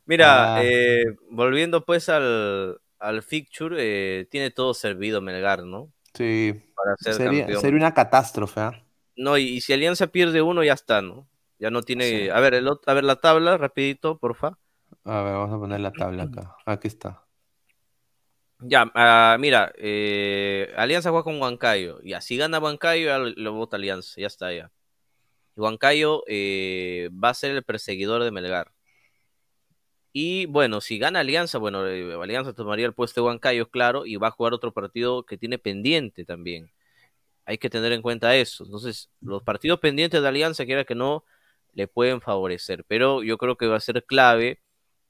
Mira,
Ah.
eh, volviendo pues al, al fixture, eh, tiene todo servido Melgar, ¿no?
Sí,
Para ser
sería,
campeón.
sería una catástrofe, ¿ah?
No, y, y si Alianza pierde uno, ya está, ¿no? Ya no tiene.
Sí.
A ver, el a ver la tabla, rapidito, porfa.
A ver, vamos a poner la tabla acá. Aquí está.
Ya, ah, mira, eh, Alianza juega con Huancayo. Ya, si gana Huancayo, ya lo, vota Alianza, ya está, ya. Y Huancayo eh, va a ser el perseguidor de Melgar. Y bueno, si gana Alianza, bueno, eh, Alianza tomaría el puesto de Huancayo, claro, y va a jugar otro partido que tiene pendiente también. Hay que tener en cuenta eso. Entonces, los partidos pendientes de Alianza, quiera que no, le pueden favorecer. Pero yo creo que va a ser clave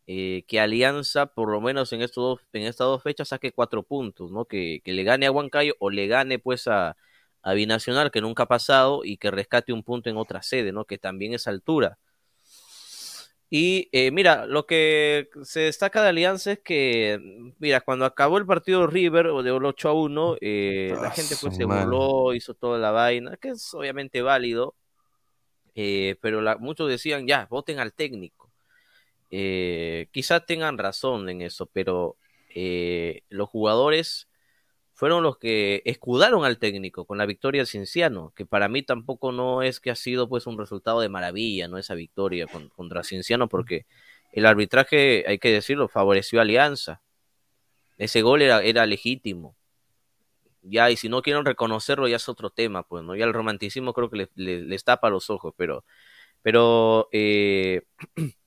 eh, que Alianza, por lo menos en, estos dos, en estas dos fechas, saque cuatro puntos, ¿no? Que, que le gane a Huancayo o le gane pues a, a Binacional, que nunca ha pasado, y que rescate un punto en otra sede, ¿no? Que también es altura. Y eh, mira, lo que se destaca de Alianza es que, mira, cuando acabó el partido River o de 8 a 1, eh, la gente pues se burló, hizo toda la vaina, que es obviamente válido, eh, pero la- muchos decían, ya, voten al técnico. Eh, quizás tengan razón en eso, pero eh, los jugadores fueron los que escudaron al técnico con la victoria del Cienciano, que para mí tampoco no es que ha sido pues un resultado de maravilla, no esa victoria con- contra Cienciano, porque el arbitraje, hay que decirlo, favoreció a Alianza. Ese gol era, legítimo. Ya, y si no quieren reconocerlo, ya es otro tema, pues, ¿no? Ya el romanticismo creo que les tapa los ojos, pero, pero eh,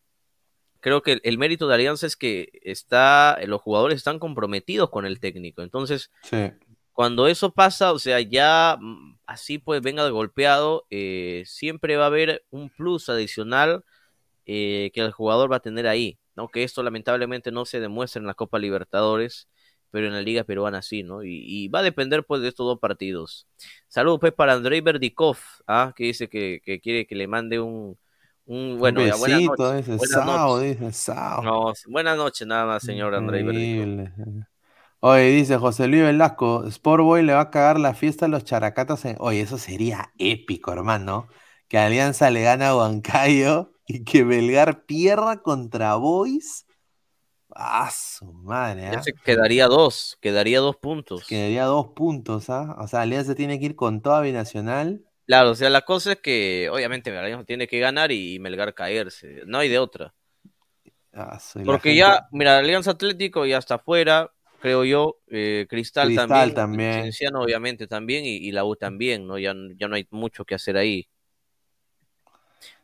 creo que el, mérito de Alianza es que está, los jugadores están comprometidos con el técnico. Entonces,
Sí.
cuando eso pasa, o sea, ya mm, así pues venga de golpeado, eh, siempre va a haber un plus adicional eh, que el jugador va a tener ahí, ¿no? Que esto lamentablemente no se demuestra en la Copa Libertadores, pero en la Liga Peruana sí, ¿no? Y, y va a depender pues de estos dos partidos. Saludos pues para Andrei Berdikov, ¿ah? que dice que, que quiere que le mande un, un bueno,
un
ya, buenas
besito,
noches.
dice,
Buenas
Sao,
noches.
dice, Sao.
No, buenas noches nada más, señor.
Increíble. Oye, dice José Luis Velasco, Sportboy le va a cagar la fiesta a los characatas. en- Oye, eso sería épico, hermano. Que Alianza le gana a Huancayo y que Belgar pierda contra Boys. Ah, su madre,
Ya se quedaría dos, quedaría dos puntos.
Quedaría dos puntos, ¿ah? O sea, Alianza tiene que ir con toda binacional.
Claro, o sea, la cosa es que obviamente Alianza tiene que ganar y Melgar caerse, no hay de otra.
Ah,
Porque
gente-
ya, mira, Alianza Atlético ya está afuera, creo yo, eh, Cristal,
Cristal
también,
también.
Cienciano obviamente también y, y la U también, ¿no? Ya, ya no hay mucho que hacer ahí.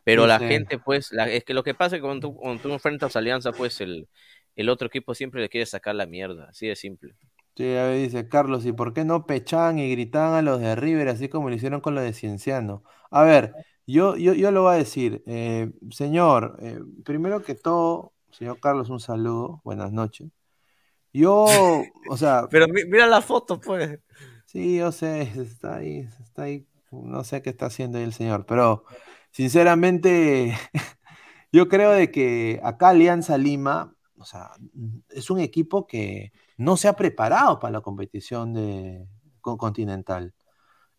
Pero
Sí,
la
sí.
gente, pues, la- es que lo que pasa es que cuando tú, cuando tú enfrentas a Alianza, pues el, el otro equipo siempre le quiere sacar la mierda, así de simple.
Sí, a ver, dice Carlos, ¿y por qué no pechaban y gritaban a los de River así como lo hicieron con los de Cienciano? A ver, yo, yo, yo lo voy a decir, eh, señor, eh, primero que todo, señor Carlos, un saludo, buenas noches. Yo, o sea,
Pero mi- mira la foto, pues.
sí, yo sé, está ahí, está ahí, no sé qué está haciendo ahí el señor, pero sinceramente, yo creo de que acá Alianza Lima, o sea, es un equipo que no se ha preparado para la competición de, con- continental.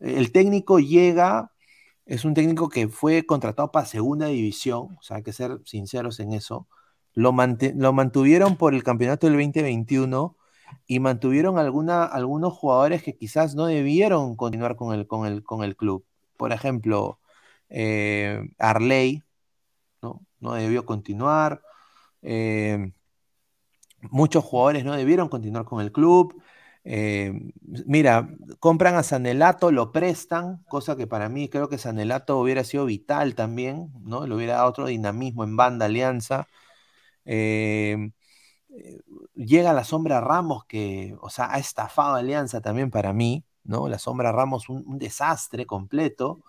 El técnico llega, es un técnico que fue contratado para segunda división, o sea, hay que ser sinceros en eso. Lo, lo mantuvieron por el campeonato del 2021 y mantuvieron algunos jugadores que quizás no debieron continuar con el, con el, con el club. Por ejemplo, eh, Arley, ¿no? No debió continuar. Eh, muchos jugadores no debieron continuar con el club. Eh, mira, compran a Sanelato, lo prestan, cosa que para mí creo que Sanelato hubiera sido vital también, ¿no? Le hubiera dado otro dinamismo en banda Alianza. Eh, eh, llega la sombra Ramos, que, o sea, ha estafado Alianza también para mí, ¿no? La sombra Ramos, un, un desastre completo.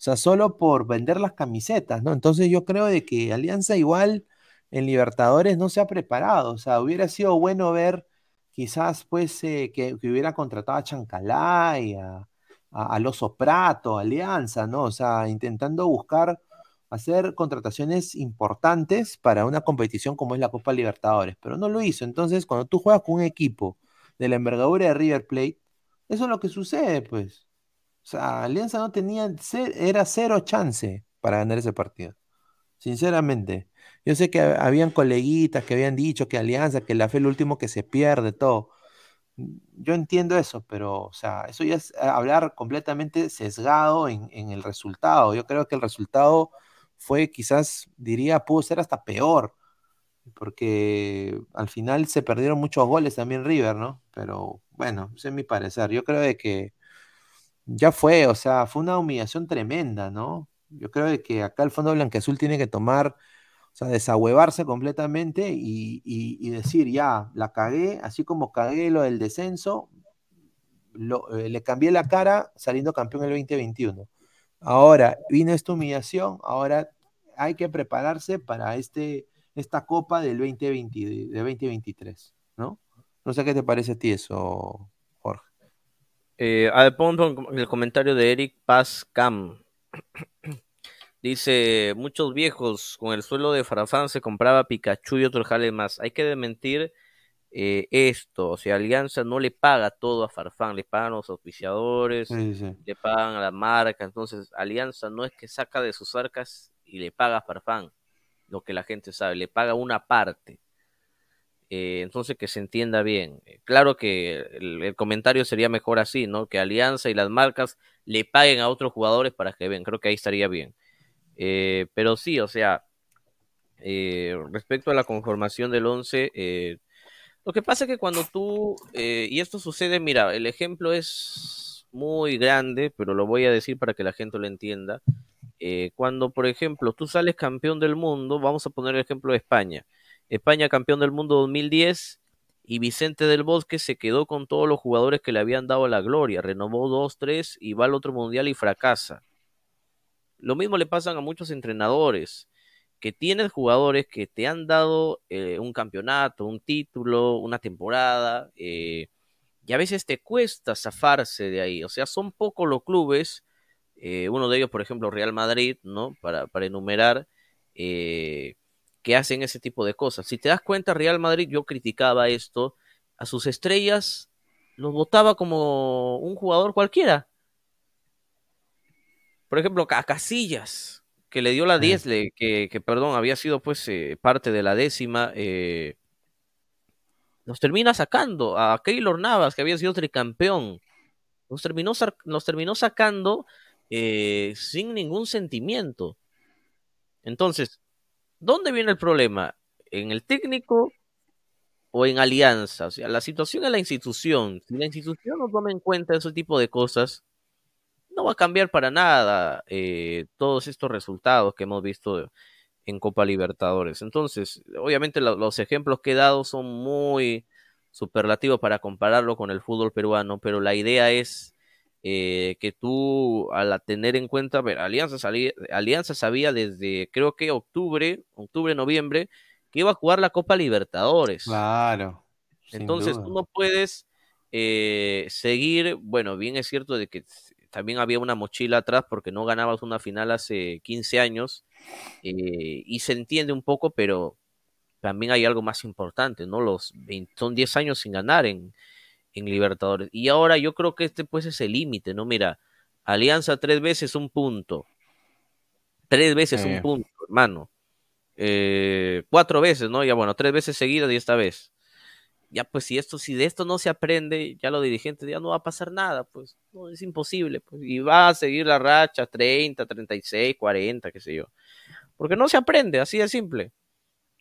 O sea, solo por vender las camisetas, ¿no? Entonces yo creo de que Alianza igual en Libertadores no se ha preparado. O sea, hubiera sido bueno ver quizás pues eh, que, hubiera contratado a Chancalay, a, a, Prato, a Alianza, ¿no? O sea, intentando buscar hacer contrataciones importantes para una competición como es la Copa Libertadores, pero no lo hizo. Entonces, cuando tú juegas con un equipo de la envergadura de River Plate, eso es lo que sucede, pues. O sea, Alianza no tenía, era cero chance para ganar ese partido. Sinceramente. Yo sé que ha- habían coleguitas que habían dicho que Alianza, que la fe es lo último que se pierde, todo. Yo entiendo eso, pero, o sea, eso ya es eh, hablar completamente sesgado en, en el resultado. Yo creo que el resultado fue quizás, diría, pudo ser hasta peor, porque al final se perdieron muchos goles también River, ¿no? Pero bueno, ese es mi parecer. Yo creo de que ya fue, o sea, fue una humillación tremenda, ¿no? Yo creo de que acá el Fondo Blanqueazul tiene que tomar, o sea, desahuevarse completamente y, y- decir, ya, la cagué, así como cagué lo del descenso, lo- eh, le cambié la cara saliendo campeón el 2021. Ahora vino esta humillación, ahora hay que prepararse para este, esta copa del 2020, de 2023, ¿no? No sé qué te parece a ti eso, Jorge.
Eh, a ver, pon pon el comentario de Eric Paz Cam. Dice, muchos viejos con el suelo de Farfán se compraba Pikachu y otros jales más. Hay que desmentir eh, esto. O sea, Alianza no le paga todo a Farfán, le pagan los auspiciadores, le pagan a la marca. Entonces, Alianza no es que saca de sus arcas y le paga a Farfán, lo que la gente sabe, le paga una parte. Eh, entonces, que se entienda bien. Eh, claro que el, comentario sería mejor así, ¿no? Que Alianza y las marcas le paguen a otros jugadores para que ven. Creo que ahí estaría bien. Eh, pero sí, o sea, eh, respecto a la conformación del 11, eh, lo que pasa es que cuando tú, y esto sucede, mira, el ejemplo es muy grande, pero lo voy a decir para que la gente lo entienda. cuando, por ejemplo, tú sales campeón del mundo, vamos a poner el ejemplo de España. España campeón del mundo 2010 y Vicente del Bosque se quedó con todos los jugadores que le habían dado la gloria, renovó dos, tres y va al otro mundial y fracasa. Lo mismo le pasan a muchos entrenadores, que tienen jugadores que te han dado eh, un campeonato, un título, una temporada, eh, y a veces te cuesta zafarse de ahí. O sea, son pocos los clubes, eh, uno de ellos, por ejemplo, Real Madrid, ¿no? Para, para enumerar, que hacen ese tipo de cosas. Si te das cuenta, Real Madrid, yo criticaba esto, a sus estrellas los votaba como un jugador cualquiera por ejemplo, a Casillas, que le dio la 10, que, que, perdón, había sido pues eh, parte de la décima, eh, nos termina sacando a Keylor Navas, que había sido tricampeón, nos terminó, nos terminó sacando eh, sin ningún sentimiento. Entonces, ¿dónde viene el problema? ¿En el técnico o en alianza? O sea, la situación es la institución. Si la institución no toma en cuenta ese tipo de cosas, no va a cambiar para nada eh, todos estos resultados que hemos visto en Copa Libertadores. Entonces, obviamente los ejemplos que he dado son muy superlativos para compararlo con el fútbol peruano, pero la idea es eh, que tú, al tener en cuenta, ver, Alianza, Alianza sabía desde creo que octubre, octubre, noviembre, que iba a jugar la Copa Libertadores.
Claro.
Entonces, tú no puedes eh, seguir, bueno, bien es cierto de que también había una mochila atrás porque no ganabas una final hace 15 años eh, y se entiende un poco, pero también hay algo más importante, ¿no? Los son 10 años sin ganar en, en Libertadores. Y ahora yo creo que este pues es el límite, ¿no? Mira, Alianza tres veces un punto. Tres veces un punto, hermano. Eh, cuatro veces, ¿no? Ya bueno, tres veces seguidas y esta vez ya pues si esto, si de esto no se aprende, ya los dirigentes ya no va a pasar nada, pues no es imposible, pues, y va a seguir la racha 30, 36, 40, qué sé yo. Porque no se aprende, así de simple.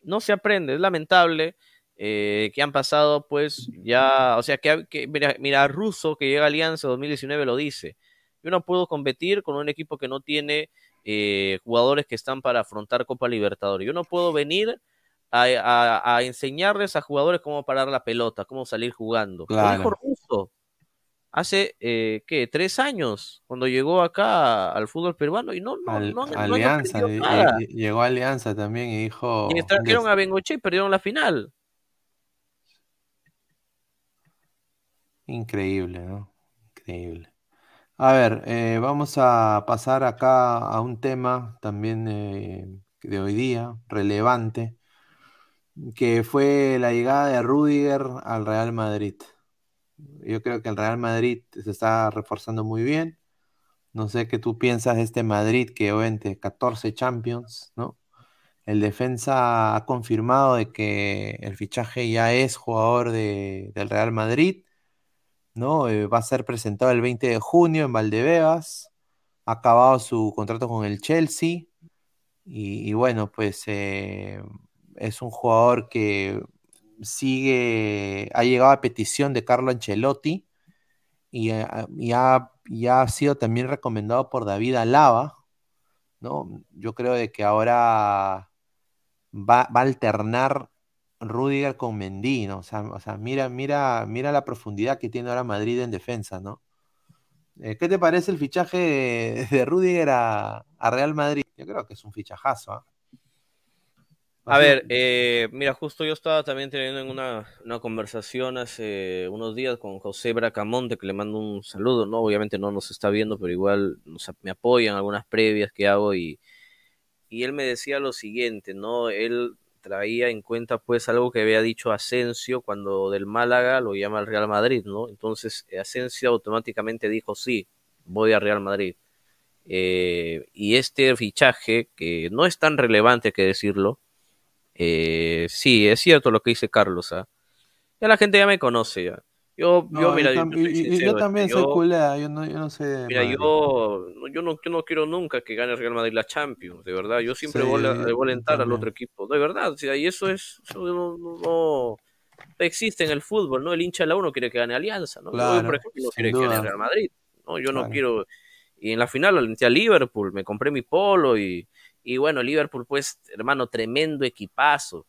No se aprende, es lamentable eh, que han pasado pues ya, o sea, que, que mira, mira, Russo que llega a Alianza 2019 lo dice. Yo no puedo competir con un equipo que no tiene eh, jugadores que están para afrontar Copa Libertadores. Yo no puedo venir a, enseñarles a jugadores cómo parar la pelota, cómo salir jugando. Lo dijo hace, eh, ¿qué? Tres años, cuando llegó acá al fútbol peruano y no, no, no,
Alianza, llegó a Alianza también y dijo...
Y extrajeron a Bengoche y perdieron la final.
Increíble, ¿no? Increíble. A ver, eh, vamos a pasar acá a un tema también eh, de hoy día, relevante que fue la llegada de Rudiger al Real Madrid. Yo creo que el Real Madrid se está reforzando muy bien. No sé qué tú piensas de este Madrid que obviamente 14 Champions, ¿no? El defensa ha confirmado de que el fichaje ya es jugador del Real Madrid, ¿no? Eh, va a ser presentado el 20 de junio en Valdebebas. Ha acabado su contrato con el Chelsea. Y, bueno, pues eh, es un jugador que sigue, ha llegado a petición de Carlo Ancelotti y, ha, sido también recomendado por David Alaba, ¿no? Yo creo de que ahora va, a alternar Rudiger con Mendy, ¿no? O sea, mira, mira, mira la profundidad que tiene ahora Madrid en defensa, ¿no? Eh, ¿Qué te parece el fichaje de, Rudiger a, Real Madrid? Yo creo que es un fichajazo, ¿ah?
A ver, eh, mira, justo yo estaba también teniendo una, una conversación hace unos días con José Bracamonte, que le mando un saludo, ¿no? Obviamente no nos está viendo, pero igual me apoyan algunas previas que hago y, y él me decía lo siguiente, ¿no? Él traía en cuenta pues algo que había dicho Asensio cuando del Málaga lo llama al Real Madrid, ¿no? Entonces Asensio automáticamente dijo, sí, voy a Real Madrid. Eh, y este fichaje, que no es tan relevante que decirlo, eh, sí, es cierto lo que dice Carlos, ¿ah? Ya la gente ya me conoce, ya. Yo, yo, mira,
yo,
yo,
también soy culea, yo no, yo no sé.
Mira, yo, yo, no, yo no quiero nunca que gane el Real Madrid la Champions, de verdad. Yo siempre voy, a, voy a alentar al otro equipo, de verdad. O sea, y eso es, eso no, no, existe en el fútbol, ¿no? El hincha de la uno quiere que gane Alianza, ¿no?
Claro,
yo, por ejemplo, no quiere
duda.
que gane Real Madrid, ¿no? Yo no quiero. Y en la final alenté a Liverpool, me compré mi polo y, y bueno, Liverpool, pues, hermano, tremendo equipazo.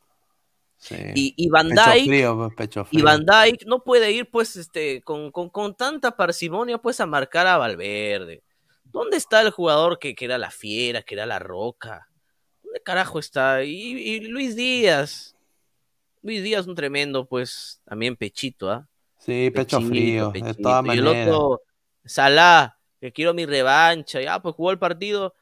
Sí.
Y, y Van Dijk,
frío,
y. Van Dijk no puede ir, pues, este, con, con, con tanta parsimonia, pues, a marcar a Valverde. ¿Dónde está el jugador que, que era la fiera, que era la roca? ¿Dónde carajo está? Y, y Luis Díaz. Luis Díaz, un tremendo, pues, también pechito, ¿ah?
Sí, pecho
Pechito,
frío, de
pechito.
todas
Y el
maneras.
otro, Salah, que quiero mi revancha. Ya, pues jugó el partido,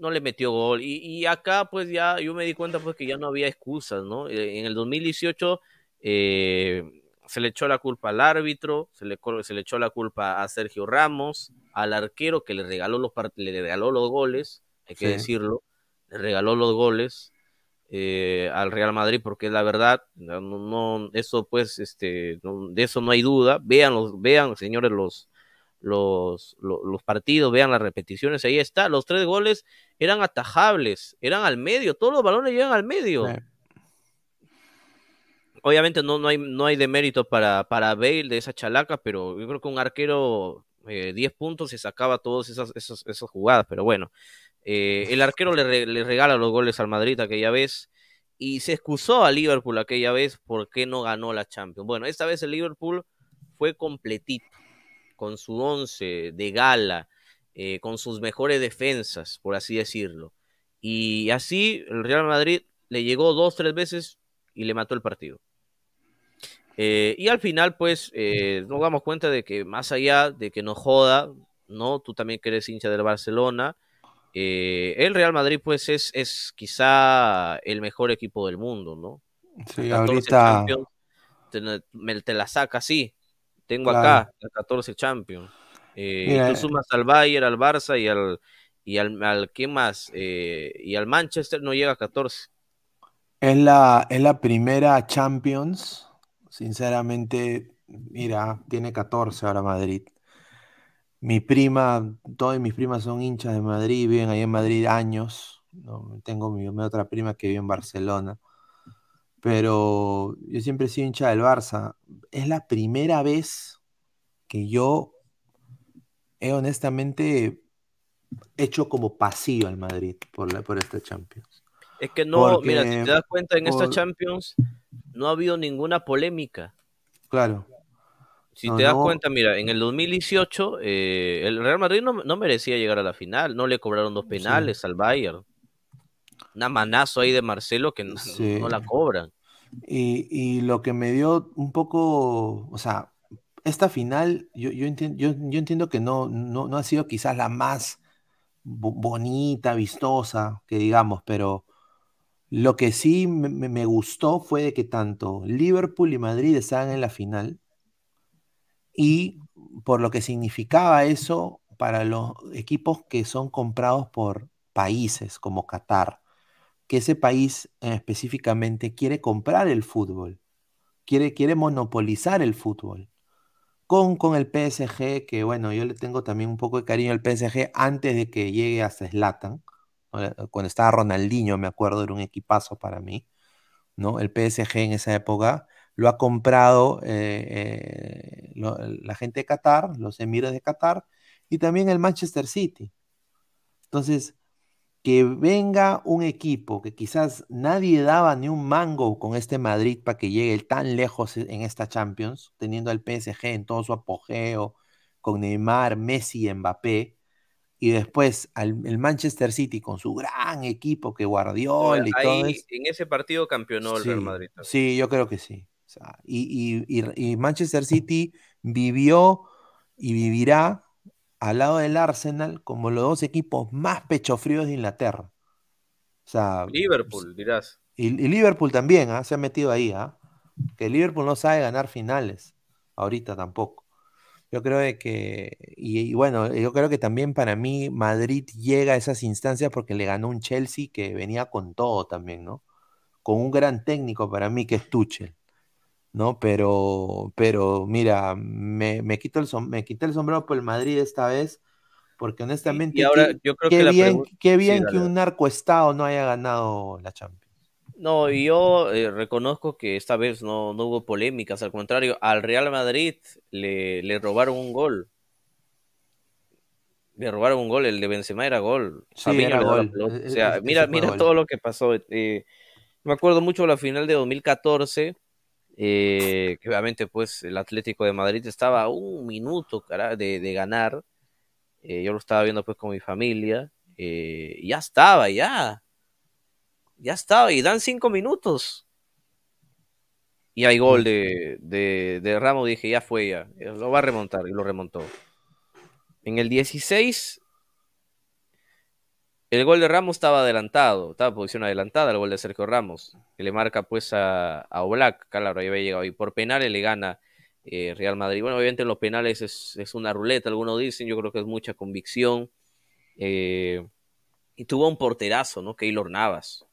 no le metió gol. Y, y acá, pues ya, yo me di cuenta, pues que ya no había excusas, ¿no? Eh, En el 2018 eh, se le echó la culpa al árbitro, se le, se le echó la culpa a Sergio Ramos, al arquero que le regaló los, le regaló los goles, hay que
Sí.
decirlo, le regaló los goles. eh, al Real Madrid porque es la verdad no, no- eso pues este no- de eso no hay duda vean los vean señores los los, lo- los partidos, vean las repeticiones, ahí está, los tres goles eran atajables, eran al medio, todos los balones llegan al medio.
Sí.
Obviamente no, no, hay, no hay de mérito para, para Bale de esa chalaca, pero yo creo que un arquero eh, 10 puntos se sacaba todas esas, esas, esas jugadas, pero bueno, eh, el arquero le, le regala los goles al Madrid aquella vez y se excusó a Liverpool aquella vez porque no ganó la Champions. Bueno, esta vez el Liverpool fue completito, con su once de gala, eh, con sus mejores defensas, por así decirlo. Y así el Real Madrid le llegó dos, tres veces y le mató el partido. Eh, y al final, pues, eh, nos damos cuenta de que más allá de que nos joda, ¿no? Tú también que eres hincha del Barcelona, el Real Madrid, pues, es, es quizá el mejor equipo del mundo, ¿no?
Sí,
14
ahorita.
Te, te la saca así. Tengo
Claro.
acá las 14 Champions. Eh,
Mira,
tú sumas al Bayern, al Barça y al, y al, al ¿qué más? Eh, y al Manchester no llega a 14.
Es la, es la primera Champions. Sinceramente, mira, tiene 14 ahora Madrid. Mi prima, todas mis primas son hinchas de Madrid, viven ahí en Madrid años. ¿no? Tengo mi, mi otra prima que vive en Barcelona. Pero yo siempre he sido hincha del Barça. Es la primera vez que yo he honestamente hecho como pasillo al Madrid por, la, por esta Champions.
Es que no,
Porque
mira, si te das cuenta, en esta Champions no ha habido ninguna polémica.
Claro.
Si
No,
te das
no.
cuenta, mira, en el 2018 eh, el Real Madrid no, no merecía llegar a la final, no le cobraron dos penales al Bayern. Una manazo ahí de Marcelo que no,
Sí.
no la cobran.
Y, y lo que me dio un poco, o sea, esta final, yo, yo, enti- yo, yo entiendo que no, no, no ha sido quizás la más bo- bonita, vistosa, que digamos, pero lo que sí me, me- me gustó fue de que tanto Liverpool y Madrid estaban en la final y por lo que significaba eso para los equipos que son comprados por países como Qatar, que ese país específicamente quiere comprar el fútbol, quiere, quiere monopolizar el fútbol. Con, con el PSG, que bueno, yo le tengo también un poco de cariño al PSG antes de que llegue hasta Zlatan. Cuando estaba Ronaldinho, me acuerdo, era un equipazo para mí. ¿no? El PSG en esa época lo ha comprado eh, eh, la gente de Qatar, los emires de Qatar, y también el Manchester City. Entonces, que venga un equipo que quizás nadie daba ni un mango con este Madrid para que llegue tan lejos e, en esta Champions, teniendo al PSG en todo su apogeo, con Neymar, Messi y Mbappé, y después al, el Manchester City con su gran equipo que Guardiola y todo
Ahí,
eso.
en ese partido campeonó el Real Madrid.
sí, yo creo que sí. O sea, y, y- y- y Manchester City vivió y vivirá al lado del Arsenal como los dos equipos más pechofríos de Inglaterra. sea,
Liverpool, dirás.
y, y Liverpool también ¿ah? se ha metido ahí, ¿ah? que Liverpool no sabe ganar finales, ahorita tampoco. Yo creo de que, y, y bueno, yo creo que también para mí Madrid llega a esas instancias porque le ganó un Chelsea que venía con todo también, ¿no? Con un gran técnico para mí que es Tuchel, ¿no? Pero, pero mira, me, me quito el, som- me quité el sombrero por el Madrid esta vez, porque honestamente,
y ahora
qué,
yo creo
qué
que
bien, qué bien que un narcoestado no haya ganado la Champions.
No, yo eh, reconozco que esta vez no, no hubo polémicas, al contrario, al Real Madrid le, le robaron un gol. Le robaron un gol, el de Benzema era gol.
Sí, era gol.
pelota.
E-
O sea,
e-
mira, mira
gol.
todo lo que pasó. eh, me acuerdo mucho de la final de 2014, eh, que obviamente pues el Atlético de Madrid estaba a un minuto cara, de, de ganar. Eh, yo lo estaba viendo pues con mi familia. eh, ya estaba, ya. Ya estaba, y dan cinco minutos. Y hay gol de, de, de Ramos, dije, ya fue ya, lo va a remontar, y lo remontó. En el 16, el gol de Ramos estaba adelantado, estaba en posición adelantada el gol de Sergio Ramos, que le marca pues a, a Oblak, claro, ahí había llegado, y por penales le gana eh, Real Madrid. Bueno, obviamente en los penales es, es una ruleta, algunos dicen, yo creo que es mucha convicción. eh, y tuvo un porterazo, ¿no? Keylor Navas,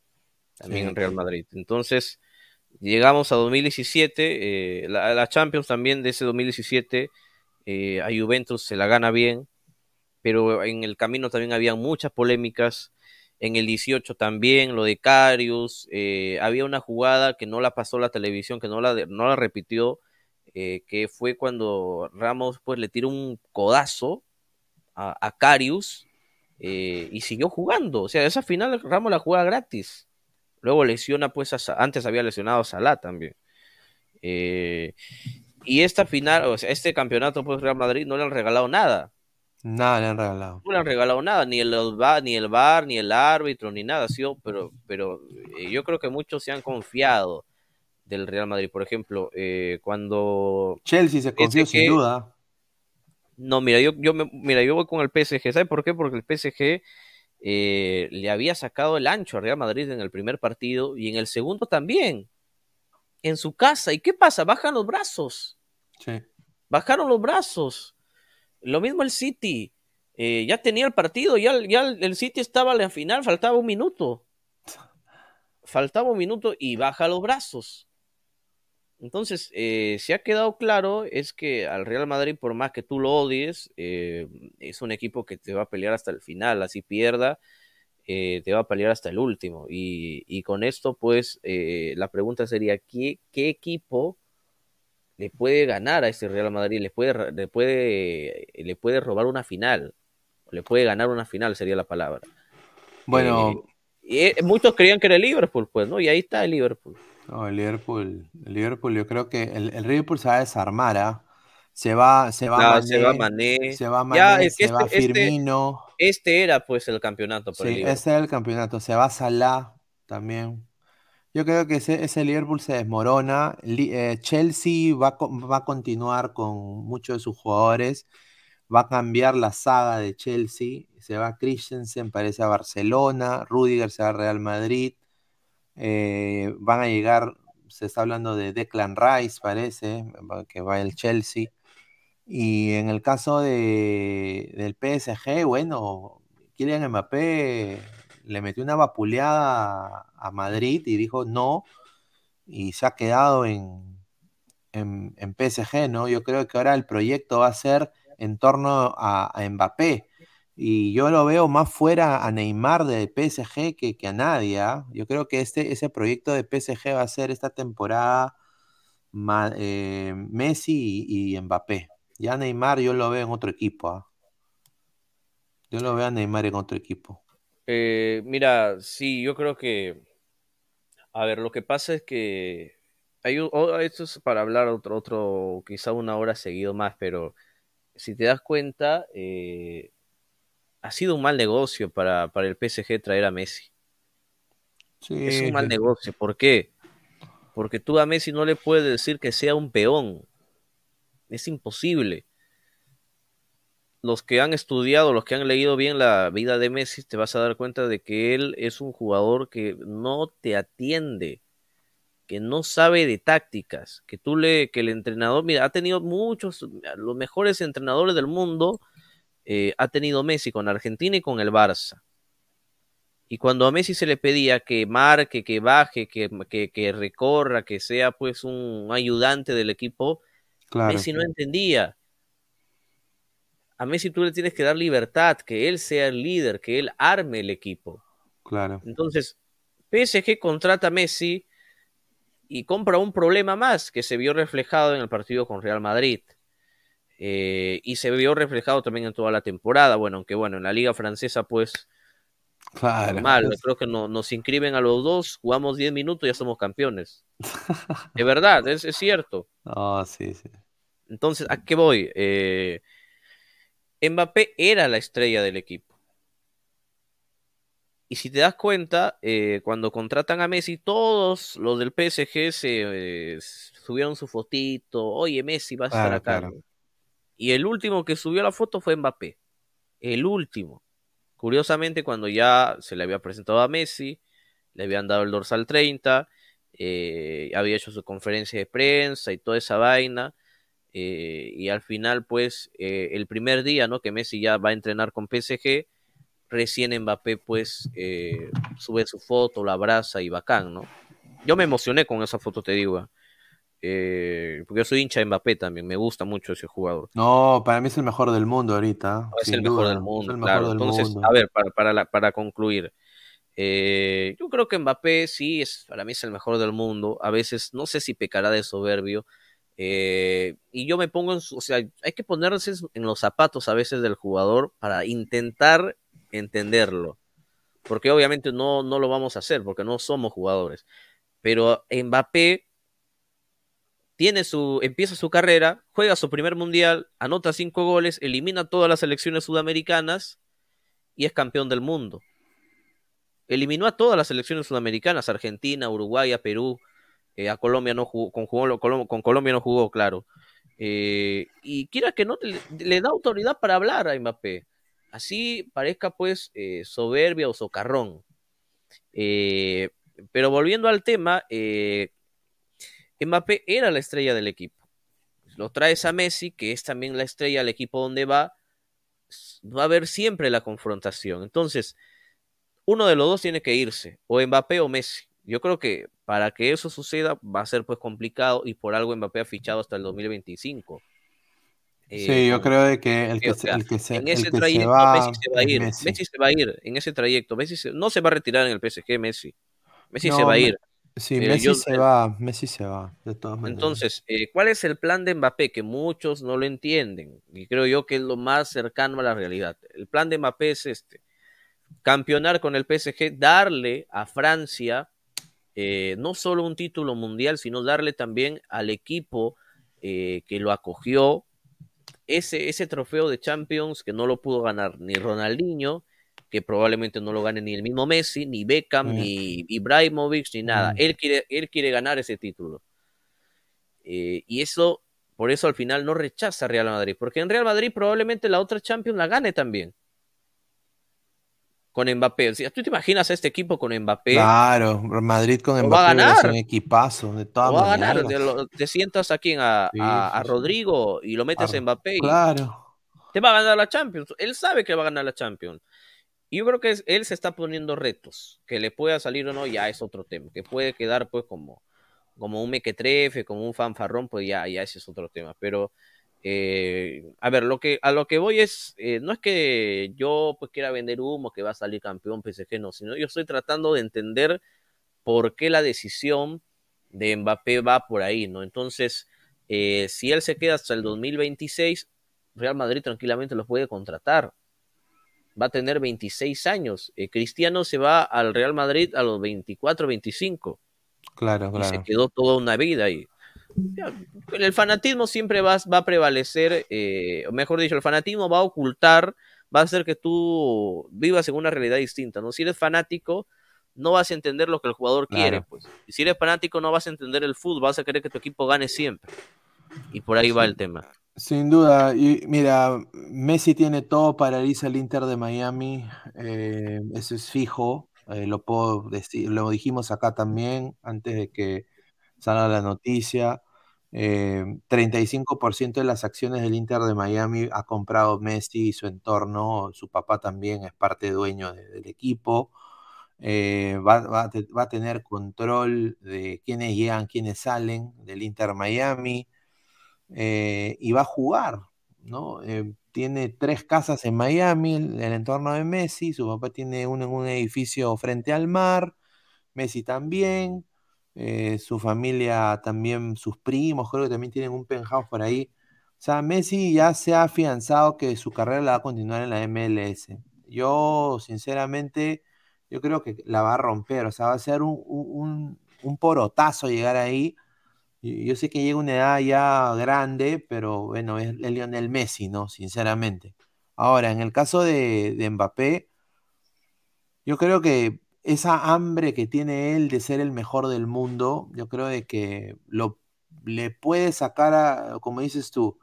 también
Sí.
en Real Madrid. Entonces, llegamos a 2017, eh, la, la Champions también de ese 2017, eh, a Juventus se la gana bien, pero en el camino también había muchas polémicas. En el 18 también, lo de Carius, eh, había una jugada que no la pasó la televisión, que no la, no la repitió, eh, que fue cuando Ramos pues le tiró un codazo a, Carius eh, y siguió jugando. O sea, esa final Ramos la juega gratis. Luego lesiona, pues, a antes había lesionado a Salah también. Y esta final, o sea, este campeonato, pues, Real Madrid no le han regalado nada.
Nada le han regalado.
No le han regalado nada, ni el ni el VAR, ni el árbitro, ni nada. Sido, pero, pero eh, yo creo que muchos se han confiado del Real Madrid. Por ejemplo, eh, cuando
Chelsea se confió sin duda.
No, mira, yo, yo me- mira, yo voy con el PSG. ¿Sabes por qué? Porque el PSG eh, le había sacado el ancho a Real Madrid en el primer partido y en el segundo también. En su casa. ¿Y qué pasa? Bajan los brazos.
Sí.
Bajaron los brazos. Lo mismo el City. Eh, ya tenía el partido, ya, ya el City estaba en la final, faltaba un minuto. Faltaba un minuto y baja los brazos. Entonces, eh, se ha quedado claro es que al Real Madrid, por más que tú lo odies, eh, es un equipo que te va a pelear hasta el final, así pierda, eh, te va a pelear hasta el último. Y, y con esto, pues, la pregunta sería, ¿qué, qué equipo le puede ganar a este Real Madrid? ¿Le puede, le puede, le puede robar una final? ¿Le puede ganar una final? Sería la palabra.
Bueno,
Y, eh, muchos creían que era el Liverpool, pues, ¿no? Y ahí está el Liverpool.
no, el Liverpool, el Liverpool, yo creo que el, el Liverpool se va a desarmar, ¿ah? Se va, se va
Ya,
Mané,
se va Mané.
se va
Ya,
Mané,
es que
se va
este- este-
Firmino.
Este era pues el campeonato el
Sí,
Liverpool.
ese es el campeonato. Se va Salah también. Yo creo que ese, ese Liverpool se desmorona. Eh, Chelsea va, va a continuar con muchos de sus jugadores. Va a cambiar la saga de Chelsea. Se va Christensen, parece a Barcelona. Rudiger se va a Real Madrid. Eh, van a llegar, se está hablando de Declan Rice, parece, que va el Chelsea. Y en el caso de, del PSG, bueno, Kylian Mbappé le metió una vapuleada a, Madrid y dijo no, y se ha quedado en, en, PSG, ¿no? Yo creo que ahora el proyecto va a ser en torno a, a Mbappé. Y yo lo veo más fuera a Neymar de PSG que, que a nadie. ¿ah? Yo creo que este, ese proyecto de PSG va a ser esta temporada eh, Messi y, y Mbappé. Ya Neymar yo lo veo en otro equipo. ¿ah? Yo lo veo a Neymar en otro equipo.
Eh, mira, sí, yo creo que, a ver, lo que pasa es que hay un- o- esto es para hablar otro, otro, quizá una hora seguido más, pero si te das cuenta, eh, ha sido un mal negocio para, para el PSG traer a Messi. Es un mal
Sí.
negocio. ¿Por qué? Porque tú a Messi no le puedes decir que sea un peón. Es imposible. Los que han estudiado, los que han leído bien la vida de Messi, te vas a dar cuenta de que él es un jugador que no te atiende, que no sabe de tácticas, que tú le, que el entrenador, mira, ha tenido muchos, los mejores entrenadores del mundo, eh, ha tenido Messi con Argentina y con el Barça. Y cuando a Messi se le pedía que marque, que baje, que, que, que recorra, que sea pues un ayudante del equipo,
Claro.
Messi no entendía. A Messi tú le tienes que dar libertad, que él sea el líder, que él arme el equipo.
Claro.
Entonces, PSG contrata a Messi y compra un problema más que se vio reflejado en el partido con Real Madrid. Eh, y se vio reflejado también en toda la temporada. Bueno, aunque bueno, en la liga francesa, pues,
Claro.
normal. Creo que no, nos inscriben a los dos, jugamos 10 minutos y ya somos campeones. De verdad, es, es cierto.
No, sí, sí.
Entonces, ¿a qué voy? Eh, Mbappé era la estrella del equipo. Y si te das cuenta, eh, cuando contratan a Messi, todos los del PSG se eh, subieron su fotito. Oye, Messi va a estar
Claro,
acá.
claro.
Y el último que subió la foto fue Mbappé. El último. Curiosamente, cuando ya se le había presentado a Messi, le habían dado el dorsal 30, eh, había hecho su conferencia de prensa y toda esa vaina. Eh, y al final, pues, eh, el primer día, ¿no? Que Messi ya va a entrenar con PSG, recién Mbappé, pues, eh, sube su foto, la abraza y bacán, ¿no? Yo me emocioné con esa foto, te digo. eh, porque yo soy hincha de Mbappé también, me gusta mucho ese jugador.
No, para mí es el mejor del mundo ahorita.
Es el mejor del
Es
mundo,
el mejor
claro.
del
Entonces,
mundo.
a ver, para, para, la- para concluir, eh, yo creo que Mbappé sí es, para mí es el mejor del mundo. A veces no sé si pecará de soberbio. Eh, y yo me pongo en su, o sea, hay que ponerse en los zapatos a veces del jugador para intentar entenderlo. Porque obviamente no, no lo vamos a hacer, porque no somos jugadores. Pero Mbappé tiene su, empieza su carrera, juega su primer mundial, anota cinco goles, elimina todas las selecciones sudamericanas y es campeón del mundo. Eliminó a todas las selecciones sudamericanas, Argentina, Uruguay, Perú, eh, a Colombia no jugó, con, Colombia no jugó, claro. Eh, y quiera que no, le, da autoridad para hablar a Mbappé. Así parezca pues eh, soberbia o socarrón. Pero volviendo al tema, Mbappé era la estrella del equipo. Lo traes a Messi, que es también la estrella del equipo donde va. Va a haber siempre la confrontación. Entonces, uno de los dos tiene que irse, o Mbappé o Messi. Yo creo que para que eso suceda va a ser pues complicado y por algo Mbappé ha fichado hasta el 2025.
Sí,
Eh,
yo creo de que el
Sí,
que, se, el que se,
en
el
ese
se
trayecto
va
Messi se va a ir.
Messi.
Messi. se va a ir en ese trayecto. Messi se- no se va a retirar en el PSG, Messi. Messi se va a ir.
Sí,
Eh,
Messi
yo-
se va, Messi se va, de todas maneras.
Entonces, eh, ¿cuál es el plan de Mbappé? Que muchos no lo entienden. Y creo yo que es lo más cercano a la realidad. El plan de Mbappé es este. Campeonar con el PSG, darle a Francia eh, no solo un título mundial, sino darle también al equipo eh, que lo acogió ese, ese trofeo de Champions que no lo pudo ganar ni Ronaldinho, que probablemente no lo gane ni el mismo Messi, ni Beckham,
Mm.
ni Ibrahimovic, ni nada.
Mm.
Él, quiere, él quiere ganar ese título. Eh, y eso, por eso al final no rechaza a Real Madrid, porque en Real Madrid probablemente la otra Champions la gane también. Con Mbappé. O sea, ¿Tú te imaginas a este equipo con Mbappé?
Claro, Madrid con
Lo va a
Mbappé es
ganar.
un equipazo, de todas
va a ganar. Te, lo- te sientas aquí a,
Sí,
a- a. Rodrigo y lo metes
A-
a Mbappé y
Claro.
te va a ganar la Champions. Él sabe que va a ganar la Champions. Y yo creo que es- él se está poniendo retos. Que le pueda salir o no, ya es otro tema. Que puede quedar pues como, como un mequetrefe, como un fanfarrón, pues ya, ya ese es otro tema. Pero, eh, a ver, lo que, a lo que voy es, eh, no es que yo pues quiera vender humo, que va a salir campeón PSG, no, sino yo estoy tratando de entender por qué la decisión de Mbappé va por ahí, ¿no? Entonces, eh, si él se queda hasta el 2026, Real Madrid tranquilamente lo puede contratar. Va a tener 26 años. Cristiano se va al Real Madrid a los 24, 25
Claro,
y se
claro.
quedó toda una vida ahí. El fanatismo siempre va, va a prevalecer, eh, o mejor dicho, el fanatismo va a ocultar, va a hacer que tú vivas en una realidad distinta, ¿no? Si eres fanático, no vas a entender lo que el jugador
Claro.
quiere, pues. Y si eres fanático, no vas a entender el fútbol, vas a querer que tu equipo gane siempre. Y por ahí va el tema.
Sin duda, y mira, Messi tiene todo para irse al Inter de Miami, eh, eso es fijo, eh, lo puedo decir, lo dijimos acá también antes de que salga la noticia. 35% de las acciones del Inter de Miami ha comprado Messi y su entorno, su papá también es parte dueño del equipo. va, va, a tener control de quiénes llegan, quiénes salen del Inter Miami. Eh, y va a jugar, ¿no? Eh, tiene tres casas en Miami, en el entorno de Messi, su papá tiene uno en un edificio frente al mar, Messi también, eh, su familia también, sus primos, creo que también tienen un penthouse por ahí. O sea, Messi ya se ha afianzado que su carrera la va a continuar en la MLS. Yo, sinceramente, yo creo que la va a romper, o sea, va a ser un, un, porotazo llegar ahí yo sé que llega una edad ya grande, pero bueno, es, Lionel Messi, ¿no? Sinceramente. Ahora, en el caso de, Mbappé, yo creo que esa hambre que tiene él de ser el mejor del mundo, yo creo de que lo, le puede sacar, a, como dices tú,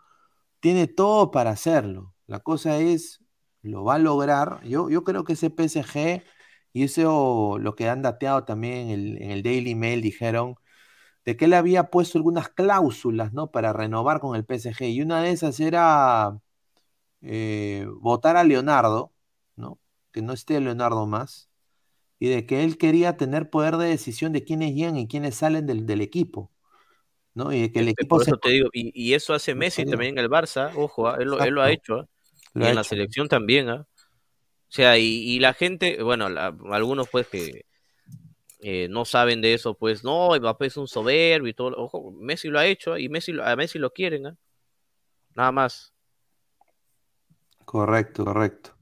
tiene todo para hacerlo. La cosa es, lo va a lograr. Yo, yo creo que ese PSG, y eso lo que han dateado también en el, el Daily Mail, dijeron, de que él había puesto algunas cláusulas, ¿no? Para renovar con el PSG. Y una de esas era eh, votar a Leonardo, ¿no? Que no esté Leonardo más. Y de que él quería tener poder de decisión de quiénes llegan y quiénes salen del, equipo. ¿no? Y de que el equipo
eso te digo, y, eso hace Messi también en el Barça, ojo, ¿ah? él, lo, ha hecho, ¿ah? y en la selección también, ¿ah? O sea, y, la gente, bueno, algunos pues que, eh, no saben de eso, pues no, Mbappé es un soberbio y todo. Ojo, Messi lo ha hecho y Messi, a Messi lo quieren, ¿eh? nada más.
Correcto, correcto.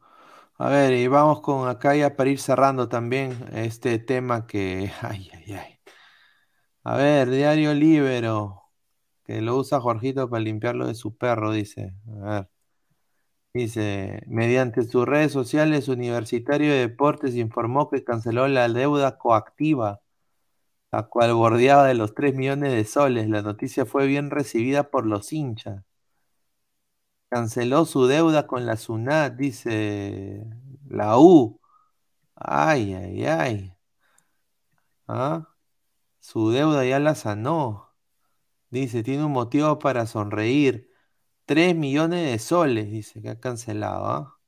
A ver, y vamos con acá ya para ir cerrando también este tema que. Ay, ay, ay. A ver, Diario Libero, que lo usa Jorgito para limpiarlo de su perro, dice. A ver. Dice, mediante sus redes sociales, Universitario de Deportes informó que canceló la deuda coactiva, la cual bordeaba de los 3 millones de soles. La noticia fue bien recibida por los hinchas. Canceló su deuda con la SUNAT, dice la U. Ay, ay, ay. ¿Ah? Su deuda ya la sanó. Dice, tiene un motivo para sonreír. 3 millones de soles, dice que ha cancelado. ¿ah?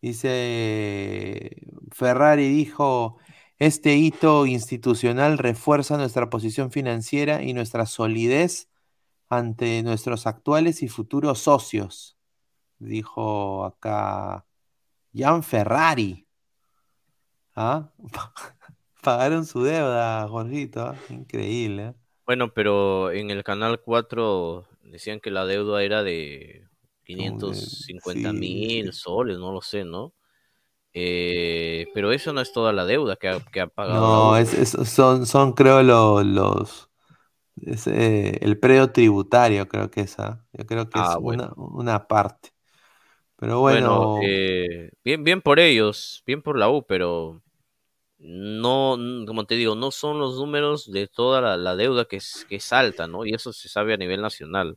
Dice Ferrari dijo, este hito institucional refuerza nuestra posición financiera y nuestra solidez ante nuestros actuales y futuros socios. Dijo acá Jan Ferrari. ¿Ah? Pagaron su deuda, Jorgito. ¿ah? Increíble. ¿eh?
Bueno, pero en el canal 4 decían que la deuda era de 550 mil soles, no lo sé, ¿no? Eh, pero eso no es toda la deuda que ha, que ha pagado.
No, es, son, son creo los, el predio tributario, creo que es, ¿ah? yo creo que es ah, una, parte. Pero bueno,
eh, bien, bien por ellos, bien por la U, pero no, como te digo, no son los números de toda la, deuda que es, que es alta, ¿no? Y eso se sabe a nivel nacional.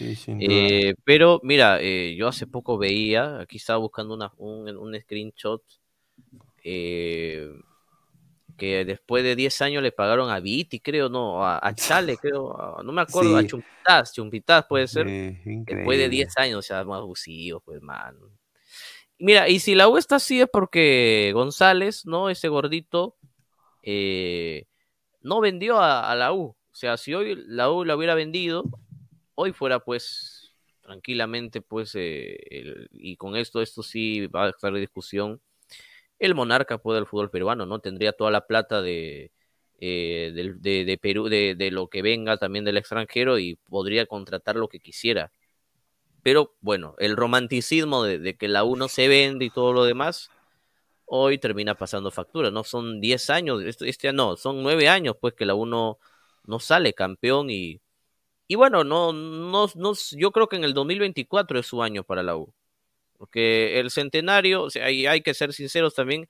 Eh, pero mira, eh, yo hace poco veía, aquí estaba buscando una, un, screenshot, eh, que después de 10 años le pagaron a Viti, creo, no, a, Chale, creo, no me acuerdo, a Chumpitas, Chumpitas puede ser, después de 10 años, o sea, más abusivos, pues, man. Mira, y si la U está así es porque González, ¿no? Ese gordito, eh, no vendió a, la U. O sea, si hoy la U la hubiera vendido, hoy fuera pues tranquilamente, pues, eh, y con esto, esto sí va a estar de discusión, el monarca pues, del fútbol peruano, ¿no? Tendría toda la plata de, eh, de, Perú, de, de, lo que venga también del extranjero y podría contratar lo que quisiera. Pero bueno, el romanticismo de, que la U no se vende y todo lo demás, hoy termina pasando factura. No son 10 años, este, este, no, son 9 años pues que la U no, sale campeón y, y bueno, no, no, no, yo creo que en el 2024 es su año para la U. Porque el centenario, o sea, hay, hay que ser sinceros también,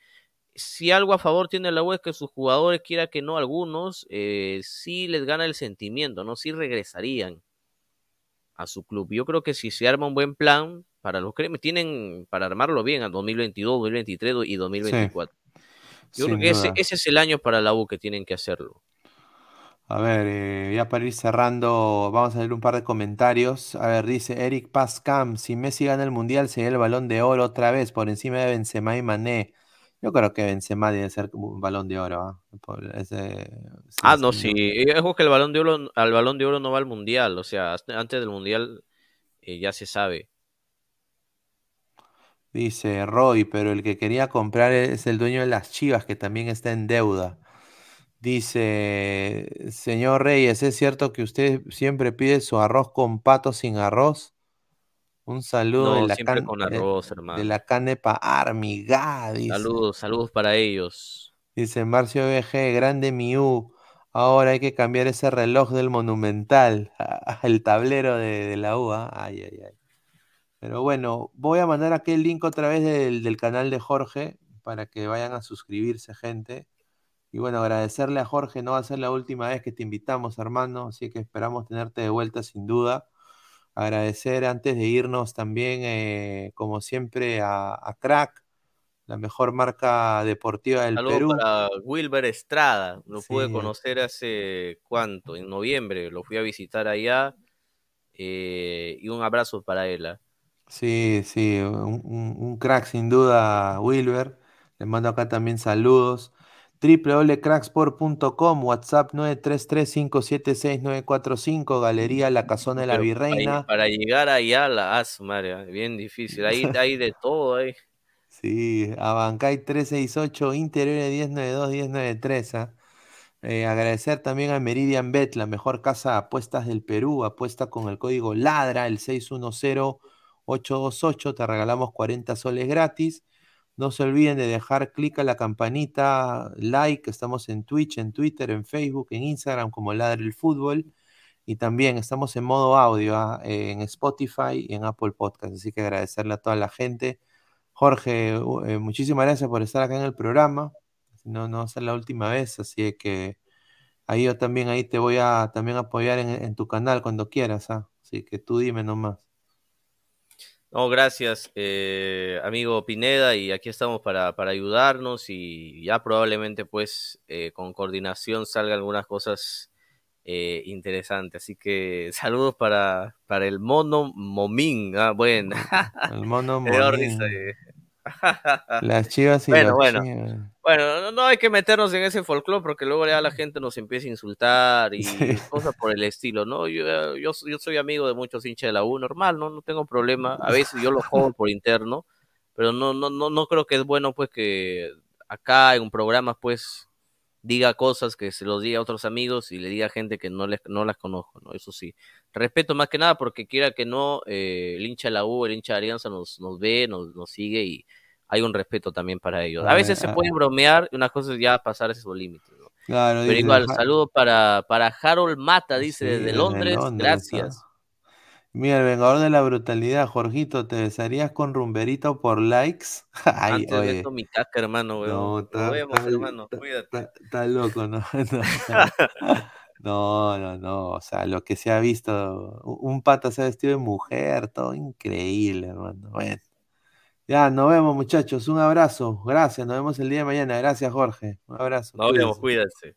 si algo a favor tiene la U es que sus jugadores, quiera que no algunos, eh, sí les gana el sentimiento, ¿no? Sí regresarían. a su club. Yo creo que si se arma un buen plan para los cremes, tienen para armarlo bien a 2022, 2023 y 2024. Yo creo que ese, es el año para la U que tienen que hacerlo.
A ver, eh, ya para ir cerrando, vamos a leer un par de comentarios. A ver, dice Eric Pascam, si Messi gana el Mundial, sería el Balón de Oro otra vez, por encima de Benzema y Mané. Yo creo que Benzema debe ser un Balón de Oro. ¿ah?
ah, no, sí. Ojo que el Balón de Oro, al Balón de Oro no va al Mundial. O sea, antes del Mundial eh, ya se sabe.
Dice Roy, pero el que quería comprar es el dueño de las Chivas, que también está en deuda. Dice, señor Reyes, ¿es cierto que usted siempre pide su arroz con pato sin arroz? Un saludo de, la
siempre con arroz, hermano.
de la Canepa Armiga.
Saludos, saludos para ellos.
Dice Marcio BG, grande Miu. Ahora hay que cambiar ese reloj del Monumental, el tablero de, la UA. ¿ah? Ay, ay, ay. Pero bueno, voy a mandar aquí el link otra vez del, del canal de Jorge para que vayan a suscribirse, gente. Y bueno, agradecerle a Jorge, no va a ser la última vez que te invitamos, hermano, así que esperamos tenerte de vuelta sin duda. Agradecer antes de irnos también, eh, como siempre, a, Crack, la mejor marca deportiva del Saludos Perú.
para Wilber Estrada, lo pude conocer hace cuánto, en noviembre, lo fui a visitar allá eh, y un abrazo para él. ¿ah?
Sí, sí, un, un crack sin duda, Wilber. Le mando acá también saludos www.cracksport.com, WhatsApp 933576945, Galería La Casona de la Virreina.
Para, llegar allá, la madre, bien difícil. Ahí hay de todo ahí.
Sí, Abancay 368, Interiores 1092, 1093. ¿ah? Eh, agradecer también a Meridian Bet, la mejor casa de apuestas del Perú. Apuesta con el código LADRA, el 610-828. Te regalamos 40 soles gratis. No se olviden de dejar clic a la campanita, like, estamos en Twitch, en Twitter, en Facebook, en Instagram como Ladre el Fútbol. Y también estamos en modo audio ¿ah? en Spotify y en Apple Podcast. Así que agradecerle a toda la gente. Jorge, eh, muchísimas gracias por estar acá en el programa. No, no va a ser la última vez, así que ahí yo también ahí te voy a también apoyar en, tu canal cuando quieras. ¿ah? Así que tú dime nomás.
No, gracias, eh, amigo Pineda, y aquí estamos para, ayudarnos y ya probablemente pues eh, con coordinación salgan algunas cosas eh, interesantes. Así que saludos para, para el mono Momín. Ah, bueno.
El mono Momín. Las chivas y
bueno,
las
bueno. Bueno, no, hay que meternos en ese folclore porque luego ya la gente nos empieza a insultar y cosas por el estilo, ¿no? Yo, yo, soy amigo de muchos hinchas de la U, normal, ¿no? No tengo problema. A veces yo lo juego por interno, pero no, no, no, no creo que es bueno pues que acá en un programa pues diga cosas que se los diga a otros amigos y le diga a gente que no, les, no las conozco, ¿no? Eso sí. Respeto más que nada porque quiera que no, eh, el hincha de la U, el hincha de Alianza nos, nos ve, nos, nos sigue y hay un respeto también para ellos. A veces se pueden bromear y unas cosas ya pasar esos límites. Pero igual, saludo para, para Harold Mata, dice desde, Londres, gracias.
Mira, el vengador de la brutalidad, Jorgito, ¿te besarías con rumberito por likes?
Ay, Antes mi caca, hermano, No, está,
hermano, cuídate. Está loco, ¿no? No, no, no, o sea, lo que se ha visto, un pata se ha vestido de mujer, todo increíble, hermano. Bueno. Ya, nos vemos, muchachos. Un abrazo. Gracias. Nos vemos el día de mañana. Gracias, Jorge. Un abrazo.
Nos vemos, cuídense.